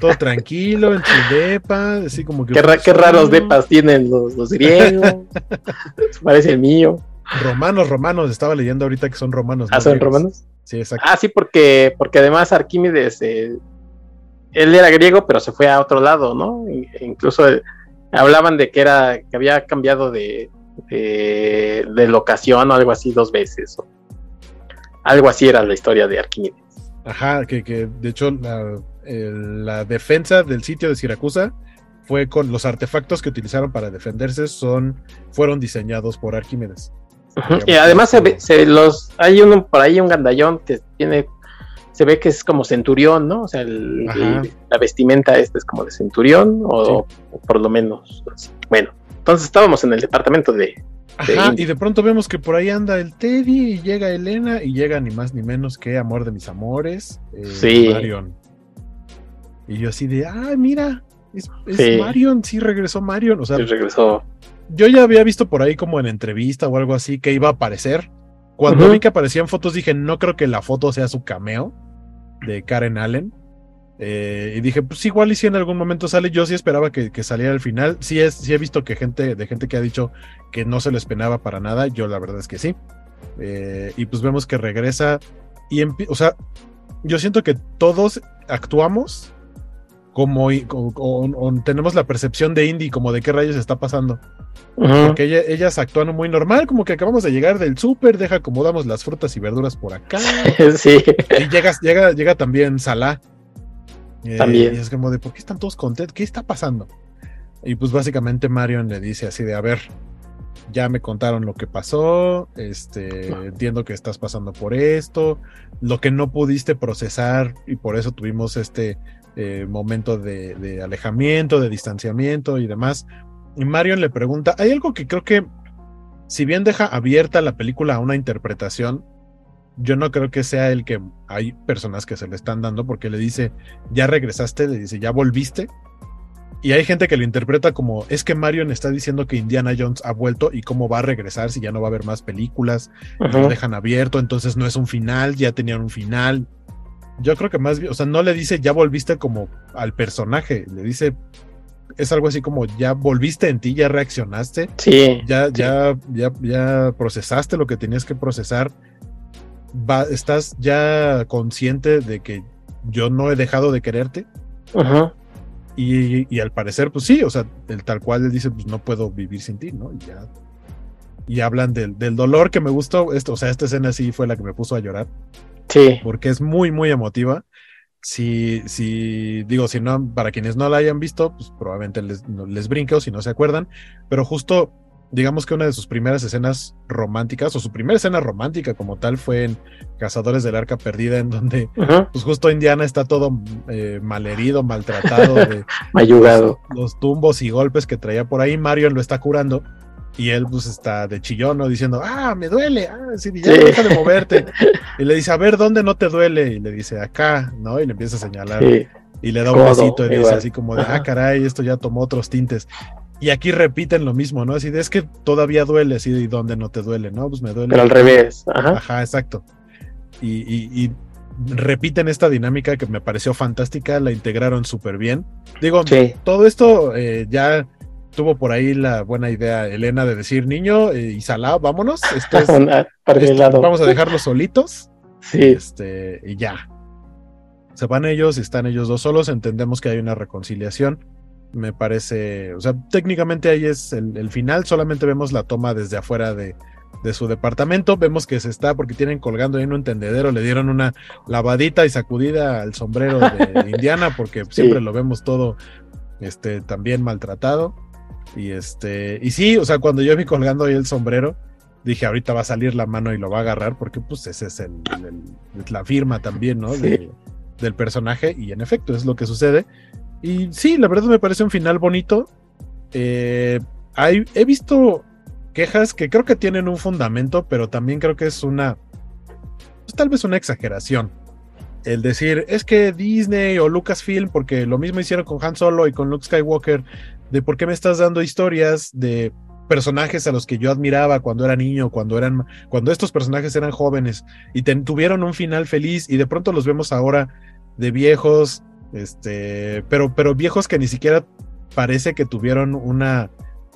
todo tranquilo, en su depa, así como que... Qué, qué raros depas tienen los, los griegos. *laughs* Parece el mío. Romanos, romanos, estaba leyendo ahorita que son romanos. Ah, son romanos. Sí, exacto. Ah, sí, porque, porque además Arquímedes eh, él era griego, pero se fue a otro lado, ¿no? incluso hablaban de que era que había cambiado de, de, locación o algo así dos veces. Algo así era la historia de Arquímedes. Ajá, que, que de hecho la, la, defensa del sitio de Siracusa fue con los artefactos que utilizaron para defenderse son fueron diseñados por Arquímedes. Y además se, se, los hay uno por ahí un gandallón que tiene se ve que es como centurión, ¿no? O sea, la vestimenta esta es como de centurión, o, por lo menos. Bueno, entonces estábamos en el departamento de. Ajá, y de pronto vemos que por ahí anda el Teddy y llega Elena y llega ni más ni menos que Amor de mis amores, eh, sí. Marion. Y yo así de, ah, mira, es, Marion, sí regresó Marion, o sea, sí regresó. Yo ya había visto por ahí como en entrevista o algo así que iba a aparecer, cuando vi que aparecían fotos dije, no creo que la foto sea su cameo de Karen Allen. Eh, y dije, pues igual y si en algún momento sale, yo sí esperaba que, saliera al final. Sí, es, sí he visto que gente, de gente que ha dicho que no se lo esperaba para nada, yo la verdad es que sí. Eh, y pues vemos que regresa y, o sea, yo siento que todos actuamos como, o, tenemos la percepción de Indy como de qué rayos está pasando. Porque ellas actúan muy normal, como que acabamos de llegar del súper, deja acomodamos las frutas y verduras por acá. *laughs* sí. Y llega, llega, llega también Salah. Eh, también. Y es como de, ¿por qué están todos contentos? ¿Qué está pasando? Y pues básicamente Marion le dice así de, a ver, ya me contaron lo que pasó, este, entiendo que estás pasando por esto, lo que no pudiste procesar y por eso tuvimos este eh, momento de, alejamiento, de distanciamiento y demás. Y Marion le pregunta, hay algo que creo que, si bien deja abierta la película a una interpretación, yo no creo que sea el que hay personas que se le están dando porque le dice, ya regresaste, le dice, ya volviste. Y hay gente que lo interpreta como, es que Marion está diciendo que Indiana Jones ha vuelto y cómo va a regresar si ya no va a haber más películas, lo dejan abierto, entonces no es un final, ya tenían un final. Yo creo que más o sea, no le dice ya volviste como al personaje, le dice es algo así como ya volviste en ti, ya reaccionaste, sí, ya, ya, ya, ya procesaste lo que tenías que procesar, va, estás ya consciente de que yo no he dejado de quererte. Y, al parecer, pues sí, o sea, el tal cual le dice, pues no puedo vivir sin ti, ¿no? Y ya. Y hablan del, del dolor que me gustó, esto, o sea, esta escena sí fue la que me puso a llorar. Sí. Porque es muy, muy emotiva. Si, si, digo, si no, para quienes no la hayan visto, pues probablemente les, les brinque o si no se acuerdan, pero justo, digamos que una de sus primeras escenas románticas, o su primera escena romántica como tal, fue en Cazadores del Arca Perdida, en donde, pues justo Indiana está todo eh, malherido, maltratado, de. *laughs* Los, los tumbos y golpes que traía por ahí, Marion lo está curando y él pues está de chillón, ¿no? Diciendo, ah, me duele, ah, sí, ya deja de moverte. *laughs* y le dice, a ver, ¿dónde no te duele? Y le dice, acá, ¿no? Y le empieza a señalar. Y le da un besito y dice así como de, ah, caray, esto ya tomó otros tintes. Y aquí repiten lo mismo, ¿no? Así de, es que todavía duele, así de, dónde no te duele? No, pues me duele. Pero al revés. Ajá, exacto. Y, repiten esta dinámica que me pareció fantástica, la integraron súper bien. Digo, todo esto eh, ya tuvo por ahí la buena idea Elena de decir, niño eh, y Salah, vámonos, esto es, *laughs* vamos a dejarlos solitos. Sí. Este, y ya. Se van ellos, están ellos dos solos, entendemos que hay una reconciliación. Me parece, o sea, técnicamente ahí es el, final, solamente vemos la toma desde afuera de, de su departamento. Vemos que se está, porque tienen colgando ahí en un tendedero, le dieron una lavadita y sacudida al sombrero de *laughs* Indiana, porque siempre lo vemos todo este, también maltratado. Y este, y sí, o sea, cuando yo vi colgando ahí el sombrero, dije, ahorita va a salir la mano y lo va a agarrar, porque pues ese es el, la firma también, ¿no? del personaje, y en efecto, es lo que sucede. Y sí, la verdad me parece un final bonito. Eh, hay, he visto quejas que creo que tienen un fundamento, pero también creo que es una, pues, tal vez una exageración. El decir, es que Disney o Lucasfilm, porque lo mismo hicieron con Han Solo y con Luke Skywalker, de por qué me estás dando historias de personajes a los que yo admiraba cuando era niño, cuando eran, cuando estos personajes eran jóvenes y tuvieron un final feliz y de pronto los vemos ahora de viejos, este, pero, pero viejos que ni siquiera parece que tuvieron una,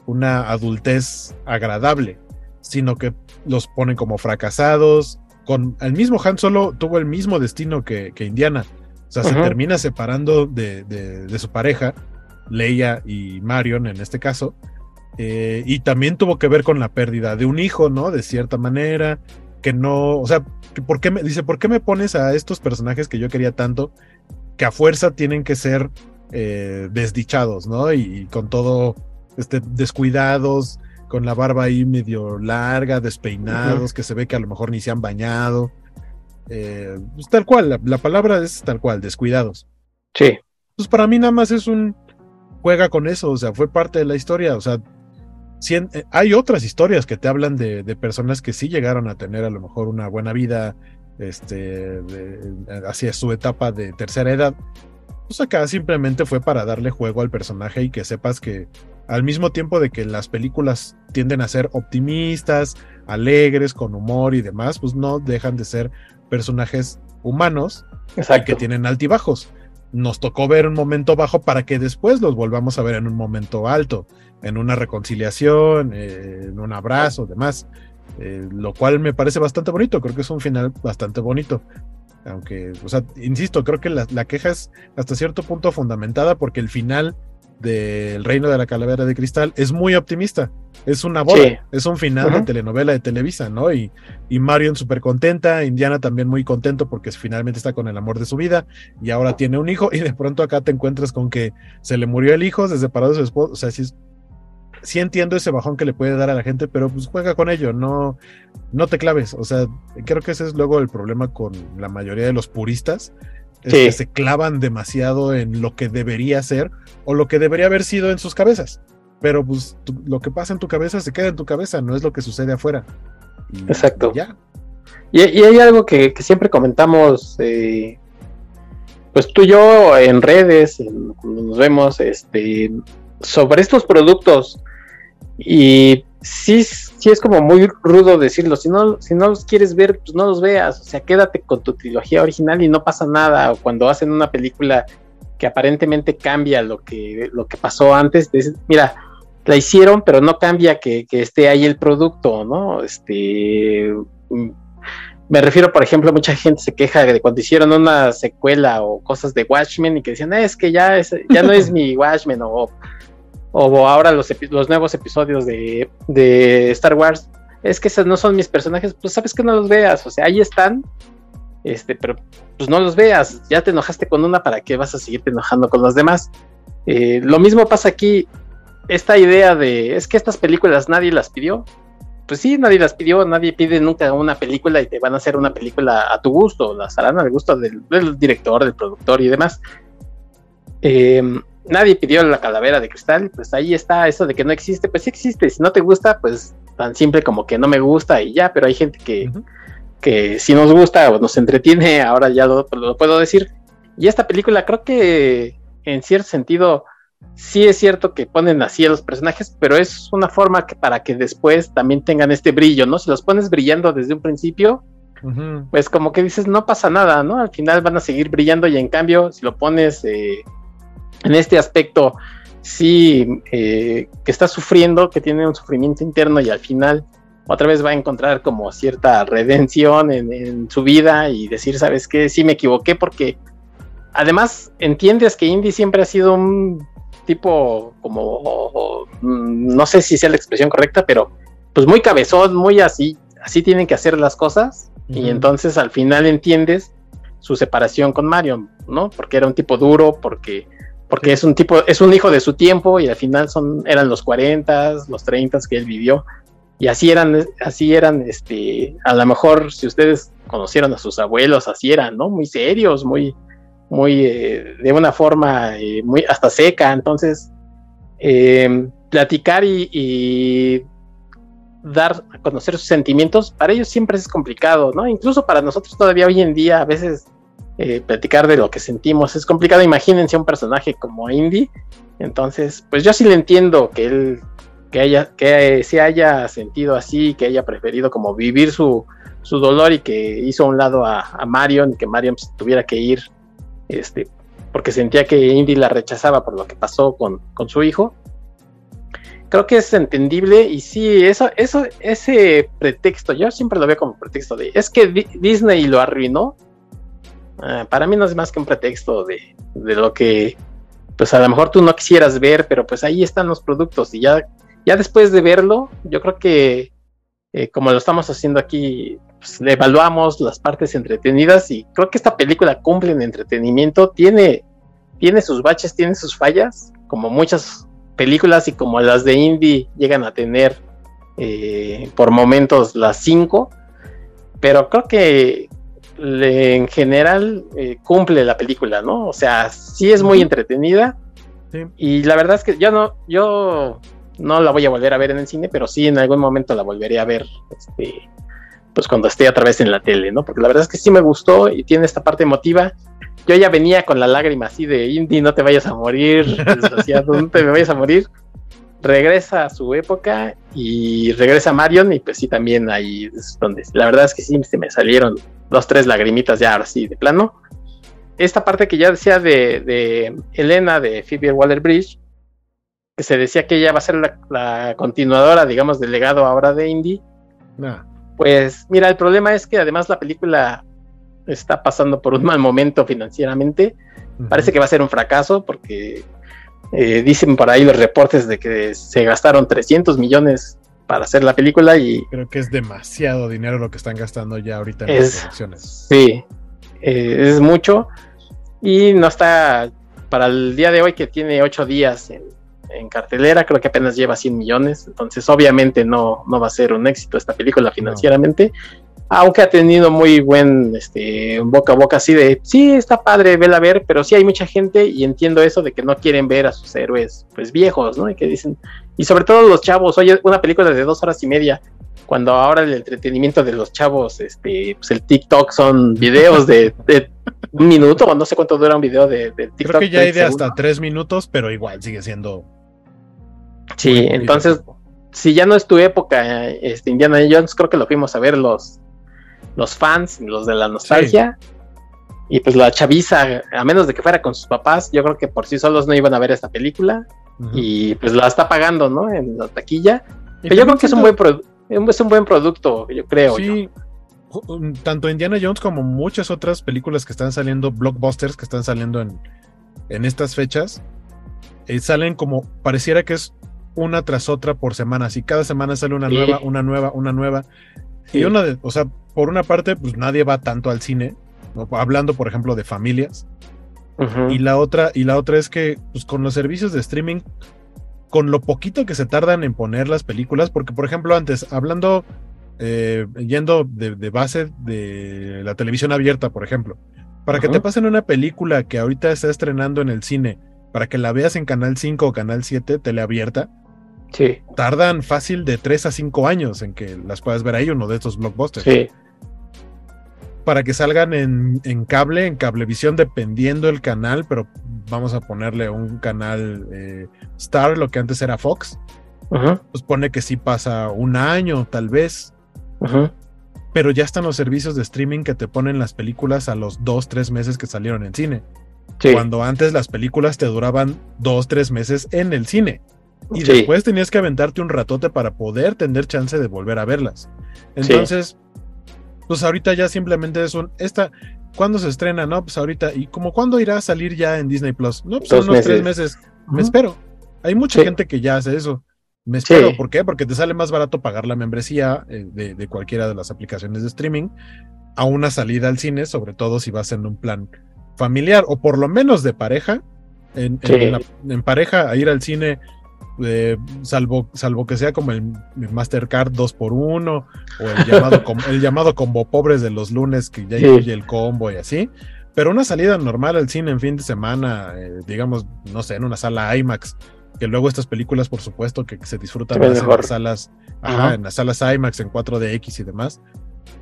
una adultez agradable, sino que los ponen como fracasados. Con el mismo Han Solo tuvo el mismo destino que, Indiana. O sea, se termina separando de, de su pareja Leia y Marion en este caso. Eh, y también tuvo que ver con la pérdida de un hijo, ¿no? De cierta manera, que no, o sea, ¿por qué me, dice, ¿por qué me pones a estos personajes que yo quería tanto, que a fuerza tienen que ser eh, desdichados, ¿no? Y, con todo, este, descuidados, con la barba ahí medio larga, despeinados, que se ve que a lo mejor ni se han bañado. Eh, pues tal cual, la palabra es tal cual, descuidados. Sí. Pues para mí nada más es un, juega con eso, o sea, fue parte de la historia, o sea, eh, hay otras historias que te hablan de, personas que sí llegaron a tener a lo mejor una buena vida, este, hacia su etapa de tercera edad. Pues acá simplemente fue para darle juego al personaje y que sepas que al mismo tiempo de que las películas tienden a ser optimistas, alegres, con humor y demás, pues no dejan de ser personajes humanos que tienen altibajos nos tocó ver un momento bajo para que después los volvamos a ver en un momento alto, en una reconciliación, eh, en un abrazo, demás. Eh, lo cual me parece bastante bonito, creo que es un final bastante bonito. Aunque, o sea, insisto, creo que la, queja es hasta cierto punto fundamentada porque el final del Reino de la Calavera de Cristal es muy optimista. Es una boda, es un final de telenovela de Televisa, ¿no? Y, y Marion súper contenta, Indiana también muy contento porque finalmente está con el amor de su vida y ahora tiene un hijo y de pronto acá te encuentras con que se le murió el hijo, se separó de su esposo, o sea, sí, sí entiendo ese bajón que le puede dar a la gente, pero pues juega con ello, no, no te claves. O sea, creo que ese es luego el problema con la mayoría de los puristas, es que se clavan demasiado en lo que debería ser o lo que debería haber sido en sus cabezas. Pero pues lo que pasa en tu cabeza se queda en tu cabeza, no es lo que sucede afuera. Exacto. Ya. Y, hay algo que, siempre comentamos, eh, pues tú y yo en redes, cuando nos vemos, este, sobre estos productos y sí, sí es como muy rudo decirlo. Si no, si no los quieres ver, pues no los veas. O sea, quédate con tu trilogía original y no pasa nada. O cuando hacen una película que aparentemente cambia lo que, lo que pasó antes, mira, la hicieron, pero no cambia que, esté ahí el producto, ¿no? Este. Mm, me refiero, por ejemplo, mucha gente se queja de cuando hicieron una secuela o cosas de Watchmen y que decían, es que ya, es, ya no es *laughs* mi Watchmen o o ahora los, los nuevos episodios de, Star Wars, es que esos no son mis personajes, pues sabes que no los veas, o sea, ahí están, este, pero pues no los veas, ya te enojaste con una, ¿para qué vas a seguirte enojando con los demás? Eh, lo mismo pasa aquí, esta idea de, es que estas películas nadie las pidió, pues sí, nadie las pidió, nadie pide nunca una película y te van a hacer una película a tu gusto, las harán al gusto del, del director, del productor y demás. Eh, nadie pidió la calavera de cristal, pues ahí está eso de que no existe, pues sí existe, si no te gusta, pues tan simple como que no me gusta y ya, pero hay gente que, que si nos gusta o nos entretiene, ahora ya lo, puedo decir. Y esta película creo que en cierto sentido sí es cierto que ponen así a los personajes, pero es una forma que para que después también tengan este brillo, ¿no? Si los pones brillando desde un principio, pues como que dices, no pasa nada, ¿no? Al final van a seguir brillando y en cambio, si lo pones... Eh, en este aspecto sí eh, que está sufriendo, que tiene un sufrimiento interno y al final otra vez va a encontrar como cierta redención en, su vida y decir, ¿sabes qué? Sí me equivoqué porque además entiendes que Indy siempre ha sido un tipo como, no sé si sea la expresión correcta, pero pues muy cabezón, muy así, así tienen que hacer las cosas y entonces al final entiendes su separación con Mario, ¿no? Porque era un tipo duro, porque porque es un tipo, es un hijo de su tiempo y al final son, eran los 40, los 30 que él vivió. Y así eran, así eran, este, a lo mejor si ustedes conocieron a sus abuelos, así eran, ¿no? Muy serios, muy, muy, eh, de una forma eh, muy hasta seca. Entonces, eh, platicar y, y, dar a conocer sus sentimientos, para ellos siempre es complicado, ¿no? Incluso para nosotros todavía hoy en día a veces eh, platicar de lo que sentimos. Es complicado, imagínense un personaje como Indy. Entonces, pues yo sí le entiendo que él que haya, que se haya sentido así, que haya preferido como vivir su, su dolor y que hizo a un lado a, Marion y que Marion pues, tuviera que ir, este, porque sentía que Indy la rechazaba por lo que pasó con, con su hijo. Creo que es entendible y sí, eso, eso, ese pretexto, yo siempre lo veo como pretexto de, es que Disney lo arruinó, Ah, para mí no es más que un pretexto de, lo que, pues a lo mejor tú no quisieras ver, pero pues ahí están los productos. Y ya, ya después de verlo, yo creo que eh, como lo estamos haciendo aquí, pues, le evaluamos las partes entretenidas y creo que esta película cumple en entretenimiento, tiene, tiene sus baches, tiene sus fallas, como muchas películas y como las de indie llegan a tener eh, por momentos las cinco, pero creo que en general eh, cumple la película, ¿no? O sea, sí es muy entretenida. Y la verdad es que yo no, yo no la voy a volver a ver en el cine, pero sí en algún momento la volveré a ver, este, pues cuando esté otra vez en la tele, ¿no? Porque la verdad es que sí me gustó y tiene esta parte emotiva. Yo ya venía con la lágrima así de Indy, no te vayas a morir, *laughs* no te vayas a morir regresa a su época y regresa Marion y pues sí también ahí es donde la verdad es que sí se me salieron dos tres lagrimitas ya ahora sí de plano. Esta parte que ya decía de, de Elena de Phoebe Waller Bridge que se decía que ella va a ser la, continuadora digamos del legado ahora de Indy. Pues mira el problema es que además la película está pasando por un mal momento financieramente. Parece que va a ser un fracaso porque eh, dicen por ahí los reportes de que se gastaron 300 millones para hacer la película y... Creo que es demasiado dinero lo que están gastando ya ahorita en las producciones. Sí, eh, es mucho y no está para el día de hoy que tiene ocho días en, cartelera, creo que apenas lleva 100 millones, entonces obviamente no, no va a ser un éxito esta película financieramente aunque ha tenido muy buen este, boca a boca así de, sí, está padre, vela a ver, pero sí hay mucha gente y entiendo eso de que no quieren ver a sus héroes pues viejos, ¿no? Y que dicen, y sobre todo los chavos, oye, una película de dos horas y media, cuando ahora el entretenimiento de los chavos, este, pues el TikTok son videos de, un minuto, o no sé cuánto dura un video de, TikTok. Creo que ya hay de hasta tres minutos, pero igual sigue siendo... Sí, entonces si ya no es tu época, este, Indiana Jones, creo que lo fuimos a ver los, los fans, los de la nostalgia. Y pues la chaviza, a menos de que fuera con sus papás, yo creo que por sí solos no iban a ver esta película. Y pues la está pagando, ¿no? En la taquilla. Pero yo creo que es un, buen es un buen producto, yo creo. Sí. Um, tanto Indiana Jones como muchas otras películas que están saliendo, blockbusters que están saliendo en, en estas fechas, eh, salen como, pareciera que es una tras otra por semana. Si cada semana sale una nueva, una nueva, una nueva. Y una de, o sea, por una parte, pues nadie va tanto al cine, hablando, por ejemplo, de familias. Y la otra, y la otra es que, pues, con los servicios de streaming, con lo poquito que se tardan en poner las películas, porque, por ejemplo, antes, hablando, eh, yendo de, base de la televisión abierta, por ejemplo, para que te pasen una película que ahorita está estrenando en el cine, para que la veas en Canal 5 o Canal 7, teleabierta, sí. tardan fácil de 3 a 5 años en que las puedas ver ahí, uno de estos blockbusters. Sí para que salgan en, cable, en cablevisión, dependiendo el canal, pero vamos a ponerle un canal eh, Star, lo que antes era Fox. Pues pone que sí pasa un año, tal vez. Pero ya están los servicios de streaming que te ponen las películas a los dos, tres meses que salieron en cine. Cuando antes las películas te duraban dos, tres meses en el cine. Y después tenías que aventarte un ratote para poder tener chance de volver a verlas. Entonces, pues ahorita ya simplemente es un, esta, ¿cuándo se estrena? No, pues ahorita, ¿y como cuándo irá a salir ya en Disney Plus? No, pues unos tres meses, me espero. Hay mucha gente que ya hace eso. Me espero, ¿por qué? Porque te sale más barato pagar la membresía eh, de, cualquiera de las aplicaciones de streaming a una salida al cine, sobre todo si vas en un plan familiar o por lo menos de pareja. En, en pareja, a ir al cine salvo, salvo que sea como el, Mastercard 2x1 o el llamado, el llamado combo pobres de los lunes que ya incluye el combo y así. Pero una salida normal al cine en fin de semana, eh, digamos, no sé, en una sala IMAX, que luego estas películas, por supuesto, que se disfrutan más en las salas, en las salas IMAX, en 4DX y demás,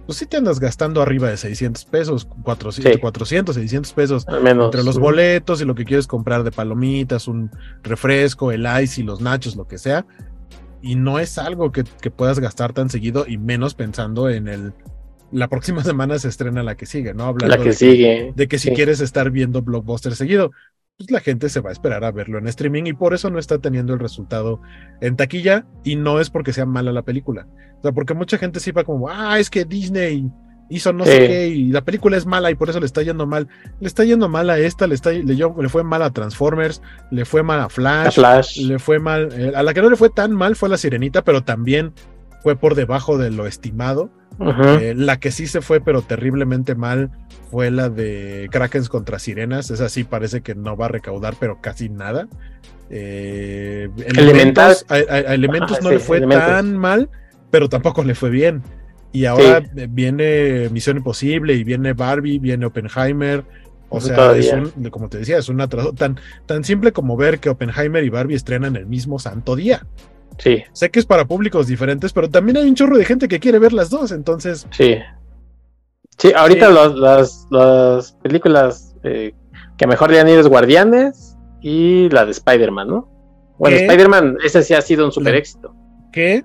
pues sí te andas gastando arriba de 600 pesos, 400, 400 600 pesos entre los boletos y lo que quieres comprar de palomitas, un refresco, el ice y los nachos, lo que sea. Y no es algo que, puedas gastar tan seguido y menos pensando en el... La próxima *laughs* semana se estrena la que sigue, ¿no? Hablando la que sigue. de que si quieres estar viendo blockbuster seguido, pues la gente se va a esperar a verlo en streaming y por eso no está teniendo el resultado en taquilla y no es porque sea mala la película. O sea, porque mucha gente sí va como, ah, es que Disney hizo no sé qué y la película es mala y por eso le está yendo mal. Le está yendo mal a esta, le, está, le, le fue mal a Transformers, le fue mal a Flash, le fue mal, eh, a la que no le fue tan mal fue a la Sirenita, pero también fue por debajo de lo estimado. Eh, la que sí se fue, pero terriblemente mal, fue la de Krakens contra Sirenas. Esa sí parece que no va a recaudar, pero casi nada. Eh, elementos, a, elementos no le fue tan mal, pero tampoco le fue bien. Y ahora viene Misión Imposible y viene Barbie, viene Oppenheimer. O sea, es un, como te decía, es una tan, tan simple como ver que Oppenheimer y Barbie estrenan el mismo santo día. Sí. Sé que es para públicos diferentes, pero también hay un chorro de gente que quiere ver las dos, entonces. Sí. Sí, ahorita las, películas eh, que mejor le han ido es Guardianes y la de Spider-Man, ¿no? Bueno, Spider-Man, ese sí ha sido un super éxito. Que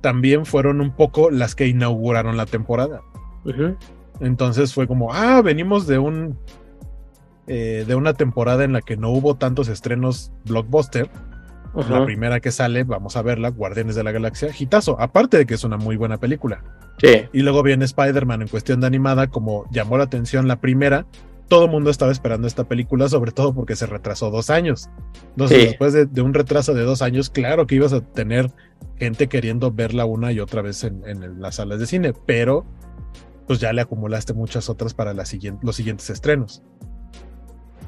también fueron un poco las que inauguraron la temporada. Entonces fue como, ah, venimos de un. Eh, de una temporada en la que no hubo tantos estrenos blockbuster La primera que sale, vamos a verla, Guardianes de la Galaxia, hitazo, aparte de que es una muy buena película. Sí. Y luego viene Spider-Man en cuestión de animada, como llamó la atención la primera, todo el mundo estaba esperando esta película, sobre todo porque se retrasó dos años. Entonces, después de, un retraso de dos años, claro que ibas a tener gente queriendo verla una y otra vez en, las salas de cine, pero pues ya le acumulaste muchas otras para los siguientes estrenos.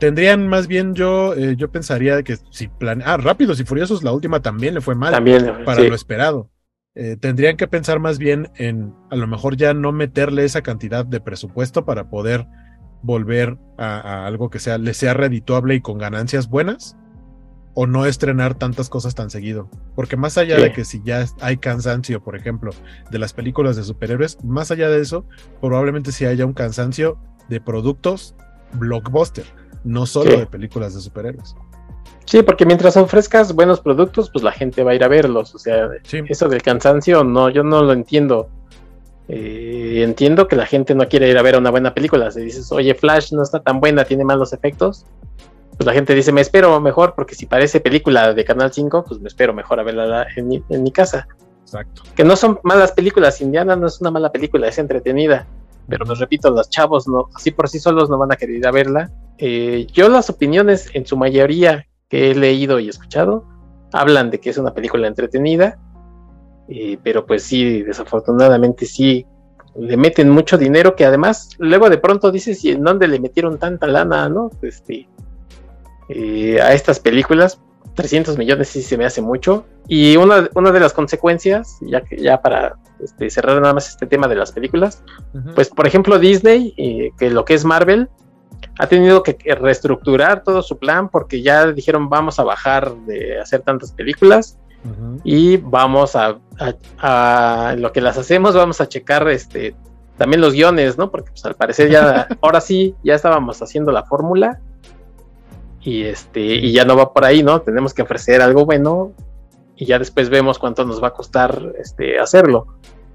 Tendrían más bien yo, eh, yo pensaría que si plan, ah, Rápidos y Furiosos, la última también le fue mal también, para lo esperado. Eh, tendrían que pensar más bien en a lo mejor ya no meterle esa cantidad de presupuesto para poder volver a, algo que sea, le sea redituable y con ganancias buenas, o no estrenar tantas cosas tan seguido. Porque más allá de que si ya hay cansancio, por ejemplo, de las películas de superhéroes, más allá de eso, probablemente si haya un cansancio de productos blockbuster, no solo de películas de superhéroes. Sí, porque mientras ofrezcas buenos productos, pues la gente va a ir a verlos. O sea, eso del cansancio, no, yo no lo entiendo. Eh, entiendo que la gente no quiere ir a ver una buena película. Si dices, oye, Flash no está tan buena, tiene malos efectos, pues la gente dice, me espero mejor, porque si parece película de Canal 5, pues me espero mejor a verla en mi, casa. Exacto. Que no son malas películas. Indiana no es una mala película, es entretenida. Pero les repito, los chavos no, así por sí solos no van a querer ir a verla. Eh, yo las opiniones, en su mayoría que he leído y escuchado, hablan de que es una película entretenida pero pues sí, desafortunadamente sí, le meten mucho dinero que además luego de pronto dices, ¿y en dónde le metieron tanta lana, no? Este, eh, a estas películas, 300 millones sí se me hace mucho. Y una, una de las consecuencias, ya, que, ya para este, cerrar nada más este tema de las películas, pues por ejemplo Disney, eh, que lo que es Marvel, ha tenido que reestructurar todo su plan porque ya dijeron vamos a bajar de hacer tantas películas y vamos a, lo que las hacemos, vamos a checar este también los guiones, ¿no? Porque pues al parecer ya, *laughs* ahora sí, ya estábamos haciendo la fórmula y este, y ya no va por ahí, ¿no? Tenemos que ofrecer algo bueno y ya después vemos cuánto nos va a costar este hacerlo.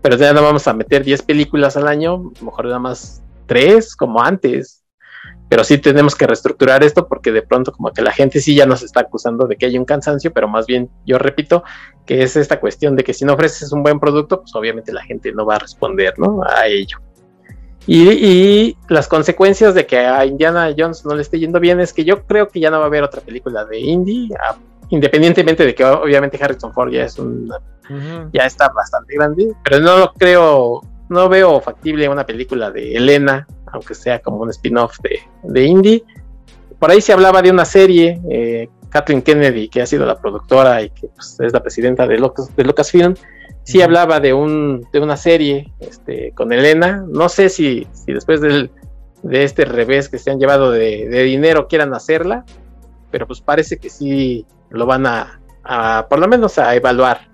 Pero ya no vamos a meter 10 películas al año, mejor nada más 3 como antes pero sí tenemos que reestructurar esto porque de pronto como que la gente sí ya nos está acusando de que hay un cansancio, pero más bien yo repito que es esta cuestión de que si no ofreces un buen producto, pues obviamente la gente no va a responder ¿no? a ello. Y, las consecuencias de que a Indiana Jones no le esté yendo bien es que yo creo que ya no va a haber otra película de Indy, independientemente de que obviamente Harrison Ford ya es un, ya está bastante grande, pero no lo creo, no veo factible una película de Elena aunque sea como un spin-off de, de indie. Por ahí se hablaba de una serie, eh, Kathleen Kennedy, que ha sido la productora y que pues, es la presidenta de, Lucas, de Lucasfilm, sí hablaba de, un, de una serie este, con Elena. No sé si, si después del, de este revés que se han llevado de, dinero quieran hacerla, pero pues parece que sí lo van a, a por lo menos a evaluar.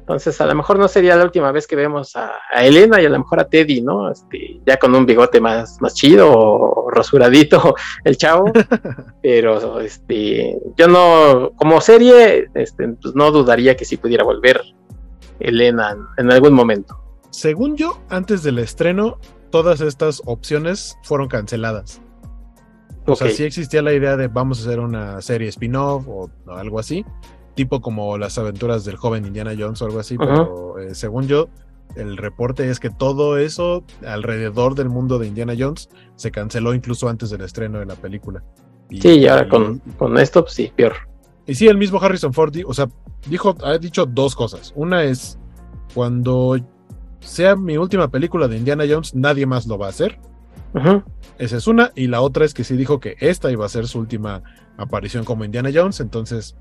Entonces, a lo mejor no sería la última vez que vemos a, Elena y a lo mejor a Teddy, ¿no? Este, ya con un bigote más, más chido o rasuradito *laughs* el chavo. *laughs* Pero este, yo no, como serie, este, pues no dudaría que sí pudiera volver Elena en, algún momento. Según yo, antes del estreno, todas estas opciones fueron canceladas. O sea, sí existía la idea de vamos a hacer una serie spin-off o algo así, tipo como las aventuras del joven Indiana Jones o algo así, pero eh, según yo, el reporte es que todo eso alrededor del mundo de Indiana Jones se canceló incluso antes del estreno de la película. sí, y ahora con, con, esto, pues sí, peor. Y sí, el mismo Harrison Ford, o sea, dijo, ha dicho dos cosas. Una es, cuando sea mi última película de Indiana Jones, nadie más lo va a hacer. Esa es una. Y la otra es que sí dijo que esta iba a ser su última aparición como Indiana Jones. Entonces,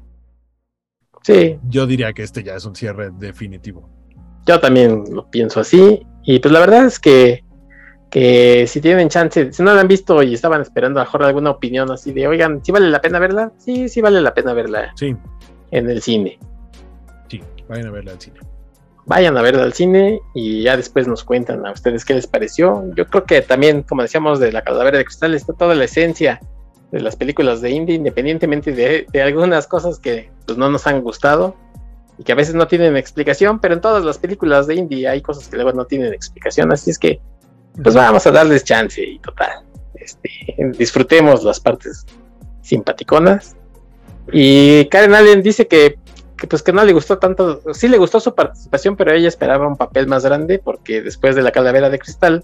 Sí. Yo diría que este ya es un cierre definitivo. Yo también lo pienso así. Y pues la verdad es que, que si tienen chance, si no la han visto y estaban esperando a mejor alguna opinión así de, oigan, ¿sí vale la pena verla? Sí, sí vale la pena verla. Sí. En el cine. Sí, vayan a verla al cine. Vayan a verla al cine y ya después nos cuentan a ustedes qué les pareció. Yo creo que también, como decíamos, de la calavera de cristal está toda la esencia de las películas de indie, independientemente de, algunas cosas que pues, no nos han gustado y que a veces no tienen explicación, pero en todas las películas de indie hay cosas que luego no tienen explicación, así es que pues vamos a darles chance y total, este, disfrutemos las partes simpaticonas Y Karen Allen dice que, pues que no le gustó tanto, sí le gustó su participación, pero ella esperaba un papel más grande porque después de la calavera de cristal,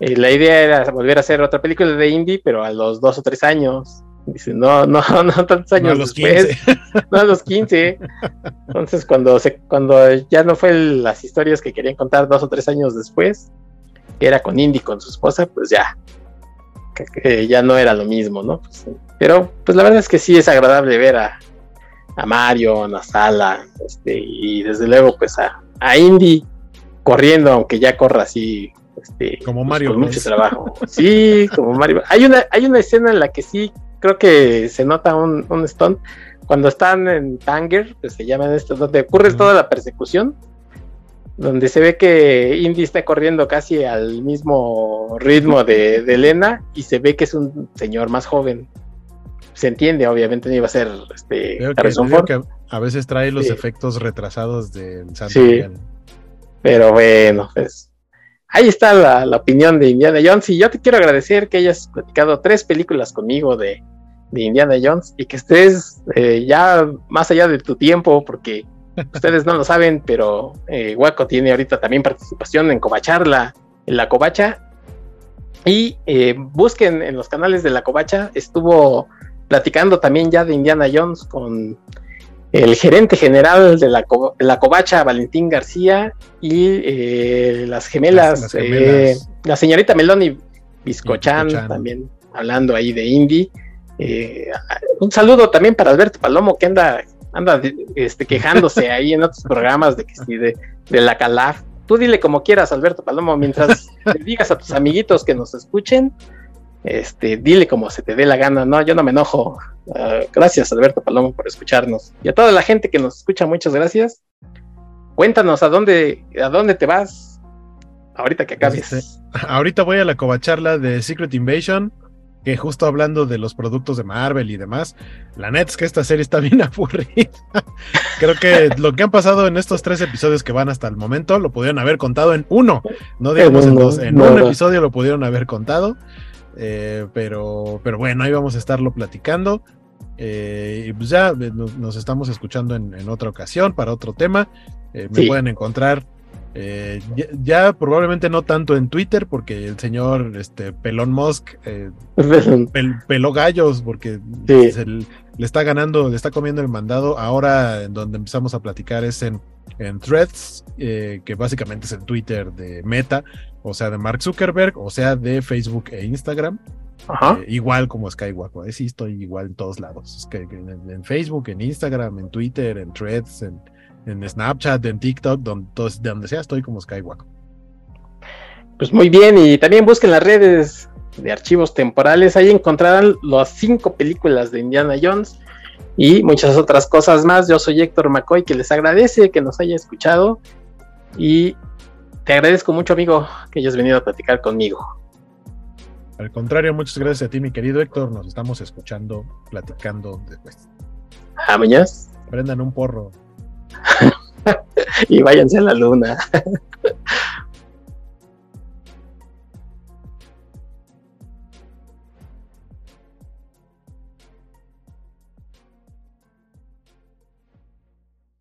eh, la idea era volver a hacer otra película de indie, pero a los dos o tres años. Dice, no, no, *laughs* no tantos años *laughs* no a los después, 15. no a los 15. Entonces, cuando, se, cuando ya no fue las historias que querían contar dos o tres años después, que era con Indy, con su esposa, pues ya, que, ya no era lo mismo, ¿no? Pues, pero, pues la verdad es que sí es agradable ver a, a Mario, a Sala, este, y desde luego, pues a, a Indy corriendo, aunque ya corra así este, como pues, Mario. con mucho trabajo. Sí, como Mario. Hay una, hay una escena en la que sí creo que se nota un, un stunt cuando están en Tanger, pues se llaman esto, donde ocurre toda la persecución, donde se ve que Indy está corriendo casi al mismo ritmo de, de Elena y se ve que es un señor más joven. Se entiende, obviamente no iba a ser este que, a veces trae los efectos retrasados del sí. Pero bueno, pues ahí está la, la, opinión de Indiana Jones y yo te quiero agradecer que hayas platicado tres películas conmigo de, de Indiana Jones y que estés eh, ya más allá de tu tiempo, porque ustedes no lo saben, pero eh, Waco tiene ahorita también participación en Covacharla, en la Covacha. Y eh, busquen en los canales de la Covacha, estuvo platicando también ya de Indiana Jones con el gerente general de la, la Covacha, Valentín García, y las gemelas, la señorita Meloni Biscochan, también hablando ahí de Indy. Eh, un saludo también para Alberto Palomo, que anda, anda este, quejándose *laughs* ahí en otros programas de, que, de, de la Calaf. Tú dile como quieras, Alberto Palomo, mientras *laughs* le digas a tus amiguitos que nos escuchen, este, dile como se te dé la gana, no, yo no me enojo. Ah, gracias, Alberto Palomo, por escucharnos. Y a toda la gente que nos escucha, muchas gracias. Cuéntanos a dónde, a dónde te vas ahorita que acabes. Este, ahorita voy a la covacharla de Secret Invasion que justo hablando de los productos de Marvel y demás, la neta es que esta serie está bien *laughs* aburrida. Creo que lo que han pasado en estos tres episodios que van hasta el momento lo pudieron haber contado en uno, no digamos en dos, en un episodio lo pudieron haber contado, eh, pero, pero bueno, ahí vamos a estarlo platicando. Eh, y pues ya eh, nos, estamos escuchando en, otra ocasión para otro tema. me pueden encontrar eh, ya, probablemente no tanto en Twitter, porque el señor este, Pelón Musk eh, *laughs* peló gallos, porque le está ganando, le está comiendo el mandado. Ahora, en donde empezamos a platicar es en, en Threads, eh, que básicamente es el Twitter de Meta, o sea, de Mark Zuckerberg, o sea, de Facebook e Instagram. igual como Skywalk, sí estoy igual en todos lados. en Facebook, en Instagram, en Twitter, en Threads, en en Snapchat, en TikTok, donde, donde sea estoy como Skywalk. Pues muy bien, y también busquen las redes de archivos temporales, ahí encontrarán las cinco películas de Indiana Jones y muchas otras cosas más. Yo soy Héctor McCoy, que les agradece que nos haya escuchado y te agradezco mucho, amigo, que hayas venido a platicar conmigo. Al contrario, muchas gracias a ti, mi querido Héctor. Nos estamos escuchando, platicando después. Ah, mañana. Prendan un porro. *laughs* y váyanse a la luna.